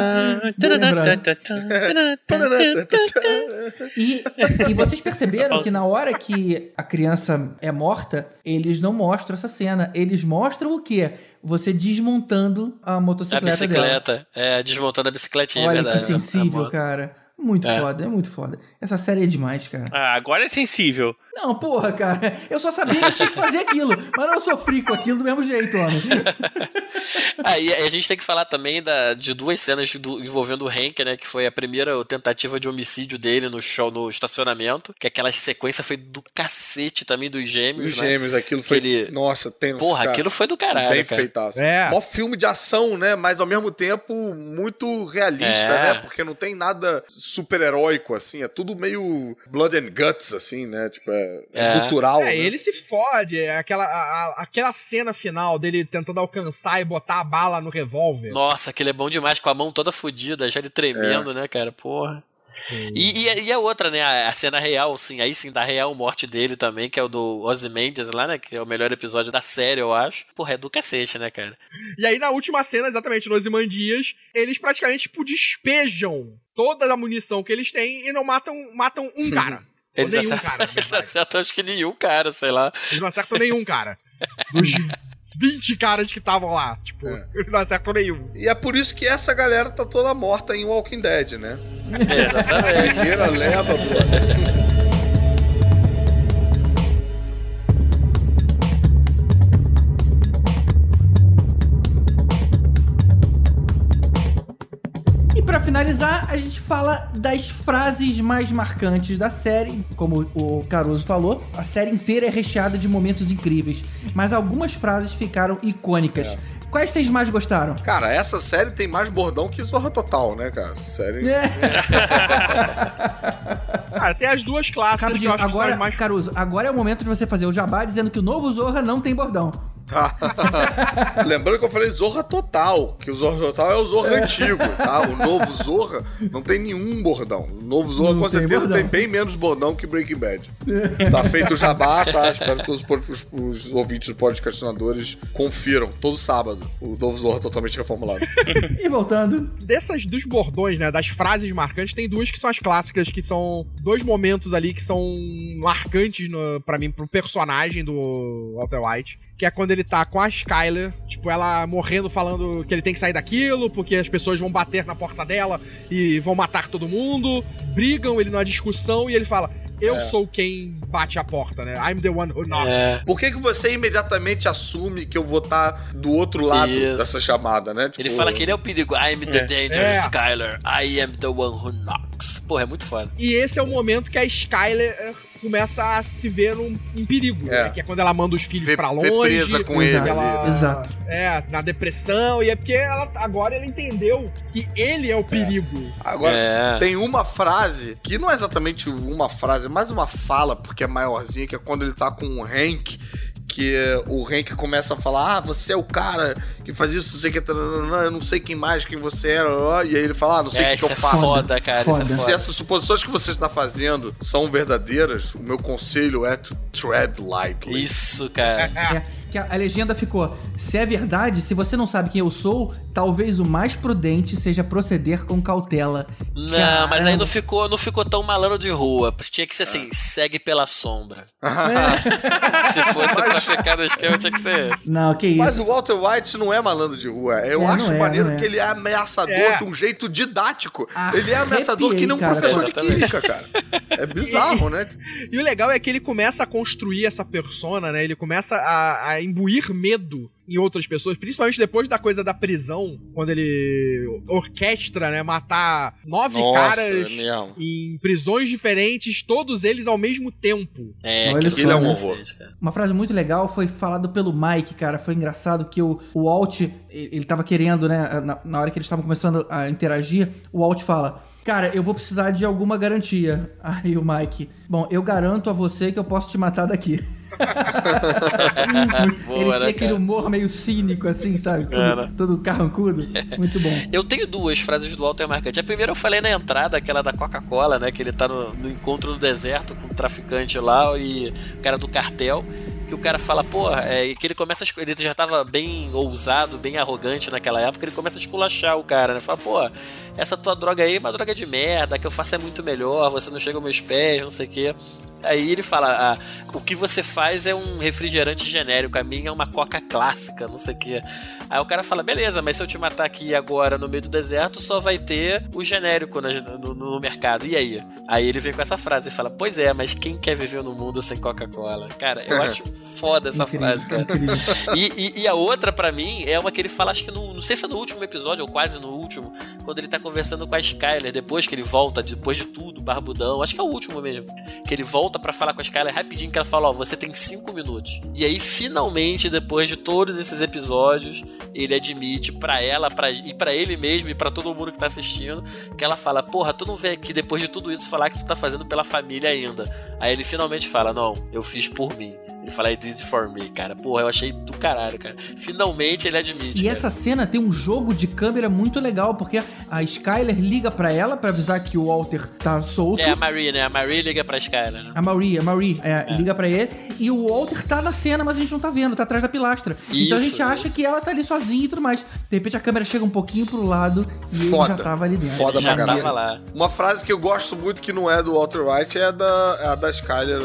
E, e vocês perceberam que na hora que a criança é morta, eles não mostram essa cena. Eles mostram o quê? Você desmontando a A motocicleta dela. bicicleta. É, desmontando a bicicletinha, Olha é verdade. que né? sensível, É, cara. Muito É. foda, é muito foda. Essa série é demais, cara. Ah, agora é sensível. Não, porra, cara. Eu só sabia que eu tinha que fazer aquilo. Mas eu sofri com aquilo do mesmo jeito, homem. Aí a gente tem que falar também da, de duas cenas do, envolvendo o Hank, né? Que foi a primeira tentativa de homicídio dele no show, no estacionamento. Que aquela sequência foi do cacete também dos gêmeos. Os né? gêmeos, aquilo foi. ele- Nossa, tem Porra, aquilo foi do caralho. Bem cara. feitaço. É. Mó filme de ação, né? Mas ao mesmo tempo muito realista, É. né? Porque não tem nada super-heróico, assim. É tudo meio blood and guts, assim, né? Tipo, é, é É. cultural. É, né? ele se fode. é Aquela, a- a- aquela cena final dele tentando alcançar e botar a bala no revólver. Nossa, aquele é bom demais, com a mão toda fodida, já ele tremendo, né, cara? Porra. E, e, a- e a outra, né? A, a cena real, assim, aí sim, da real morte dele também, que é o do Ozymandias lá, né? Que é o melhor episódio da série, eu acho. Porra, é do cacete, né, cara? E aí, na última cena, exatamente nos Imandias, eles praticamente tipo, despejam toda a munição que eles têm e não matam, matam um cara. Eles nenhum acertam, cara. eles acertam acho que nenhum cara, sei lá. Eles não acertam nenhum cara. Dos 20 caras que estavam lá. Tipo, É. não acertam nenhum. E é por isso que essa galera tá toda morta em Walking Dead, né? Exatamente. Primeira leva, brother. Pra finalizar, a gente fala das frases mais marcantes da série. Como o Caruso falou, a série inteira é recheada de momentos incríveis, mas algumas frases ficaram icônicas. Quais vocês mais gostaram? Cara, essa série tem mais bordão que Zorra Total, né, cara? Série. É. Cara, tem as duas clássicas que eu acho que são agora, as mais Caruso, agora é o momento de você fazer o jabá dizendo que o novo Zorra não tem bordão. Tá. Lembrando que eu falei Zorra Total, que o Zorra Total é o Zorra antigo, tá? O novo Zorra não tem nenhum bordão. O novo Zorra Não com tem certeza bordão. tem bem menos bordão que Breaking Bad. Tá feito o jabá, tá? Espero que os, os, os ouvintes do podcastinadores confiram todo sábado o novo Zorra totalmente reformulado. E voltando, dessas dos bordões, né, das frases marcantes, tem duas que são as clássicas, que são dois momentos ali que são marcantes no, para mim pro personagem do Walter White, que é quando ele tá com a Skyler, tipo, ela morrendo falando que ele tem que sair daquilo, porque as pessoas vão bater na porta dela e vão matar todo mundo, brigam ele numa discussão e ele fala: "Eu sou quem bate a porta, né? I'm the one who knocks". É. Por que, que você imediatamente assume que eu vou estar do outro lado Isso. dessa chamada, né? Tipo, Ele fala que ele é o perigo. I'm the danger, É. Skyler. I am the one who knocks. Porra, é muito foda. E esse é o momento que a Skyler começa a se ver um, em perigo, É. né? Que é quando ela manda os filhos vê longe. presa com ele ela, ali. Exato. É, na depressão. E é porque ela, agora ela entendeu que ele é o perigo. Agora, É. Tem uma frase, que não é exatamente uma frase, é mais uma fala, porque é maiorzinha, que é quando ele tá com o Hank, que o Hank começa a falar, ah, você é o cara que faz isso, não sei o que, eu não sei quem mais, quem você é, ó", e aí ele fala, ah, não sei o É, que, que eu é faço. foda, cara. Isso é Foda. Se essas suposições que você está fazendo são verdadeiras, o meu conselho é to tread lightly. Isso, cara. É, que a, a legenda ficou: se é verdade, se você não sabe quem eu sou, talvez o mais prudente seja proceder com cautela. Não, mas aí Caramba. não ficou, não ficou tão malandro de rua. Tinha que ser assim, segue pela sombra. Se fosse pra ficar no esquema, tinha que ser esse. Não, que isso. Mas o Walter White não é malandro de rua. Eu É, acho é, maneiro é. que ele é ameaçador É. de um jeito didático. Arrepiei, ele é ameaçador que nem um cara. professor de Exatamente. química, cara. É bizarro, né? E o legal é que ele começa a construir essa persona, né? Ele começa a, a imbuir medo em outras pessoas, principalmente depois da coisa da prisão, quando ele orquestra, né? Matar nove Nossa, caras mesmo. em prisões diferentes, todos eles ao mesmo tempo. É, Olha só, é um né? horror. Uma frase muito legal foi falado pelo Mike, cara. Foi engraçado que o, o Walt, ele ele tava querendo, né? Na, na hora que eles estavam começando a interagir, o Walt fala: Cara, eu vou precisar de alguma garantia. Aí o Mike, bom, eu garanto a você que eu posso te matar daqui. Boa, ele né, tinha aquele cara? humor meio cínico, assim, sabe? Todo, todo carrancudo. Muito bom. Eu tenho duas frases do Walter marcante. A primeira eu falei na entrada, aquela da Coca-Cola, né? Que ele tá no, no encontro no deserto com o traficante lá e o cara do cartel. Que o cara fala, porra, é, que ele começa a. Ele já tava bem ousado, bem arrogante naquela época, ele começa a esculachar o cara, né? Fala, pô, essa tua droga aí é uma droga de merda, que eu faço é muito melhor, você não chega aos meus pés, não sei o quê. Aí ele fala, ah, o que você faz é um refrigerante genérico, a minha é uma coca clássica, não sei o quê. Aí o cara fala, beleza, mas se eu te matar aqui agora no meio do deserto, só vai ter o genérico na- no, no mercado. E aí? Aí ele vem com essa frase e fala, pois é, mas quem quer viver no mundo sem Coca-Cola? Cara, eu acho foda essa frase, cara. E, e- e a outra, pra mim, é uma que ele fala, acho que no, não sei se é no último episódio, ou quase no último, quando ele tá conversando com a Skyler, depois que ele volta, depois de tudo, barbudão, acho que é o último mesmo, que ele volta pra falar com a Skyler rapidinho, que ela fala, ó, você tem cinco minutos. E aí, finalmente, depois de todos esses episódios, ele admite pra ela, pra, e pra ele mesmo, e pra todo mundo que tá assistindo, que ela fala, porra, tu não vem aqui depois de tudo isso falar que tu tá fazendo pela família ainda. Aí ele finalmente fala, não, eu fiz por mim. Ele fala, I did it for me, cara. Porra, eu achei do caralho, cara. Finalmente ele admite. E cara. essa cena tem um jogo de câmera muito legal, porque a Skyler liga pra ela pra avisar que o Walter tá solto. É a Marie, né? A Marie liga pra Skyler, né? A Marie, a Marie é, liga pra ele e o Walter tá na cena, mas a gente não tá vendo, tá atrás da pilastra. então a Isso, gente acha isso. que ela tá ali sozinha e tudo mais. De repente a câmera chega um pouquinho pro lado e ele Foda. já tava ali dentro. Foda Já pra caralho. tava lá. Uma frase que eu gosto muito que não é do Walter White é a da, é a da Skyler,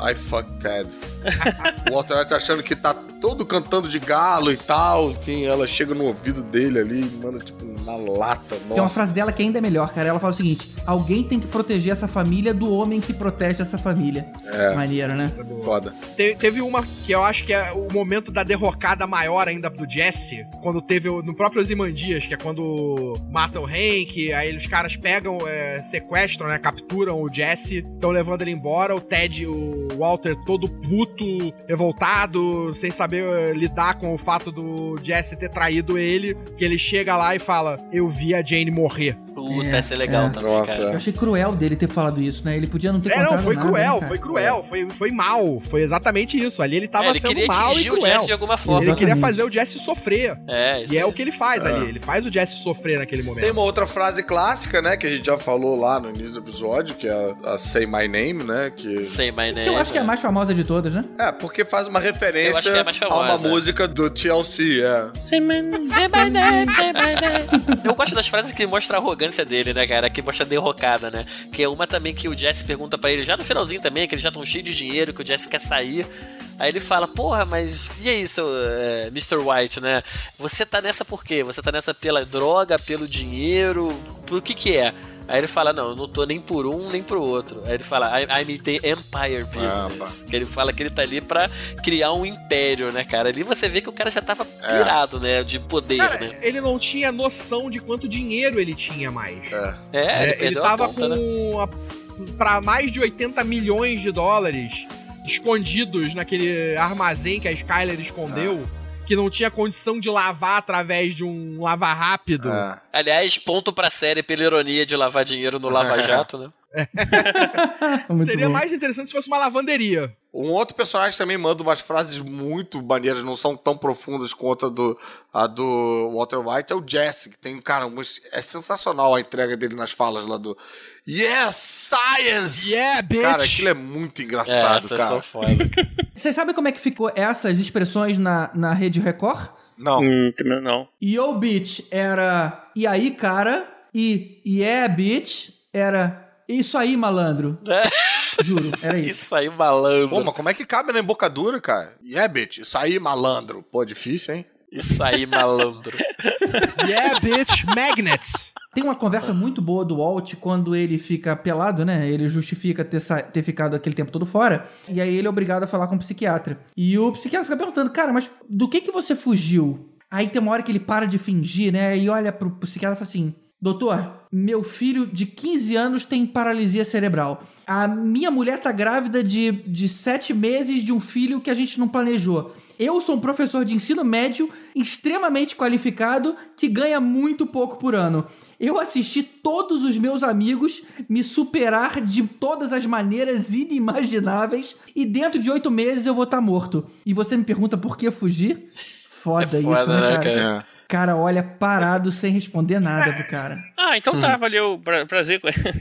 I fuck Ted. o Walter White achando que tá todo cantando de galo e tal, enfim, ela chega no ouvido dele ali manda tipo na lata, Tem uma nossa. frase dela que ainda é melhor, cara. Ela fala o seguinte: alguém tem que proteger essa família do homem que protege essa família. É. Maneiro, né? Foda. Te- teve uma que eu acho que é o momento da derrocada maior ainda do Jesse, quando teve o- no próprio Ozymandias, que é quando matam o Hank, aí os caras pegam, é, sequestram, né, capturam o Jesse, estão levando ele embora, o Ted e o Walter todo puto, revoltado, sem saber é, lidar com o fato do Jesse ter traído ele, que ele chega lá e fala, eu vi a Jane morrer. Puta, É, essa é legal é. também, Nossa, cara. Eu achei cruel dele ter falado isso, né? Ele podia não ter É, não, foi nada, cruel, né, cara? foi cruel, foi, foi mal, foi exatamente isso. Ali ele tava É, ele sendo queria mal e atingir o cruel. Jesse de alguma forma. Ele queria fazer o Jesse sofrer. É, isso E é aí. o que ele faz ali. Ele faz o Jesse sofrer naquele momento. Tem uma outra frase clássica, né, que a gente já falou lá no início do episódio, que é a, a Say My Name, né, que... Say my name. Que eu acho que é a mais famosa de todas, né? É, porque faz uma referência é a uma música do TLC, é. Eu gosto das frases que mostram a arrogância dele, né, cara? Que mostra a derrocada, né? Que é uma também que o Jesse pergunta pra ele, já no finalzinho também, que eles já estão cheios de dinheiro, que o Jesse quer sair. Aí ele fala, porra, mas e aí, seu é, Mr. White, né? Você tá nessa por quê? Você tá nessa pela droga, pelo dinheiro? Por que que é? Aí ele fala, não, eu não tô nem por um, nem pro outro. Aí ele fala, I, I'm in the Empire Business. que ele fala que ele tá ali pra criar um império, né, cara? Ali você vê que o cara já tava pirado, né, de poder, Cara, né? ele não tinha noção de quanto dinheiro ele tinha mais. É. É, ele É, ele perdeu tava a conta, né? com a- pra mais de 80 milhões de dólares escondidos naquele armazém que a Skyler escondeu, que não tinha condição de lavar através de um lava rápido. é. Aliás, ponto pra série pela ironia de lavar dinheiro no Lava Jato, né? Muito Seria bom. mais interessante se fosse uma lavanderia. Um outro personagem também manda umas frases muito maneiras, não são tão profundas quanto a do, a do Walter White, é o Jesse, que tem, cara, umas- é sensacional a entrega dele nas falas lá do Yes, Science! Yeah, bitch! Cara, aquilo é muito É, engraçado, essas cara. são foda. Vocês sabem como é que ficou essas expressões na, na rede Record? Não, Hum, também não. Yo, bitch era e aí, cara? E yeah, bitch era isso aí, malandro. Juro, era isso. Isso aí, malandro. Pô, mas como é que cabe na embocadura, cara? Yeah, bitch, isso aí, malandro. Pô, difícil, hein? Isso aí, malandro. Yeah, bitch, magnets! Tem uma conversa muito boa do Walt quando ele fica pelado, né? Ele justifica ter, ter ficado aquele tempo todo fora. E aí ele é obrigado a falar com o psiquiatra. E o psiquiatra fica perguntando, cara, mas do que que você fugiu? Aí tem uma hora que ele para de fingir, né? E olha pro psiquiatra e fala assim: Doutor, meu filho de 15 anos tem paralisia cerebral. A minha mulher tá grávida de, de 7 meses de um filho que a gente não planejou. Eu sou um professor de ensino médio extremamente qualificado que ganha muito pouco por ano. Eu assisti todos os meus amigos me superar de todas as maneiras inimagináveis e dentro de oito meses eu vou estar morto. E você me pergunta por que fugir? Foda, É foda, isso, né, né, cara? cara? Cara, olha parado sem responder nada pro cara. Ah, então tá, valeu. Pra, prazer.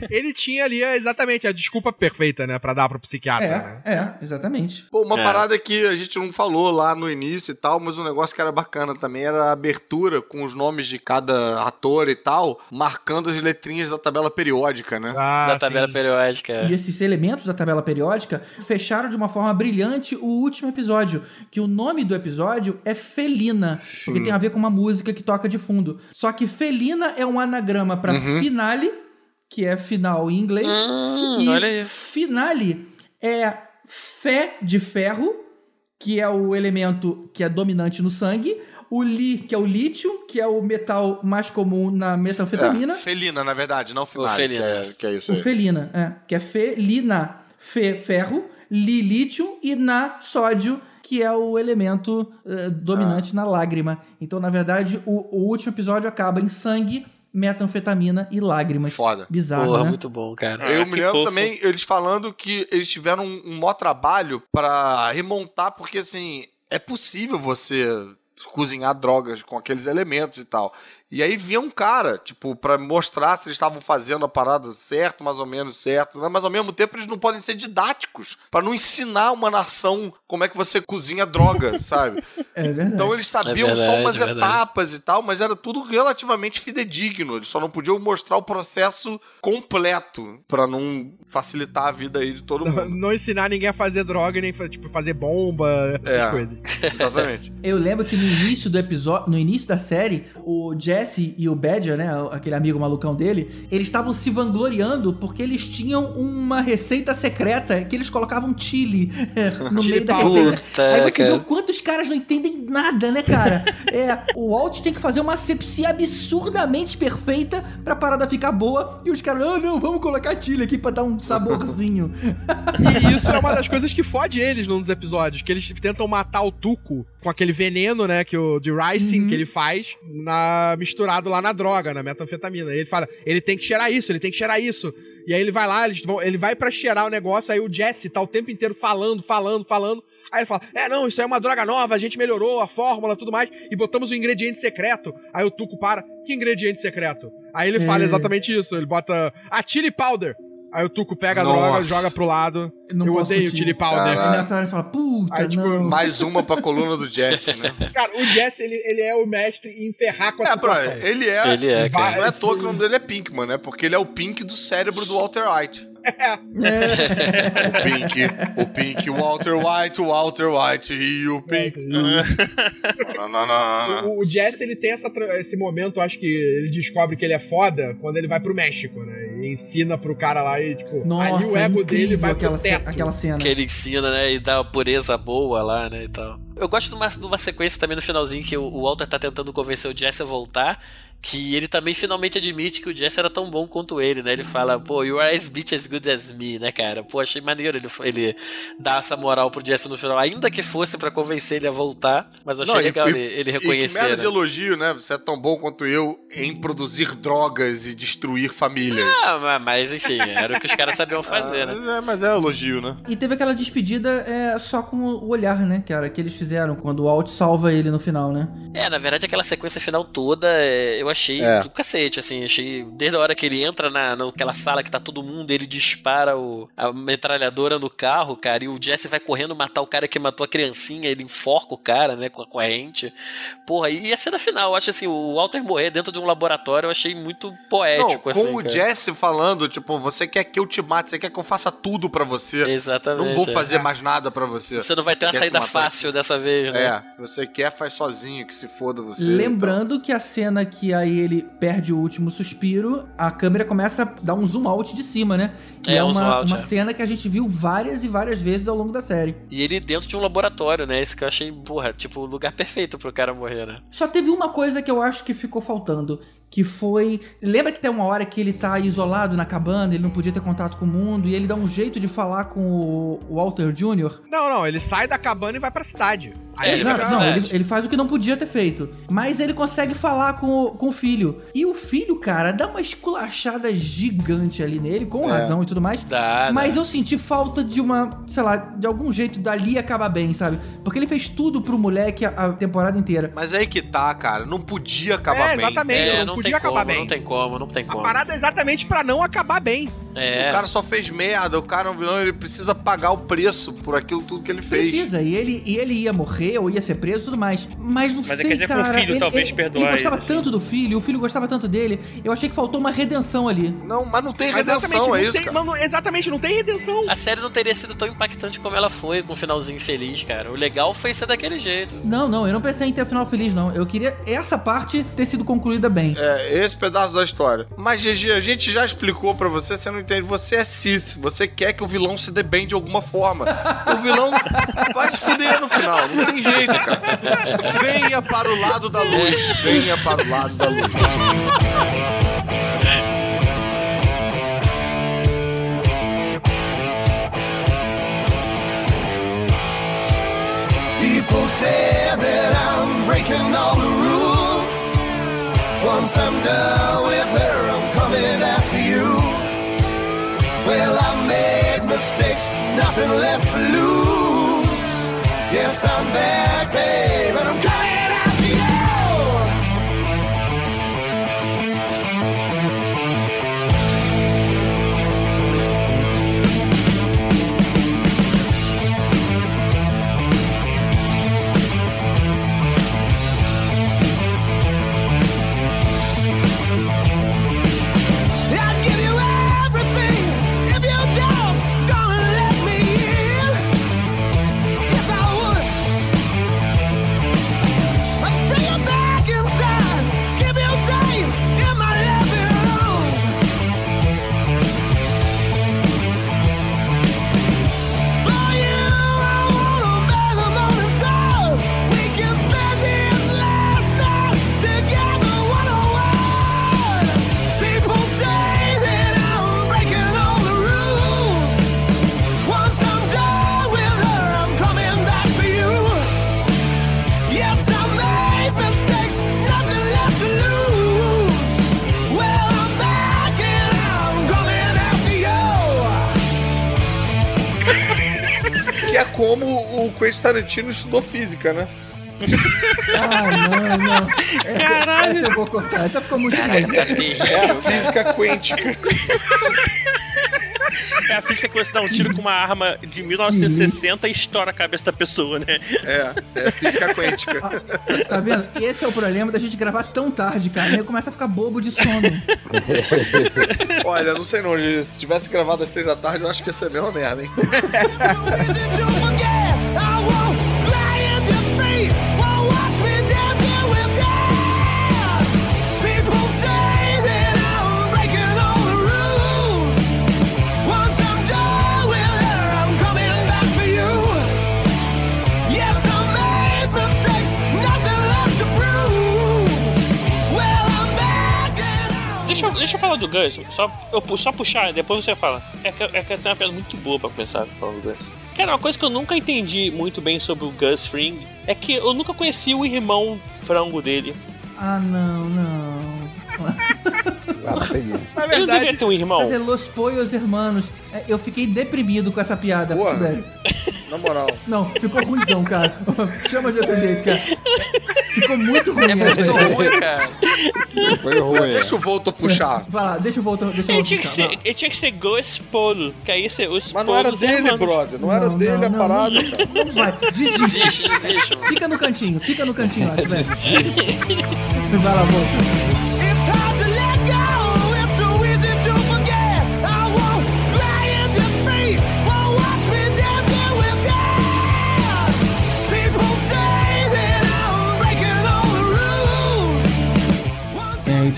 Ele tinha ali é, exatamente a desculpa perfeita, né? Pra dar pro psiquiatra. né? É, é, exatamente. Pô, uma É. parada que a gente não falou lá no início e tal, mas um negócio que era bacana também era a abertura com os nomes de cada ator e tal, marcando as letrinhas da tabela periódica, né? Ah, da tabela sim. periódica. E esses elementos da tabela periódica fecharam de uma forma brilhante o último episódio, que o nome do episódio é Felina, porque tem a ver com uma música que toca de fundo. Só que Felina é um anagrama pra finale, que é final em inglês, Hum, e olha aí. finale é fé de ferro, que é o elemento que é dominante no sangue, o li, que é o lítio, que é o metal mais comum na metanfetamina, É, felina, na verdade, não final. felina. Que é, que é isso o aí. felina, é, que é felina, fe, ferro, li, lítio e na, sódio, que é o elemento eh, dominante na lágrima. Então, na verdade, o, o último episódio acaba em sangue, metanfetamina e lágrimas. Foda. Bizarro, Porra, né? muito bom, cara. Ah, Eu que me lembro fofo. também eles falando que eles tiveram um, um maior trabalho pra remontar, porque assim, é possível você cozinhar drogas com aqueles elementos e tal. E aí vinha um cara, tipo, pra mostrar se eles estavam fazendo a parada certo, mais ou menos certo, né? mas ao mesmo tempo eles não podem ser didáticos, Pra não ensinar uma nação como é que você cozinha droga, sabe? É verdade. Então eles sabiam É só verdade, umas é etapas e tal, mas era tudo relativamente fidedigno. Eles só não podiam mostrar o processo completo pra não facilitar a vida aí de todo mundo. não ensinar ninguém a fazer droga, nem tipo, fazer bomba, essas É. coisas. Exatamente. Eu lembro que no início do episódio, no início da série, o Jesse e o Badger, né, aquele amigo malucão dele, eles estavam se vangloriando porque eles tinham uma receita secreta que eles colocavam chili no meio da receita. Puta, Aí você cara. viu quantos caras não entendem nada, né, cara? É, o Walt tem que fazer uma asepsia absurdamente perfeita pra parada ficar boa e os caras, ah, não, vamos colocar chili aqui pra dar um saborzinho. E isso é uma das coisas que fode eles num dos episódios, que eles tentam matar o Tuco com aquele veneno, né, que o de ricin Uhum. que ele faz, na misturado lá na droga, na metanfetamina. E ele fala, ele tem que cheirar isso, ele tem que cheirar isso. E aí ele vai lá, eles vão, ele vai pra cheirar o negócio, aí o Jesse tá o tempo inteiro falando, falando, falando. Aí ele fala: É, não, isso aí é uma droga nova, a gente melhorou a fórmula tudo mais, e botamos um ingrediente secreto. Aí o Tuco para: Que ingrediente secreto? Aí ele fala É. exatamente isso: ele bota a chili powder. Aí o Tuco pega a Nossa. droga, joga pro lado. Não eu odeio curtir. chili powder. Caralho. E nessa hora ele fala, puta, Aí, tipo, não. Mais uma pra coluna do Jesse, né? Cara, o Jesse, ele, ele é o mestre em ferrar com a É, pra, situação. ele é. Ele é, cara. Não é à toa que o nome dele é Pinkman, né? Porque ele é o Pink do cérebro do Walter White. O Pink, o Pink, Walter White, o Walter White e o Pink. Não, não, não, não. O, o Jesse, ele tem essa, esse momento, acho que ele descobre que ele é foda quando ele vai pro México, né? E ensina pro cara lá e, tipo, Nossa, ali o ego incrível dele vai aquela, pro ce- teto. aquela cena. Que ele ensina, né? E dá uma pureza boa lá, né? E tal. Eu gosto de uma, de uma sequência também no finalzinho que o, o Walter tá tentando convencer o Jesse a voltar. Que ele também finalmente admite que o Jesse era tão bom quanto ele, né? Ele fala, pô, you are as bitch as good as me, né, cara? Pô, achei maneiro ele, ele dar essa moral pro Jesse no final, ainda que fosse pra convencer ele a voltar. Mas eu achei Não, legal e- ele, ele E que reconhecer. merda né? de elogio, né? Você é tão bom quanto eu em produzir drogas e destruir famílias. Ah, ma- mas enfim, era o que os caras sabiam fazer, né? É, mas é elogio, né? E teve aquela despedida é, só com o olhar, né, cara? Que eles fizeram quando o Walt salva ele no final, né? É, na verdade, aquela sequência final toda é, eu achei É. do cacete, assim. Achei. Desde a hora que ele entra na, naquela sala que tá todo mundo, ele dispara o, a metralhadora no carro, cara, e o Jesse vai correndo matar o cara que matou a criancinha, ele enforca o cara, né, com a corrente. Porra, e a cena final, eu acho assim, o Walter morrer dentro de um laboratório, eu achei muito Não, poético, com assim. o cara. Jesse falando, tipo, você quer que eu te mate, você quer que eu faça tudo pra você. Exatamente. Não vou é. fazer mais nada pra você. Você não vai ter uma Quer saída fácil dessa vez, né? É, você quer, faz sozinho, que se foda você. Lembrando que a cena que aí ele perde o último suspiro, a câmera começa a dar um zoom out de cima, né? E É, é, um uma, out, uma é. cena que a gente viu várias e várias vezes ao longo da série. E ele dentro de um laboratório, né? Esse que eu achei, porra, tipo, o lugar perfeito pro cara morrer, né? Só teve uma coisa que eu acho que ficou faltando, que foi... Lembra que tem uma hora que ele tá isolado na cabana, ele não podia ter contato com o mundo, e ele dá um jeito de falar com o Walter Jr.? Não, não, ele sai da cabana e vai pra cidade. É, ele vai pra Exato, não, cidade. ele, ele faz o que não podia ter feito. Mas ele consegue falar com o, com o filho. E o filho, cara, dá uma esculachada gigante ali nele, com razão e tudo mais. Dá, mas dá. eu senti falta de uma, sei lá, de algum jeito dali acabar bem, sabe? Porque ele fez tudo pro moleque a, a temporada inteira. Mas aí que tá, cara. Não podia acabar É, bem. exatamente. É, não podia tem acabar como, bem. não tem como, não tem A como. parada é exatamente pra não acabar bem. É. O cara só fez merda. O cara é um vilão, ele precisa pagar o preço por aquilo tudo que ele fez. Precisa, e ele, e ele ia morrer ou ia ser preso e tudo mais. Mas não Mas é sei, quer dizer que o cara. filho ele, talvez ele, perdoar ele gostava ele, assim. tanto do filho, o filho gostava tanto dele. Eu achei que faltou uma redenção ali. Não, mas não tem Mas redenção, é isso, tem, mano, exatamente, não tem redenção. A série não teria sido tão impactante como ela foi, com um finalzinho feliz, cara. O legal foi ser daquele jeito. Não, não, eu não pensei em ter final feliz, não. Eu queria essa parte ter sido concluída bem. É, esse pedaço da história. Mas, GG, a gente já explicou pra você, você não entende. Você é cis. Você quer que o vilão se dê bem de alguma forma. O vilão vai se fuder no final. Não tem jeito, cara. Venha para o lado da luz. Venha para o lado da luz. People say that I'm breaking all the rules. Once I'm done with her, I'm coming after you. Well, I made mistakes, nothing left to lose. Yes, I'm back, babe, como o Quentin Tarantino estudou física, né? Ah, não, não. Essa, Caralho. essa eu vou cortar, essa ficou muito ruim. Tá. É a física quântica. É a física que você dá um tiro com uma arma de 1960 e estoura a cabeça da pessoa, né? É, é física quântica. Tá vendo? Esse é o problema da gente gravar tão tarde, cara. E começa a ficar bobo de sono. Olha, não sei não, se tivesse gravado às três da tarde, eu acho que ia ser a mesma merda, hein? Deixa eu, falar do Gus, só, eu, só puxar, depois você fala. É que, é que tem uma piada muito boa pra pensar falando do Gus. Cara, uma coisa que eu nunca entendi muito bem sobre o Gus Fring é que eu nunca conheci o irmão frango dele. Ah, não, não. Não peguei. Na Ele não devia verdade, ter um irmão. Cadê Los Poios Hermanos? É, Eu fiquei deprimido com essa piada, Boa. Sibeli. Na moral. Não, ficou ruimzão, cara. Chama de outro jeito, cara. Ficou muito ruim É muito ruim, cara. Foi ruim. Deixa o Volto puxar. Vai lá, deixa eu voltar. Deixa eu Ele voltar. tinha, que ser, ele tinha que ser Gus Polo, que aí ser os Mas não era dele, brother. Não era dele a parada, não, cara. Não vai, desiste. Desiste. Fica no cantinho, fica no cantinho lá, Sibeli. Vai lá, volta.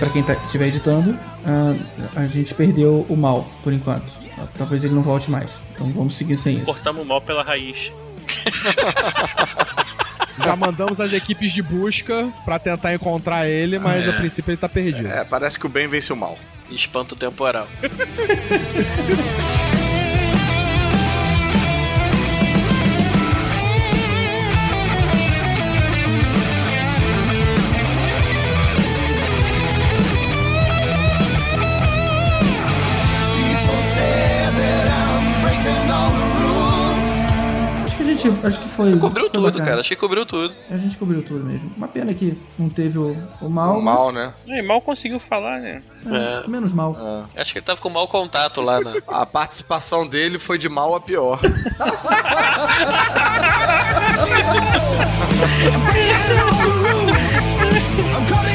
É, pra quem tá, estiver editando, ah, a gente perdeu o mal, por enquanto. Talvez ele não volte mais. Então vamos seguir sem isso. Cortamos o mal pela raiz. já mandamos as equipes de busca pra tentar encontrar ele, mas a princípio ele tá perdido. É, parece que o bem vence o mal. Espanto temporal. foi. Cobriu foi tudo, bacana. cara. Acho que cobriu tudo. A gente cobriu tudo mesmo. Uma pena que não teve o, o mal. O mal, mas- né? É, mal conseguiu falar, né? É, Menos mal. Acho que ele tava com mau contato lá, né? A participação dele foi de mal a pior. The roof.